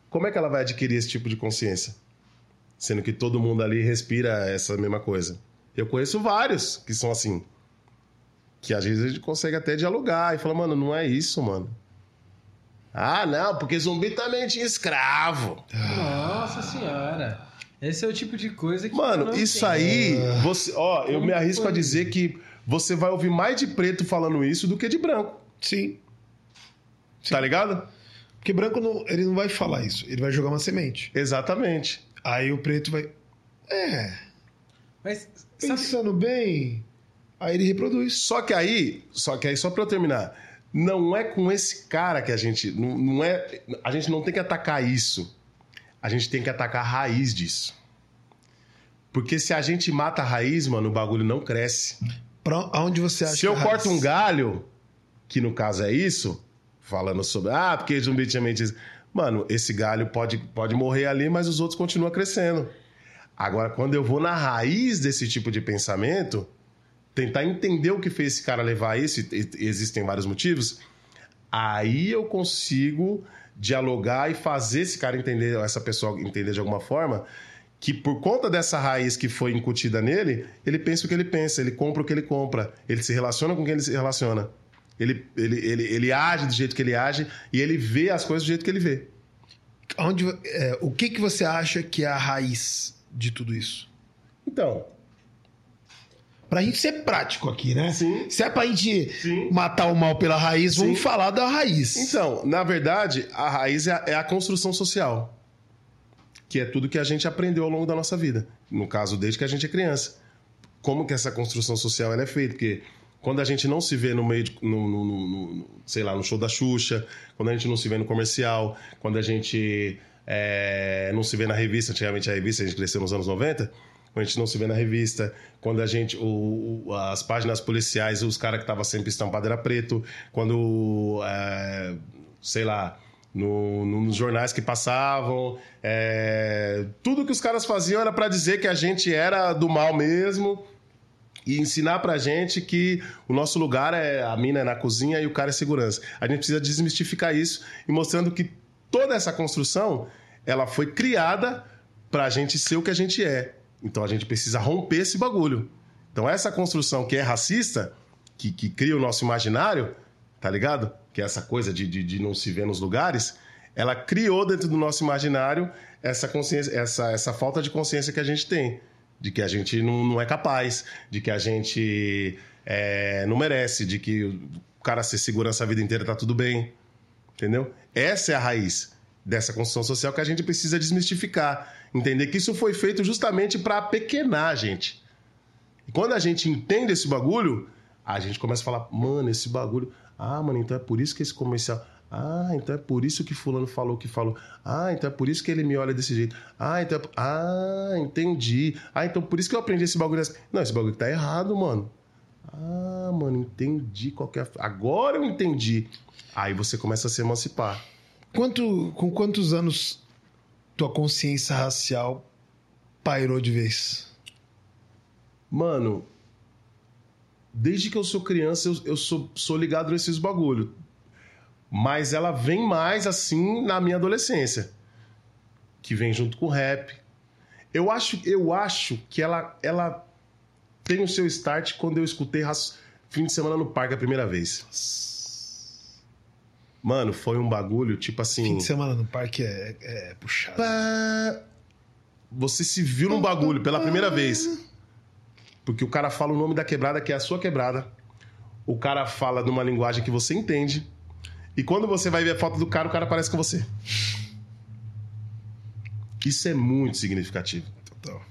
como é que ela vai adquirir esse tipo de consciência? Sendo que todo mundo ali respira essa mesma coisa. Eu conheço vários que são assim. Que às vezes a gente consegue até dialogar e falar, mano, não é isso, mano. Ah, não, porque zumbi também tinha escravo. Nossa senhora. Esse é o tipo de coisa que. Mano, isso tem. aí, você, ó, eu Como me arrisco foi? a dizer que você vai ouvir mais de preto falando isso do que de branco. Sim. Tá ligado? Porque branco não, ele não vai falar isso. Ele vai jogar uma semente. Exatamente. Aí o preto vai. É. Mas, sabe, Pensando bem. Aí ele reproduz. Só que aí, só que aí só para eu terminar, não é com esse cara que a gente não, não é, a gente não tem que atacar isso. A gente tem que atacar a raiz disso. Porque se a gente mata a raiz, mano, o bagulho não cresce. Pra onde você acha Se eu corto um galho, que no caso é isso, falando sobre, ah, porque zumbi tinha mente. Mano, esse galho pode, pode morrer ali, mas os outros continuam crescendo. Agora, quando eu vou na raiz desse tipo de pensamento, tentar entender o que fez esse cara levar isso, e- existem vários motivos, aí eu consigo dialogar e fazer esse cara entender, essa pessoa entender de alguma forma, que por conta dessa raiz que foi incutida nele, ele pensa o que ele pensa, ele compra o que ele compra, ele se relaciona com quem ele se relaciona. Ele, ele, ele, ele age do jeito que ele age e ele vê as coisas do jeito que ele vê. Onde, é, o que, que você acha que é a raiz de tudo isso? Então, Pra gente ser prático aqui, né? Sim. Se é pra gente Sim. matar o mal pela raiz, vamos Sim. falar da raiz. Então, na verdade, a raiz é a, é a construção social. Que é tudo que a gente aprendeu ao longo da nossa vida. No caso, desde que a gente é criança. Como que essa construção social ela é feita? Porque quando a gente não se vê no meio, de, no, no- no- no- sei lá, no show da Xuxa, quando a gente não se vê no comercial, quando a gente é, não se vê na revista, antigamente a revista, a gente cresceu nos anos 90, quando a gente não se vê na revista, quando a gente. o- o- as páginas policiais, os caras que estavam sempre estampados era preto, quando. é, sei lá. no- no- nos jornais que passavam, é, tudo que os caras faziam era para dizer que a gente era do mal mesmo e ensinar pra gente que o nosso lugar é a mina é na cozinha e o cara é segurança. A gente precisa desmistificar isso e mostrando que toda essa construção ela foi criada pra gente ser o que a gente é. Então a gente precisa romper esse bagulho. Então essa construção que é racista, que, que cria o nosso imaginário, tá ligado? Que é essa coisa de, de, de não se ver nos lugares, ela criou dentro do nosso imaginário essa consciência, essa, essa falta de consciência que a gente tem. De que a gente não, não é capaz, de que a gente é, não merece, de que o cara ser segurança a vida inteira tá tudo bem. Entendeu? Essa é a raiz dessa construção social que a gente precisa desmistificar. Entender que isso foi feito justamente para pequenar a gente. E quando a gente entende esse bagulho, a gente começa a falar, mano, esse bagulho. Ah, mano, então é por isso que esse comercial. Ah, então é por isso que fulano falou o que falou. Ah, então é por isso que ele me olha desse jeito. Ah, então é... Ah, entendi. Ah, então por isso que eu aprendi esse bagulho. assim. Não, esse bagulho tá errado, mano. Ah, mano, entendi qual que é a... Agora eu entendi. Aí você começa a se emancipar. Quanto, com quantos anos tua consciência racial pairou de vez? Mano, desde que eu sou criança, eu, eu sou, sou ligado nesses bagulho. Mas ela vem mais assim na minha adolescência. Que vem junto com o rap. Eu acho, eu acho que ela, ela tem o seu start quando eu escutei fim de semana no parque a primeira vez. Mano, foi um bagulho, tipo assim. Fim de semana no parque é, é puxado. Pá. Você se viu num bagulho pela primeira vez. Porque o cara fala o nome da quebrada que é a sua quebrada. O cara fala numa linguagem que você entende. E quando você vai ver a foto do cara, o cara parece com você. Isso é muito significativo. Total.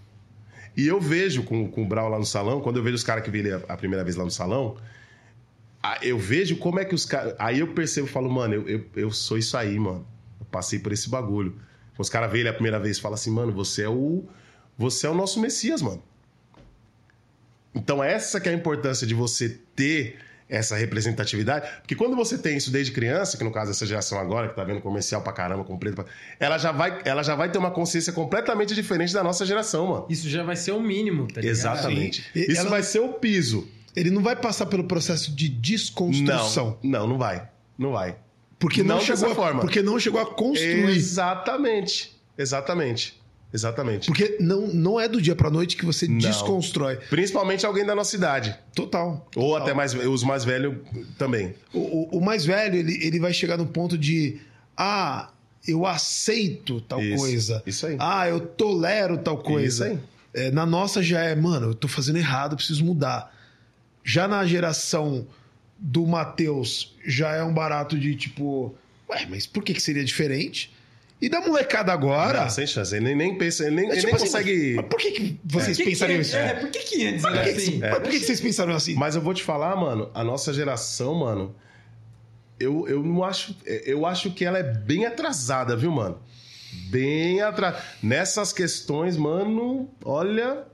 E eu vejo com, com o Brau lá no salão, quando eu vejo os caras que ele a, primeira vez lá no salão, eu vejo como é que os caras. Aí eu percebo e falo, mano, eu, eu, eu sou isso aí, mano. Eu passei por esse bagulho. Os caras veem ele a primeira vez e falam assim, mano, você é o. Você é o nosso Messias, mano. Então, essa que é a importância de você ter essa representatividade. Porque quando você tem isso desde criança, que no caso dessa geração agora, que tá vendo comercial pra caramba, com preto, pra- ela, já vai, ela já vai ter uma consciência completamente diferente da nossa geração, mano. Isso já vai ser o mínimo, tá ligado? Exatamente. E Isso ela- vai ser o piso. Ele não vai passar pelo processo de desconstrução. Não, não, não vai. Não vai. Porque não, Não chegou dessa a, forma. Porque não chegou a construir. Exatamente. Exatamente. Exatamente. Porque não, não é do dia pra noite que você Não. desconstrói. Principalmente alguém da nossa idade. Total. Ou até mais, os mais velhos também. O, o- o mais velho, ele, ele vai chegar no ponto de. Ah, eu aceito tal Isso, coisa. isso aí. Ah, eu tolero tal coisa. Isso aí. É, na nossa já é, mano, eu tô fazendo errado, preciso mudar. Já na geração do Matheus, já é um barato de tipo, ué, mas por que, que seria diferente? E da molecada agora. Não, sem chance. Ele nem, nem pensa, ele nem, é ele tipo nem assim, consegue. Mas por que, que vocês que pensariam isso? É, por que que antes Por era assim? mas por que que vocês pensaram assim? Mas eu vou te falar, mano, a nossa geração, mano, eu, eu não acho. Eu acho que ela é bem atrasada, viu, mano? Bem atrasada. Nessas questões, mano, olha.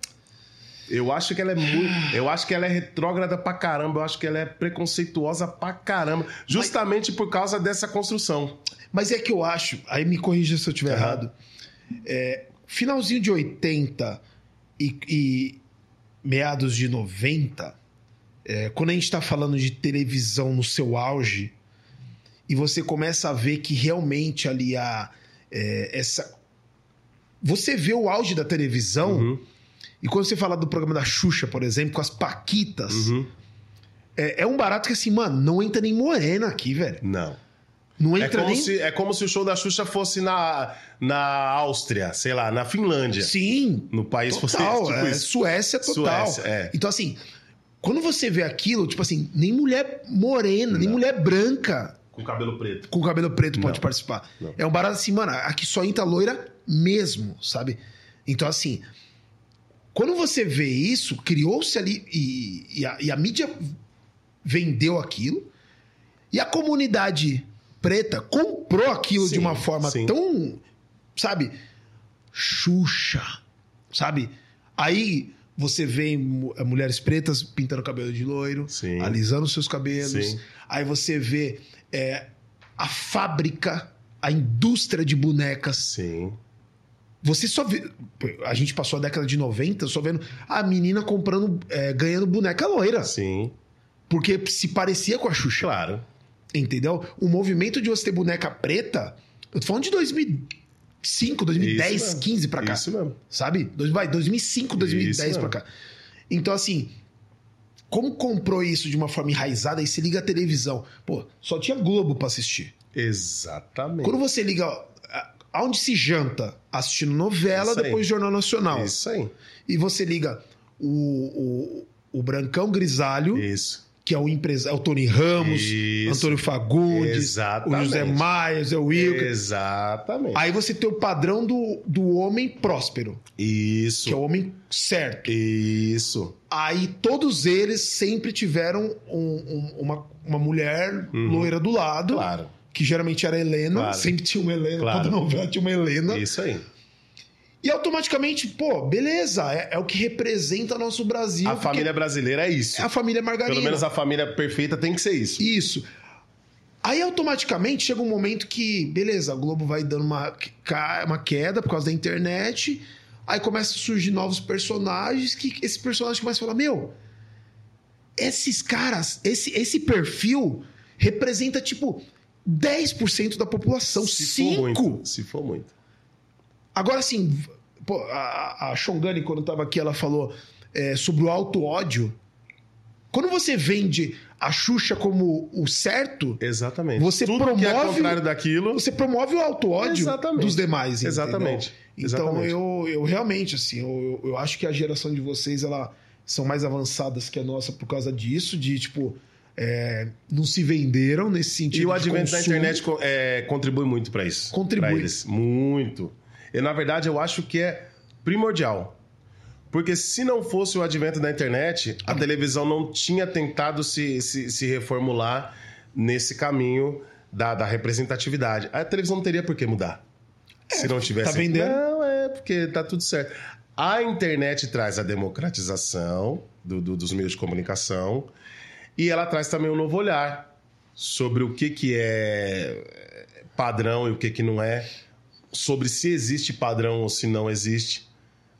Eu acho que ela é muito. Eu acho que ela é retrógrada pra caramba. Eu acho que ela é preconceituosa pra caramba. Justamente por causa dessa construção. Mas é que eu acho, aí me corrija se eu estiver Aham. errado. é, finalzinho de 80 e, e meados de 90, é, quando a gente está falando de televisão no seu auge, e você começa a ver que realmente ali há é, essa. Você vê o auge da televisão, Uhum, e quando você fala do programa da Xuxa, por exemplo, com as Paquitas, uhum. é, é um barato que assim, mano, não entra nem morena aqui, velho. Não. Não É entra como, nem. se, é como se o show da Xuxa fosse na, na Áustria, sei lá, na Finlândia. Sim, No país Total, fosse tipo é, isso. Suécia total. Suécia, é. Então, assim, quando você vê aquilo, tipo assim, nem mulher morena, nem Não. mulher branca Com cabelo preto. com cabelo preto pode Não. participar. Não. É um barato assim, mano, aqui só entra loira mesmo, sabe? Então, assim, quando você vê isso, criou-se ali e, e a, e a mídia vendeu aquilo e a comunidade preta comprou aquilo de Sim, uma forma sim. tão, sabe, Xuxa, sabe? Aí você vê eh, mulheres pretas pintando cabelo de loiro, Sim. alisando seus cabelos. Aí você vê é, a fábrica, a indústria de bonecas. Sim. Você só vê. A gente passou a década de 90 só vendo a menina comprando, é, ganhando boneca loira. Sim. Porque se parecia com a Xuxa. Claro. Entendeu? O movimento de você ter boneca preta. Eu tô falando de 2005, 2010, Isso mesmo. 15 pra cá. Isso mesmo. Sabe? Vai, 2005, 2010 Isso pra cá. Então, assim. Como comprou isso de uma forma enraizada, aí você liga a televisão. Pô, só tinha Globo pra assistir. Exatamente. Quando você liga. Aonde se janta? Assistindo novela, depois Jornal Nacional. Isso aí. E você liga o, o, o Brancão Grisalho, Isso. Que é o empresário, é o Tony Ramos, Isso. Antônio Fagundes, Exatamente. o José Maia, o Zé Wilker. Exatamente. Aí você tem o padrão do, do homem próspero, Isso. que é o homem certo. Isso. Aí todos eles sempre tiveram um- um- uma, uma mulher Uhum. loira do lado, Claro. que geralmente era Helena, Claro. sempre tinha uma Helena, Claro. toda novela tinha uma Helena. Isso aí. E automaticamente, pô, beleza, é, é o que representa nosso Brasil. A família brasileira é isso. é a família Margarina. Pelo menos a família perfeita tem que ser isso. Isso. Aí automaticamente chega um momento que, beleza, a Globo vai dando uma, uma queda por causa da internet. Aí começam a surgir novos personagens que esse personagem começa a falar: Meu, esses caras, esse, esse perfil representa tipo 10% da população. Se for 5%. muito. Se for muito. Agora, assim, pô, a, a Shongani, quando tava aqui, ela falou é, sobre o auto-ódio. Quando você vende a Xuxa como o certo, Exatamente. Você Tudo que é promove- contrário daquilo. você promove o auto-ódio Exatamente. dos demais. entendeu? Exatamente. Então, Exatamente. eu, eu realmente, assim, eu, eu acho que a geração de vocês, ela são mais avançadas que a nossa por causa disso, de, tipo, é, não se venderam nesse sentido E o de advento da internet é, contribui muito para isso. Contribui. Eles. Muito. E, na verdade, eu acho que é primordial. Porque se não fosse o advento da internet, a televisão não tinha tentado se, se, se reformular nesse caminho da, da representatividade. A televisão não teria por que mudar. se não tivesse. tá vendendo. Não, é porque tá tudo certo. A internet traz a democratização do- do- dos meios de comunicação e ela traz também um novo olhar sobre o que, que é padrão e o que, que não é, sobre se existe padrão ou se não existe.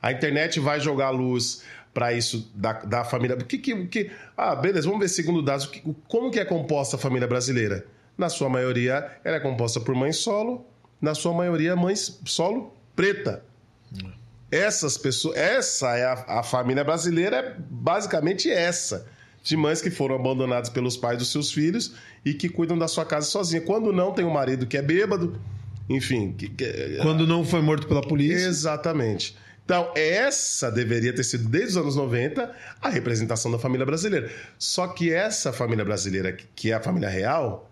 A internet vai jogar luz para isso da, da família. O que, que, que- ah, beleza, vamos ver segundo dados. que- como que é composta a família brasileira? Na sua maioria, ela é composta por mãe solo, na sua maioria, mãe solo preta. Essas pessoas, essa é a, a família brasileira, é basicamente essa. De mães que foram abandonadas pelos pais dos seus filhos e que cuidam da sua casa sozinha. Quando não, tem um marido que é bêbado, enfim. que- que- Quando não foi morto pela polícia. Exatamente. Então, essa deveria ter sido, desde os anos 90, a representação da família brasileira. Só que essa família brasileira, que- é a família real,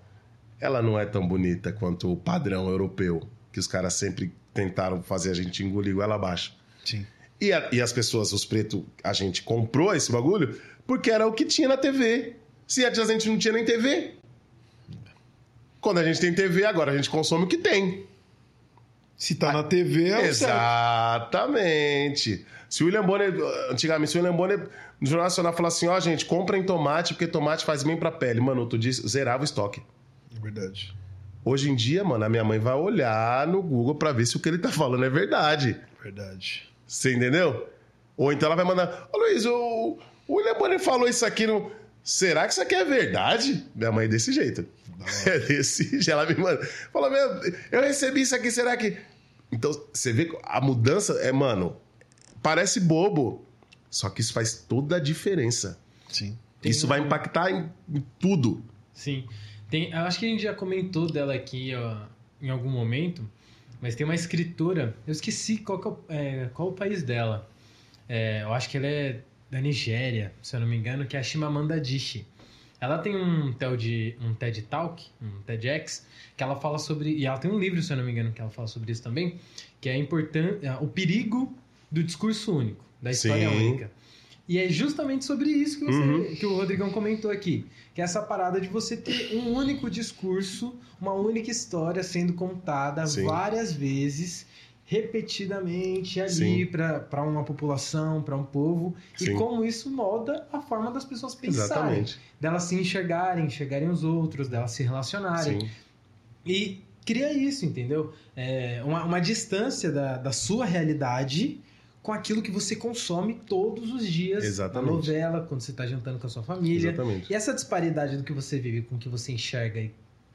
ela não é tão bonita quanto o padrão europeu, que os caras sempre tentaram fazer a gente engolir goela abaixo. Sim. E, a- e as pessoas, os pretos, a gente comprou esse bagulho porque era o que tinha na TV. Se antes a gente não tinha nem TV. Quando a gente tem TV, agora a gente consome o que tem. Se tá na TV, é. Exatamente. Se o William Bonner, antigamente, se o William Bonner no Jornal Nacional falava assim: ó, gente, comprem tomate porque tomate faz bem pra pele. Mano, outro dia zerava o estoque. É verdade. Hoje em dia, mano, a minha mãe vai olhar no Google pra ver se o que ele tá falando é verdade. Verdade. Você entendeu? Ou então ela vai mandar: Ô Luiz, o, o William Bonner falou isso aqui no. Será que isso aqui é verdade? Minha mãe é desse jeito. É desse jeito. Ela me manda. Fala, meu, eu recebi isso aqui, será que. Então, você vê que a mudança é, mano, parece bobo. Só que isso faz toda a diferença. Sim. Tem isso um- vai impactar em, em tudo. Sim. Tem, eu acho que a gente já comentou dela aqui ó, em algum momento, mas tem uma escritora, eu esqueci qual, que é, o, é, qual o país dela. É, eu acho que ela é da Nigéria, se eu não me engano, que é a Chimamanda Adichie. Ela tem um TED, um TED Talk, um TEDx, que ela fala sobre. E ela tem um livro, se eu não me engano, que ela fala sobre isso também, que é importan- é, o perigo do discurso único, da história Sim. única. E é justamente sobre isso que, você, Uhum. que o Rodrigão comentou aqui. Que é essa parada de você ter um único discurso, uma única história sendo contada Sim. várias vezes, repetidamente ali para uma população, para um povo, e Sim. como isso molda a forma das pessoas pensarem, Exatamente. delas se enxergarem, enxergarem os outros, delas se relacionarem. Sim. E cria isso, entendeu? É uma, uma distância da, da sua realidade com aquilo que você consome todos os dias Exatamente. na novela, quando você está jantando com a sua família. Exatamente. E essa disparidade do que você vive com o que você enxerga e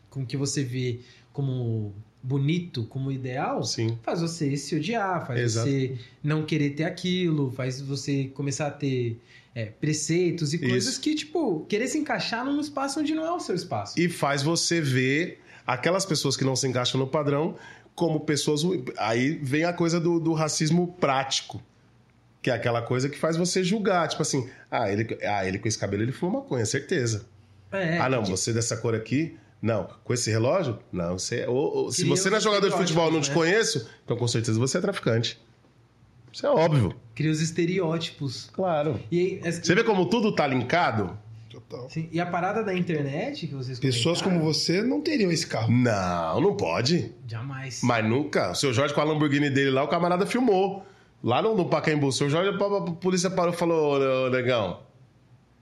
com o que você vê como bonito, como ideal, Sim. faz você se odiar, faz Exato. você não querer ter aquilo, faz você começar a ter é, preceitos e coisas Isso. que, tipo, querer se encaixar num espaço onde não é o seu espaço. E faz você ver aquelas pessoas que não se encaixam no padrão como pessoas. Aí vem a coisa do, do racismo prático. Que é aquela coisa que faz você julgar. Tipo assim, ah, ele, ah, ele com esse cabelo ele fuma maconha, certeza. É, ah, não, você dessa cor aqui. Não, com esse relógio? Não, você. é- ou- ou- se você não é jogador de futebol e não te estereótipos, conheço, então com certeza você é traficante. Isso é óbvio. cria os estereótipos. Claro. E aí, é- Você vê como tudo tá linkado? Total. Sim, E a parada da internet que vocês Pessoas como você não teriam esse carro. Não, não pode. Jamais. Mas nunca. O seu Jorge com a Lamborghini dele lá, o camarada filmou. Lá no, no Pacaembu, o seu Jorge, a, polícia parou e falou, negão,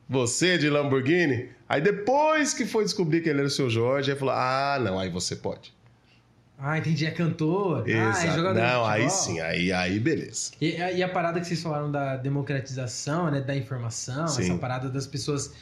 você de Lamborghini? Aí depois que foi descobrir que ele era o seu Jorge, aí falou, ah, não, aí você pode. Ah, entendi. É cantor. Ah, é Exato. jogador não, aí sim, aí, aí beleza. E, a- e a parada que vocês falaram da democratização, né, da informação, Sim. essa parada das pessoas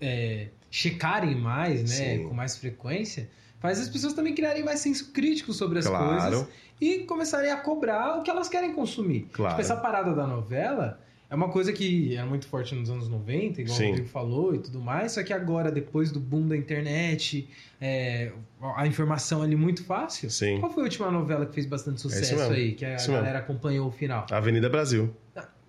é, checarem mais, né, Sim. com mais frequência, faz as pessoas também criarem mais senso crítico sobre as Claro. coisas e começarem a cobrar o que elas querem consumir. Claro. Tipo, essa parada da novela é uma coisa que era muito forte nos anos 90, igual Sim. o Rodrigo falou e tudo mais, só que agora, depois do boom da internet, é, a informação ali muito fácil. Sim. Qual foi a última novela que fez bastante sucesso mesmo. aí, que a Isso mesmo. galera acompanhou o final? Avenida Brasil.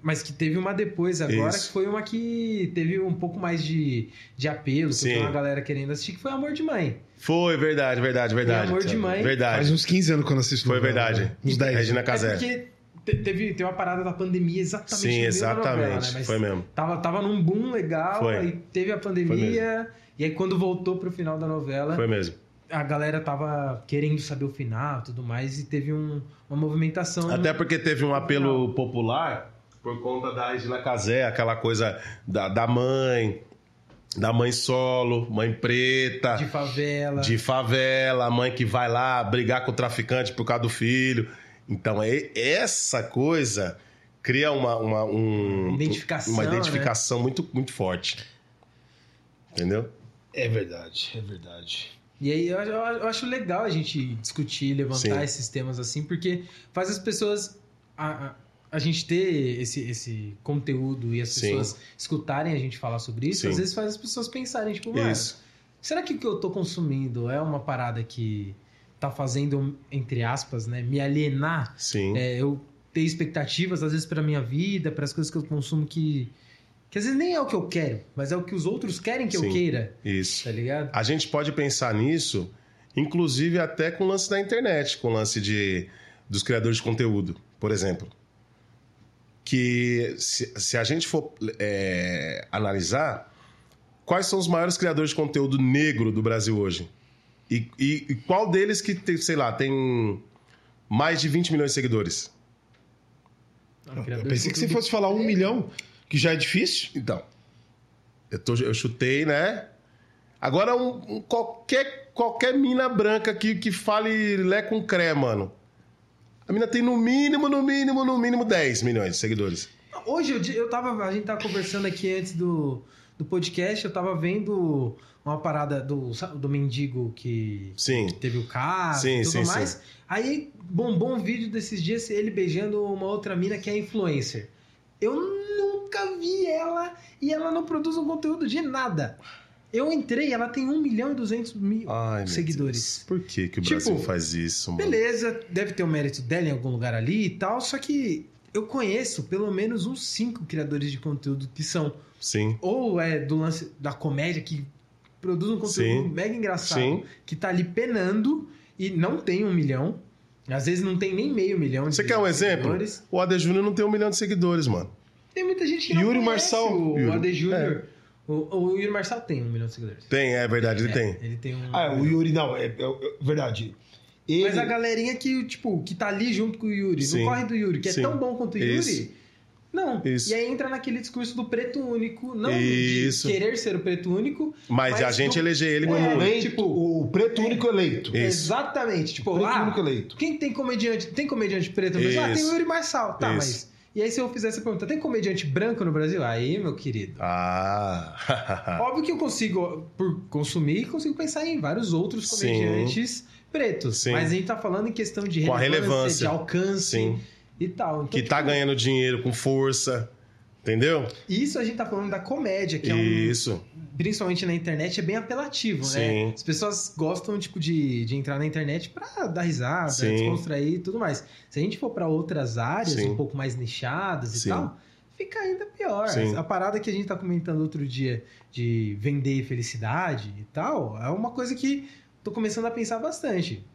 Mas que teve uma depois agora, Isso. que foi uma que teve um pouco mais de, de apelo, que Sim. foi uma galera querendo assistir, que foi Amor de Mãe. Foi, verdade, verdade, verdade. amor de mãe. Verdade. Faz uns 15 anos não assisto Foi novela, verdade. né? Uns 10. Regina É Casé. porque te- teve, teve uma parada da pandemia exatamente Sim, no exatamente. novela, né? Mas Foi mesmo. Tava, tava num boom legal, Foi. aí teve a pandemia, e aí quando voltou pro final da novela, Foi mesmo. a galera tava querendo saber o final e tudo mais, e teve um- uma movimentação. Até porque teve um apelo popular por conta da Regina Casé, aquela coisa da, da mãe, da mãe solo, mãe preta, de favela. de favela, a mãe que vai lá brigar com o traficante por causa do filho. Então, é- essa coisa cria uma, uma, um- Identificação, uma identificação muito, muito forte. Entendeu? É verdade, é verdade. E aí eu, eu- eu acho legal a gente discutir, levantar Sim. esses temas assim, porque faz as pessoas. A, a, a gente ter esse, esse conteúdo e as Sim. pessoas escutarem a gente falar sobre isso, Sim. às vezes faz as pessoas pensarem, tipo, mano, Isso. será que o que eu tô consumindo é uma parada que tá fazendo, entre aspas, né, me alienar? Sim. É, eu ter expectativas, às vezes, pra minha vida, para as coisas que eu consumo que. Que às vezes nem é o que eu quero, mas é o que os outros querem que eu Sim. queira, Isso. tá ligado? A gente pode pensar nisso, inclusive até com o lance da internet, com o lance de, dos criadores de conteúdo, por exemplo. Que se, se a gente for é, analisar, quais são os maiores criadores de conteúdo negro do Brasil hoje? E, e- e qual deles que, tem, sei lá, tem mais de 20 milhões de seguidores? Eu pensei que você fosse falar um milhão, que já é difícil. Então, eu, tô- eu chutei, né? Agora, um, um- qualquer, qualquer mina branca que, que fale lé com cré, mano. A mina tem no mínimo, no mínimo, no mínimo 10 milhões de seguidores. Hoje eu, eu tava. A gente tava conversando aqui antes do, do podcast, eu tava vendo uma parada do, do mendigo que Sim. teve o caso Sim, e tudo sim, mais. Aí bombou um vídeo desses dias ele beijando uma outra mina que é influencer. Eu nunca vi ela e ela não produz um conteúdo de nada. Eu entrei, ela tem 1 milhão e 200 mil Ai, seguidores. Por que, que o Tipo, Brasil faz isso, mano? Beleza, deve ter o mérito dela em algum lugar ali e tal, só que eu conheço pelo menos uns cinco criadores de conteúdo que são Sim. ou é do lance da comédia que produz um conteúdo Sim. mega engraçado, Sim. que tá ali penando e não tem um milhão, às vezes não tem nem meio milhão de Você quer um exemplo? seguidores. O AD Júnior não tem um milhão de seguidores, mano. Tem muita gente que não Yuri conhece Marçal. o, Yuri. AD Júnior. O, o Yuri Marçal tem um milhão de seguidores. Tem, é verdade, ele É, tem. Ele tem um. Ah, o Yuri, não, é, é- é verdade. Ele, Mas a galerinha que, tipo, que tá ali junto com o Yuri, Sim. não corre do Yuri, que Sim. é tão bom quanto o Yuri. Isso. Não. Isso. E aí entra naquele discurso do preto único, não Isso. de querer ser o preto único. Mas, Mas a gente do- eleger ele É, como. eleito, tipo, o preto único eleito. Isso. Exatamente. Tipo, Preto ah, único eleito. quem tem comediante? Tem comediante preto no Brasil? Ah, tem o Yuri Marçal. Tá, Isso. mas. E aí, se eu fizer essa pergunta, tem comediante branco no Brasil? Aí, meu querido. Ah. Óbvio que eu consigo, por consumir, consigo pensar em vários outros Sim. comediantes pretos. Sim. Mas a gente tá falando em questão de Com a relevância, relevância. de alcance Sim. E tal. Então, que tá tipo, ganhando dinheiro com força. Entendeu? Isso a gente tá falando da comédia, que é um. Isso. Principalmente na internet, é bem apelativo, né? Sim. As pessoas gostam, tipo, de, de entrar na internet pra dar risada, Sim. descontrair e tudo mais. Se a gente for pra outras áreas, Sim. um pouco mais nichadas e Sim. tal, fica ainda pior. Sim. A parada que a gente tá comentando outro dia de vender felicidade e tal, é uma coisa que tô começando a pensar bastante.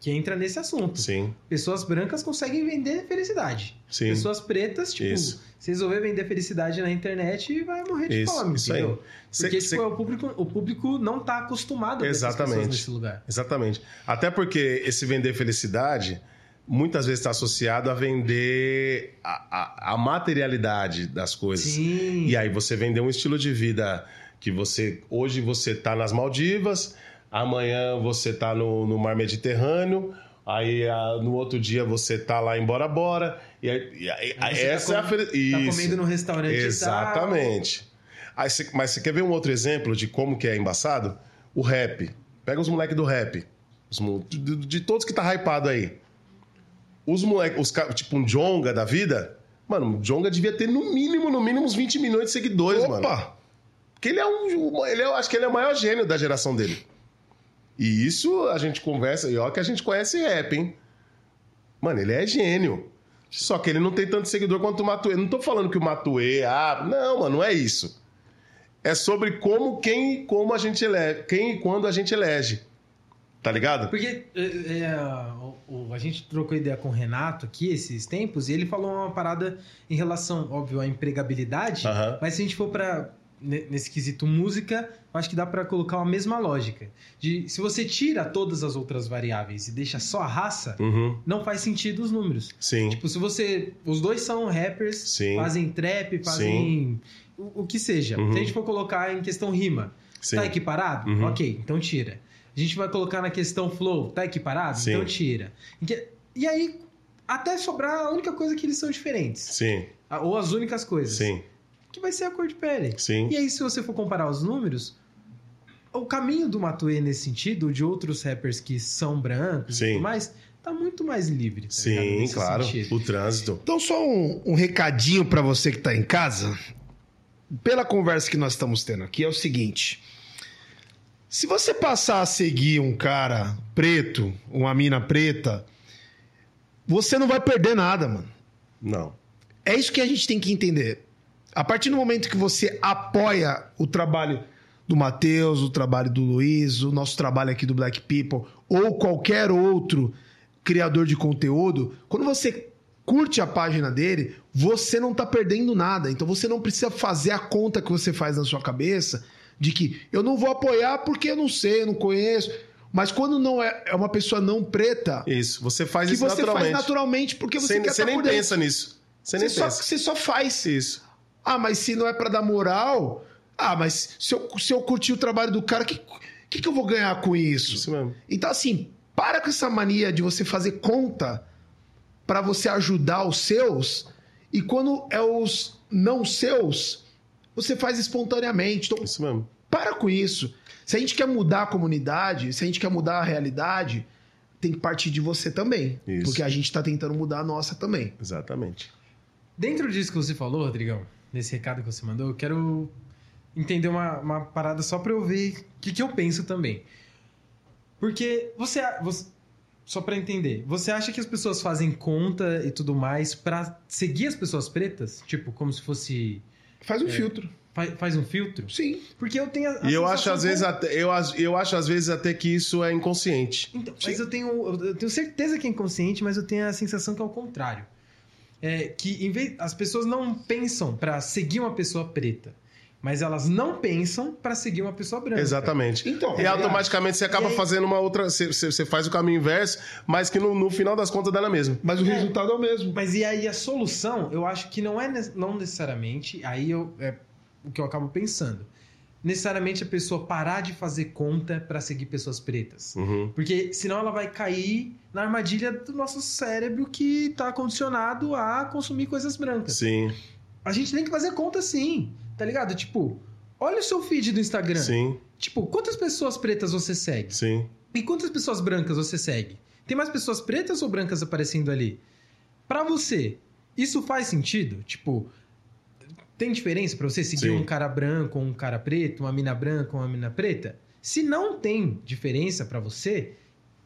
Que entra nesse assunto. Sim, Pessoas brancas conseguem vender felicidade. sim. Pessoas pretas, tipo, Isso. se resolver vender felicidade na internet, vai morrer de Isso, fome, isso aí. entendeu? Cê- Porque, cê- tipo, o, público, o público não tá acostumado a Exatamente. nesse lugar. Exatamente. Até porque esse vender felicidade muitas vezes está associado a vender a, a- a materialidade das coisas. Sim. E aí você vender um estilo de vida que você hoje você tá nas Maldivas, amanhã você tá no, no Mar Mediterrâneo, aí ah, no outro dia você tá lá em Bora Bora. E, e você essa tá é a com- fel- Tá Isso. comendo no restaurante. Exatamente. Aí você- mas você quer ver um outro exemplo de como que é embaçado? O rap. Pega os moleques do rap. Os de, de- todos que tá hypado aí. Os moleques, os, tipo um Jonga da vida. Mano, o Jonga devia ter no mínimo, no mínimo uns 20 milhões de seguidores, mano. Opa! Porque ele é um. Ele é, acho que ele é o maior gênio da geração dele. E isso a gente conversa, e olha que a gente conhece rap, hein? Mano, ele é gênio. Só que ele não tem tanto seguidor quanto o Matuê. Não tô falando que o Matuê, ah, não, mano, não é isso. É sobre como, quem e como a gente elege. Quem e quando a gente elege. Tá ligado? Porque é, é, o- o- a gente trocou ideia com o Renato aqui esses tempos e ele falou uma parada em relação, óbvio, à empregabilidade. Mas se a gente for para nesse quesito música, eu acho que dá pra colocar a mesma lógica. De se você tira todas as outras variáveis e deixa só a raça, Uhum. não faz sentido os números. Sim. Tipo, se você. Os dois são rappers, Sim. fazem trap, fazem. O, o que seja. Uhum. Se a gente for colocar em questão rima, Sim. tá equiparado? Uhum. Ok, então tira. A gente vai colocar na questão flow, tá equiparado? Sim. Então tira. E aí, até sobrar a única coisa que eles são diferentes. Sim. Ou as únicas coisas. Sim. Que vai ser a cor de pele. Sim. E aí, se você for comparar os números, o caminho do Matuê nesse sentido, de outros rappers que são brancos Sim. e tudo mais, tá muito mais livre. tá? Sim, Nesse claro. sentido. O trânsito. Então, só um, um recadinho pra você que tá em casa. Pela conversa que nós estamos tendo aqui, é o seguinte: se você passar a seguir um cara preto, uma mina preta, você não vai perder nada, mano. Não. É isso que a gente tem que entender. A partir do momento que você apoia o trabalho do Matheus, o trabalho do Luiz, o nosso trabalho aqui do Black People, ou qualquer outro criador de conteúdo, quando você curte a página dele, você não tá perdendo nada. Então você não precisa fazer a conta que você faz na sua cabeça de que eu não vou apoiar porque eu não sei, eu não conheço. Mas quando não é, é uma pessoa não preta, Isso. Você faz que isso você naturalmente. faz naturalmente porque você Você, quer você tá nem pensa nisso. Você nem só, pensa. você só faz. Isso. Ah, mas se não é pra dar moral. Ah, mas se eu, se eu curtir o trabalho do cara, o que, que, que eu vou ganhar com isso? Isso mesmo. Então, assim, para com essa mania de você fazer conta pra você ajudar os seus. E quando é os não seus, você faz espontaneamente. Então, Isso mesmo. para com isso. Se a gente quer mudar a comunidade, se a gente quer mudar a realidade, tem que partir de você também. Isso. Porque a gente tá tentando mudar a nossa também. Exatamente. Dentro disso que você falou, Rodrigão, nesse recado que você mandou, eu quero entender uma, uma parada só pra eu ver o que, que eu penso também. Porque você, você- Só pra entender, você acha que as pessoas fazem conta e tudo mais pra seguir as pessoas pretas? Tipo, como se fosse. Faz É. um filtro. Faz, faz um filtro? Sim. Porque eu tenho. a- a E eu acho, às vezes, que- até, eu, eu acho, às vezes, até que isso é inconsciente. Então, mas eu tenho, eu tenho certeza que é inconsciente, mas eu tenho a sensação que é o contrário. É que em vez, as pessoas não pensam pra seguir uma pessoa preta, mas elas não pensam pra seguir uma pessoa branca. Exatamente. Então, e automaticamente você acaba aí- fazendo uma outra. Você, você- faz o caminho inverso, mas que no, no final das contas dá na mesma. Mas o resultado é o mesmo. Mas e aí a solução, eu acho que não é não necessariamente, aí eu, é o que eu acabo pensando. Necessariamente a pessoa parar de fazer conta pra seguir pessoas pretas. Uhum. Porque senão ela vai cair na armadilha do nosso cérebro que tá condicionado a consumir coisas brancas. Sim, A gente tem que fazer conta sim, tá ligado? Tipo, olha o seu feed do Instagram. sim, Tipo, quantas pessoas pretas você segue? sim. E quantas pessoas brancas você segue? Tem mais pessoas pretas ou brancas aparecendo ali? Pra você, isso faz sentido? Tipo, tem diferença pra você seguir Sim. um cara branco ou um cara preto, uma mina branca ou uma mina preta? Se não tem diferença pra você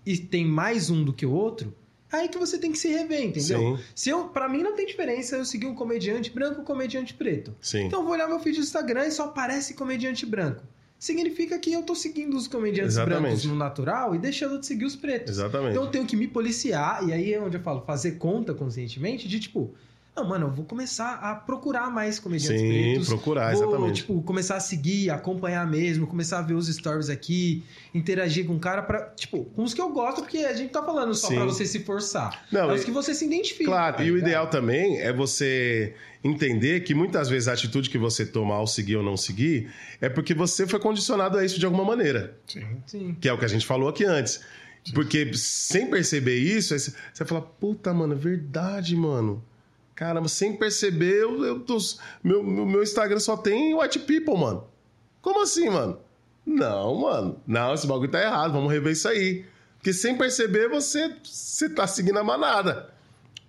e tem mais um do que o outro, aí que você tem que se rever, entendeu? Sim, Se eu, para mim não tem diferença eu seguir um comediante branco ou um comediante preto. sim. Então eu vou olhar meu feed do Instagram e só aparece comediante branco. significa que eu tô seguindo os comediantes Exatamente. brancos no natural e deixando de seguir os pretos. Exatamente. Então eu tenho que me policiar, e aí é onde eu falo, fazer conta conscientemente de tipo, não, mano, eu vou começar a procurar mais comediantes Sim, pretos. procurar, vou, exatamente. tipo, começar a seguir, acompanhar mesmo, começar a ver os stories aqui, interagir com o cara pra, tipo, com os que eu gosto, porque a gente tá falando só Sim. pra você se forçar. Não, é os que você se identifica. Claro, e o ligado? ideal também é você entender que muitas vezes a atitude que você toma ao seguir ou não seguir é porque você foi condicionado a isso de alguma maneira. Sim. Que é o que a gente falou aqui antes. Porque sem perceber isso, você fala, puta, mano, é verdade, mano. Caramba, sem perceber, eu, eu tô- meu, meu, Instagram só tem white people, mano. Como assim, mano? Não, mano. Não, esse bagulho tá errado, vamos rever isso aí. Porque sem perceber, você, você tá seguindo a manada.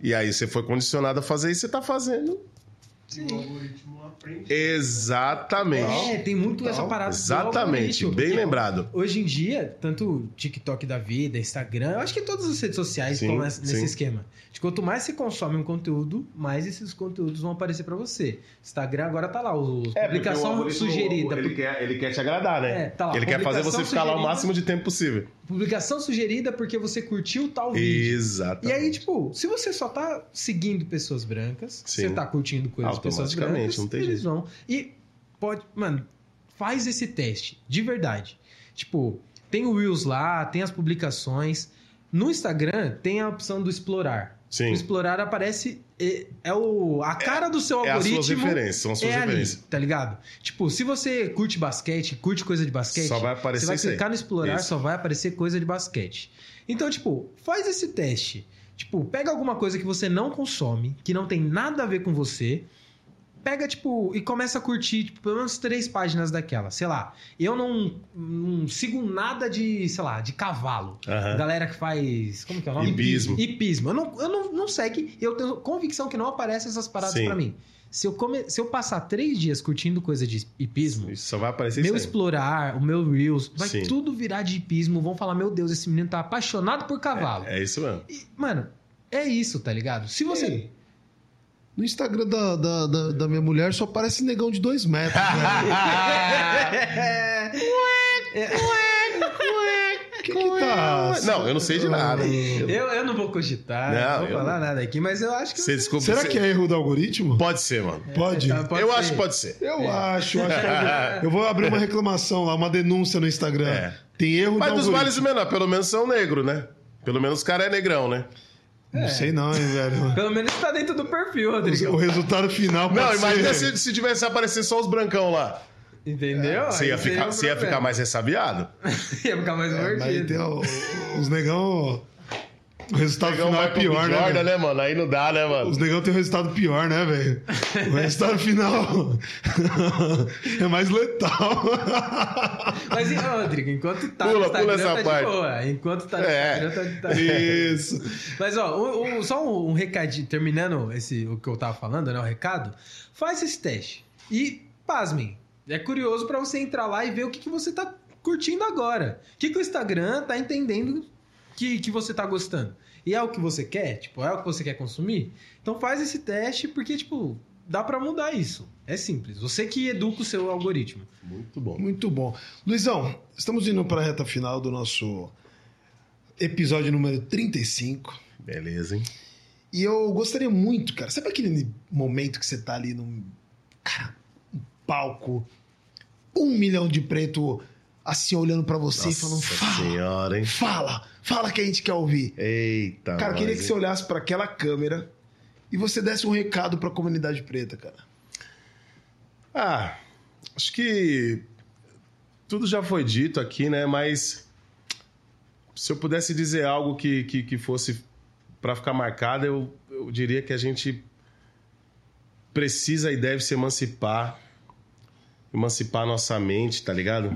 E aí você foi condicionado a fazer isso, você tá fazendo. O algoritmo aprende. Exatamente. É, tem muito essa parada. Exatamente, bem lembrado. Hoje em dia, tanto TikTok da vida, Instagram, eu acho que todas as redes sociais Sim, estão nesse sim. esquema. De quanto mais você consome um conteúdo, mais esses conteúdos vão aparecer pra você. Instagram agora tá lá, o publicação sugerida. É, Ele quer, ele quer te agradar, né? É, tá lá, ele quer fazer você ficar lá o máximo de tempo possível. Publicação sugerida porque você curtiu tal vídeo. Exatamente. E aí, tipo, se você só tá seguindo pessoas brancas, Sim. você tá curtindo coisas pessoas brancas, não tem eles jeito. vão. E pode, mano, faz esse teste, de verdade. Tipo, tem o Reels lá, tem as publicações. No Instagram tem a opção do explorar. Sim. O explorar aparece. É, é o, a cara do seu É as algoritmo. suas referências, são as suas é ali, referências. tá ligado? Tipo, se você curte basquete, curte coisa de basquete, Só vai aparecer você vai isso aí. clicar no explorar, Isso. só vai aparecer coisa de basquete. Então, tipo, faz esse teste. Tipo, pega alguma coisa que você não consome, que não tem nada a ver com você, pega, tipo, e começa a curtir, tipo, pelo menos três páginas daquela. Sei lá, eu não, não sigo nada de, sei lá, de cavalo. Aham. Galera que faz. Como que é o nome? Hipismo. Hipismo. Eu não, eu não, não segue, eu tenho convicção que não aparecem essas paradas pra mim. Se eu, come, se eu passar três dias curtindo coisa de hipismo, Isso só vai aparecer meu explorar, o meu Reels, vai Sim. tudo virar de hipismo. Vão falar, meu Deus, esse menino tá apaixonado por cavalo. É isso mesmo. E, mano, é isso, tá ligado? Se você. Ei, No Instagram da, da, da, da minha mulher só parece negão de dois metros. né? que que tá? Não, eu não sei de nada. eu, eu não vou cogitar, Não, não vou falar nada aqui, mas eu acho que. Você desculpa. Será você- que é erro do algoritmo? Pode ser, mano. Pode. Tá, pode eu ser. acho que pode ser. Eu acho, eu acho que eu, eu vou abrir uma reclamação lá, uma denúncia no Instagram. É. Tem erro Mas do dos algoritmo. males o menor, pelo menos são negro, né? Pelo menos o cara é negrão, né? Não sei não, hein, velho. Pelo menos tá dentro do perfil, O Rodrigo. resultado final Não, imagina ser... se, se tivesse aparecer só os brancão lá. Entendeu? Você ia ficar, um você ia ficar mais ressabiado? ia ficar mais É, mas mordido. tem o- os negão... O resultado Negão final é pior, né? Jordan, né, mano? Aí não dá, né, mano? Os negão tem um resultado pior, né, velho? O resultado final é mais letal. Mas, Rodrigo, enquanto tá Pula, no Instagram, pula essa tá parte. de boa. Enquanto tá no É. Instagram, tá, tá Isso. Mas, ó, o- o- só um, um recadinho, terminando esse, o que eu tava falando, né, o recado, faz esse teste. E, pasmem, é curioso pra você entrar lá e ver o que, que você tá curtindo agora. O que, que o Instagram tá entendendo que, que você tá gostando. E é o que você quer? Tipo, é o que você quer consumir? Então faz esse teste, porque, tipo, dá pra mudar isso. É simples. Você que educa o seu algoritmo. Muito bom. Muito bom. Luizão, estamos indo para a reta final do nosso episódio número 35. Beleza, hein? E eu gostaria muito, cara. Sabe aquele momento que você tá ali num. Cara, um palco, um milhão de preto assim olhando pra você e falando: Nossa fala, senhora, hein? fala, fala que a gente quer ouvir. Eita, Cara, eu queria que você olhasse pra aquela câmera e você desse um recado pra comunidade preta, cara. Ah, acho que tudo já foi dito aqui, né? Mas se eu pudesse dizer algo que, que, que fosse para ficar marcado, eu, eu diria que a gente precisa e deve se emancipar, emancipar nossa mente, tá ligado?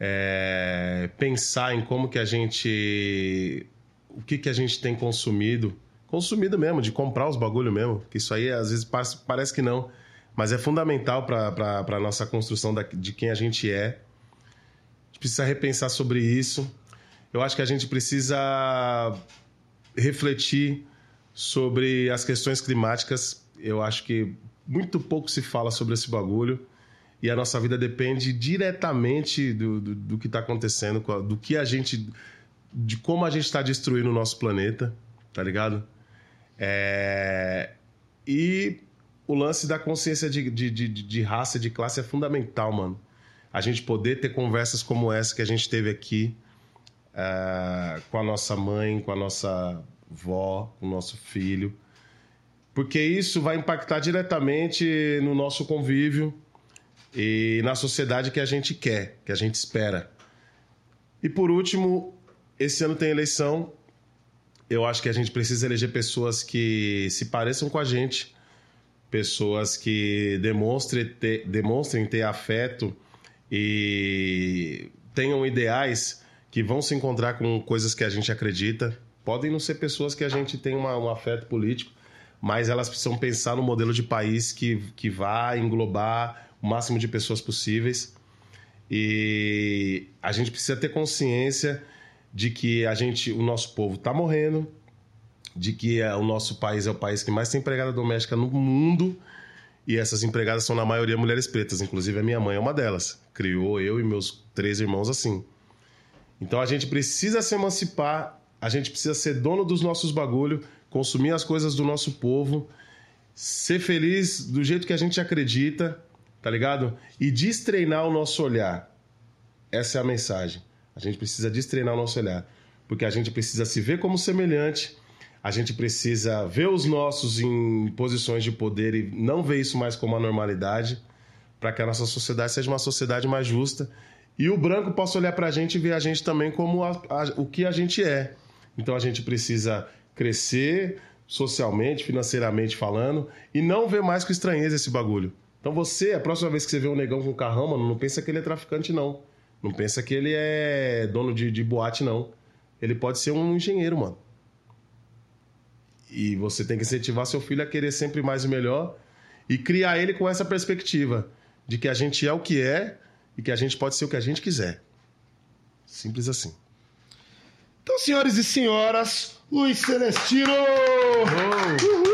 É, pensar em como que a gente, o que que a gente tem consumido, consumido mesmo, de comprar os bagulho mesmo, que isso aí às vezes parece, parece que não, mas é fundamental para a nossa construção da- de quem a gente é. A gente precisa repensar sobre isso. Eu acho que a gente precisa refletir sobre as questões climáticas. Eu acho que muito pouco se fala sobre esse bagulho. E a nossa vida depende diretamente do, do, do que está acontecendo, do que a gente. de como a gente está destruindo o nosso planeta, tá ligado? É, E o lance da consciência de, de, de, de raça, de classe é fundamental, mano. A gente poder ter conversas como essa que a gente teve aqui é, com a nossa mãe, com a nossa vó, com o nosso filho. Porque isso vai impactar diretamente no nosso convívio e na sociedade que a gente quer, que a gente espera. E por último, esse ano tem eleição. Eu acho que a gente precisa eleger pessoas que se pareçam com a gente, pessoas que demonstrem ter, demonstrem ter afeto e tenham ideais que vão se encontrar com coisas que a gente acredita. Podem não ser pessoas que a gente tem uma- um afeto político, mas elas precisam pensar no modelo de país que, que vai englobar o máximo de pessoas possíveis. E a gente precisa ter consciência de que a gente, o nosso povo está morrendo, de que é, o nosso país é o país que mais tem empregada doméstica no mundo e essas empregadas são na maioria mulheres pretas, inclusive a minha mãe é uma delas. Criou eu e meus três irmãos assim. Então a gente precisa se emancipar, a gente precisa ser dono dos nossos bagulho, consumir as coisas do nosso povo, ser feliz do jeito que a gente acredita, tá ligado? E destreinar o nosso olhar. Essa é a mensagem. A gente precisa destreinar o nosso olhar, porque a gente precisa se ver como semelhante, a gente precisa ver os nossos em posições de poder e não ver isso mais como uma normalidade, para que a nossa sociedade seja uma sociedade mais justa e o branco possa olhar para a gente e ver a gente também como a- a- o que a gente é. Então a gente precisa crescer socialmente, financeiramente falando, e não ver mais com estranheza esse bagulho. Então você, a próxima vez que você vê um negão com um carrão, mano, não pensa que ele é traficante, não. Não pensa que ele é dono de, de boate, não. Ele pode ser um engenheiro, mano. E você tem que incentivar seu filho a querer sempre mais e melhor e criar ele com essa perspectiva de que a gente é o que é e que a gente pode ser o que a gente quiser. Simples assim. Então, senhores e senhoras, Luiz Celestino! Oh,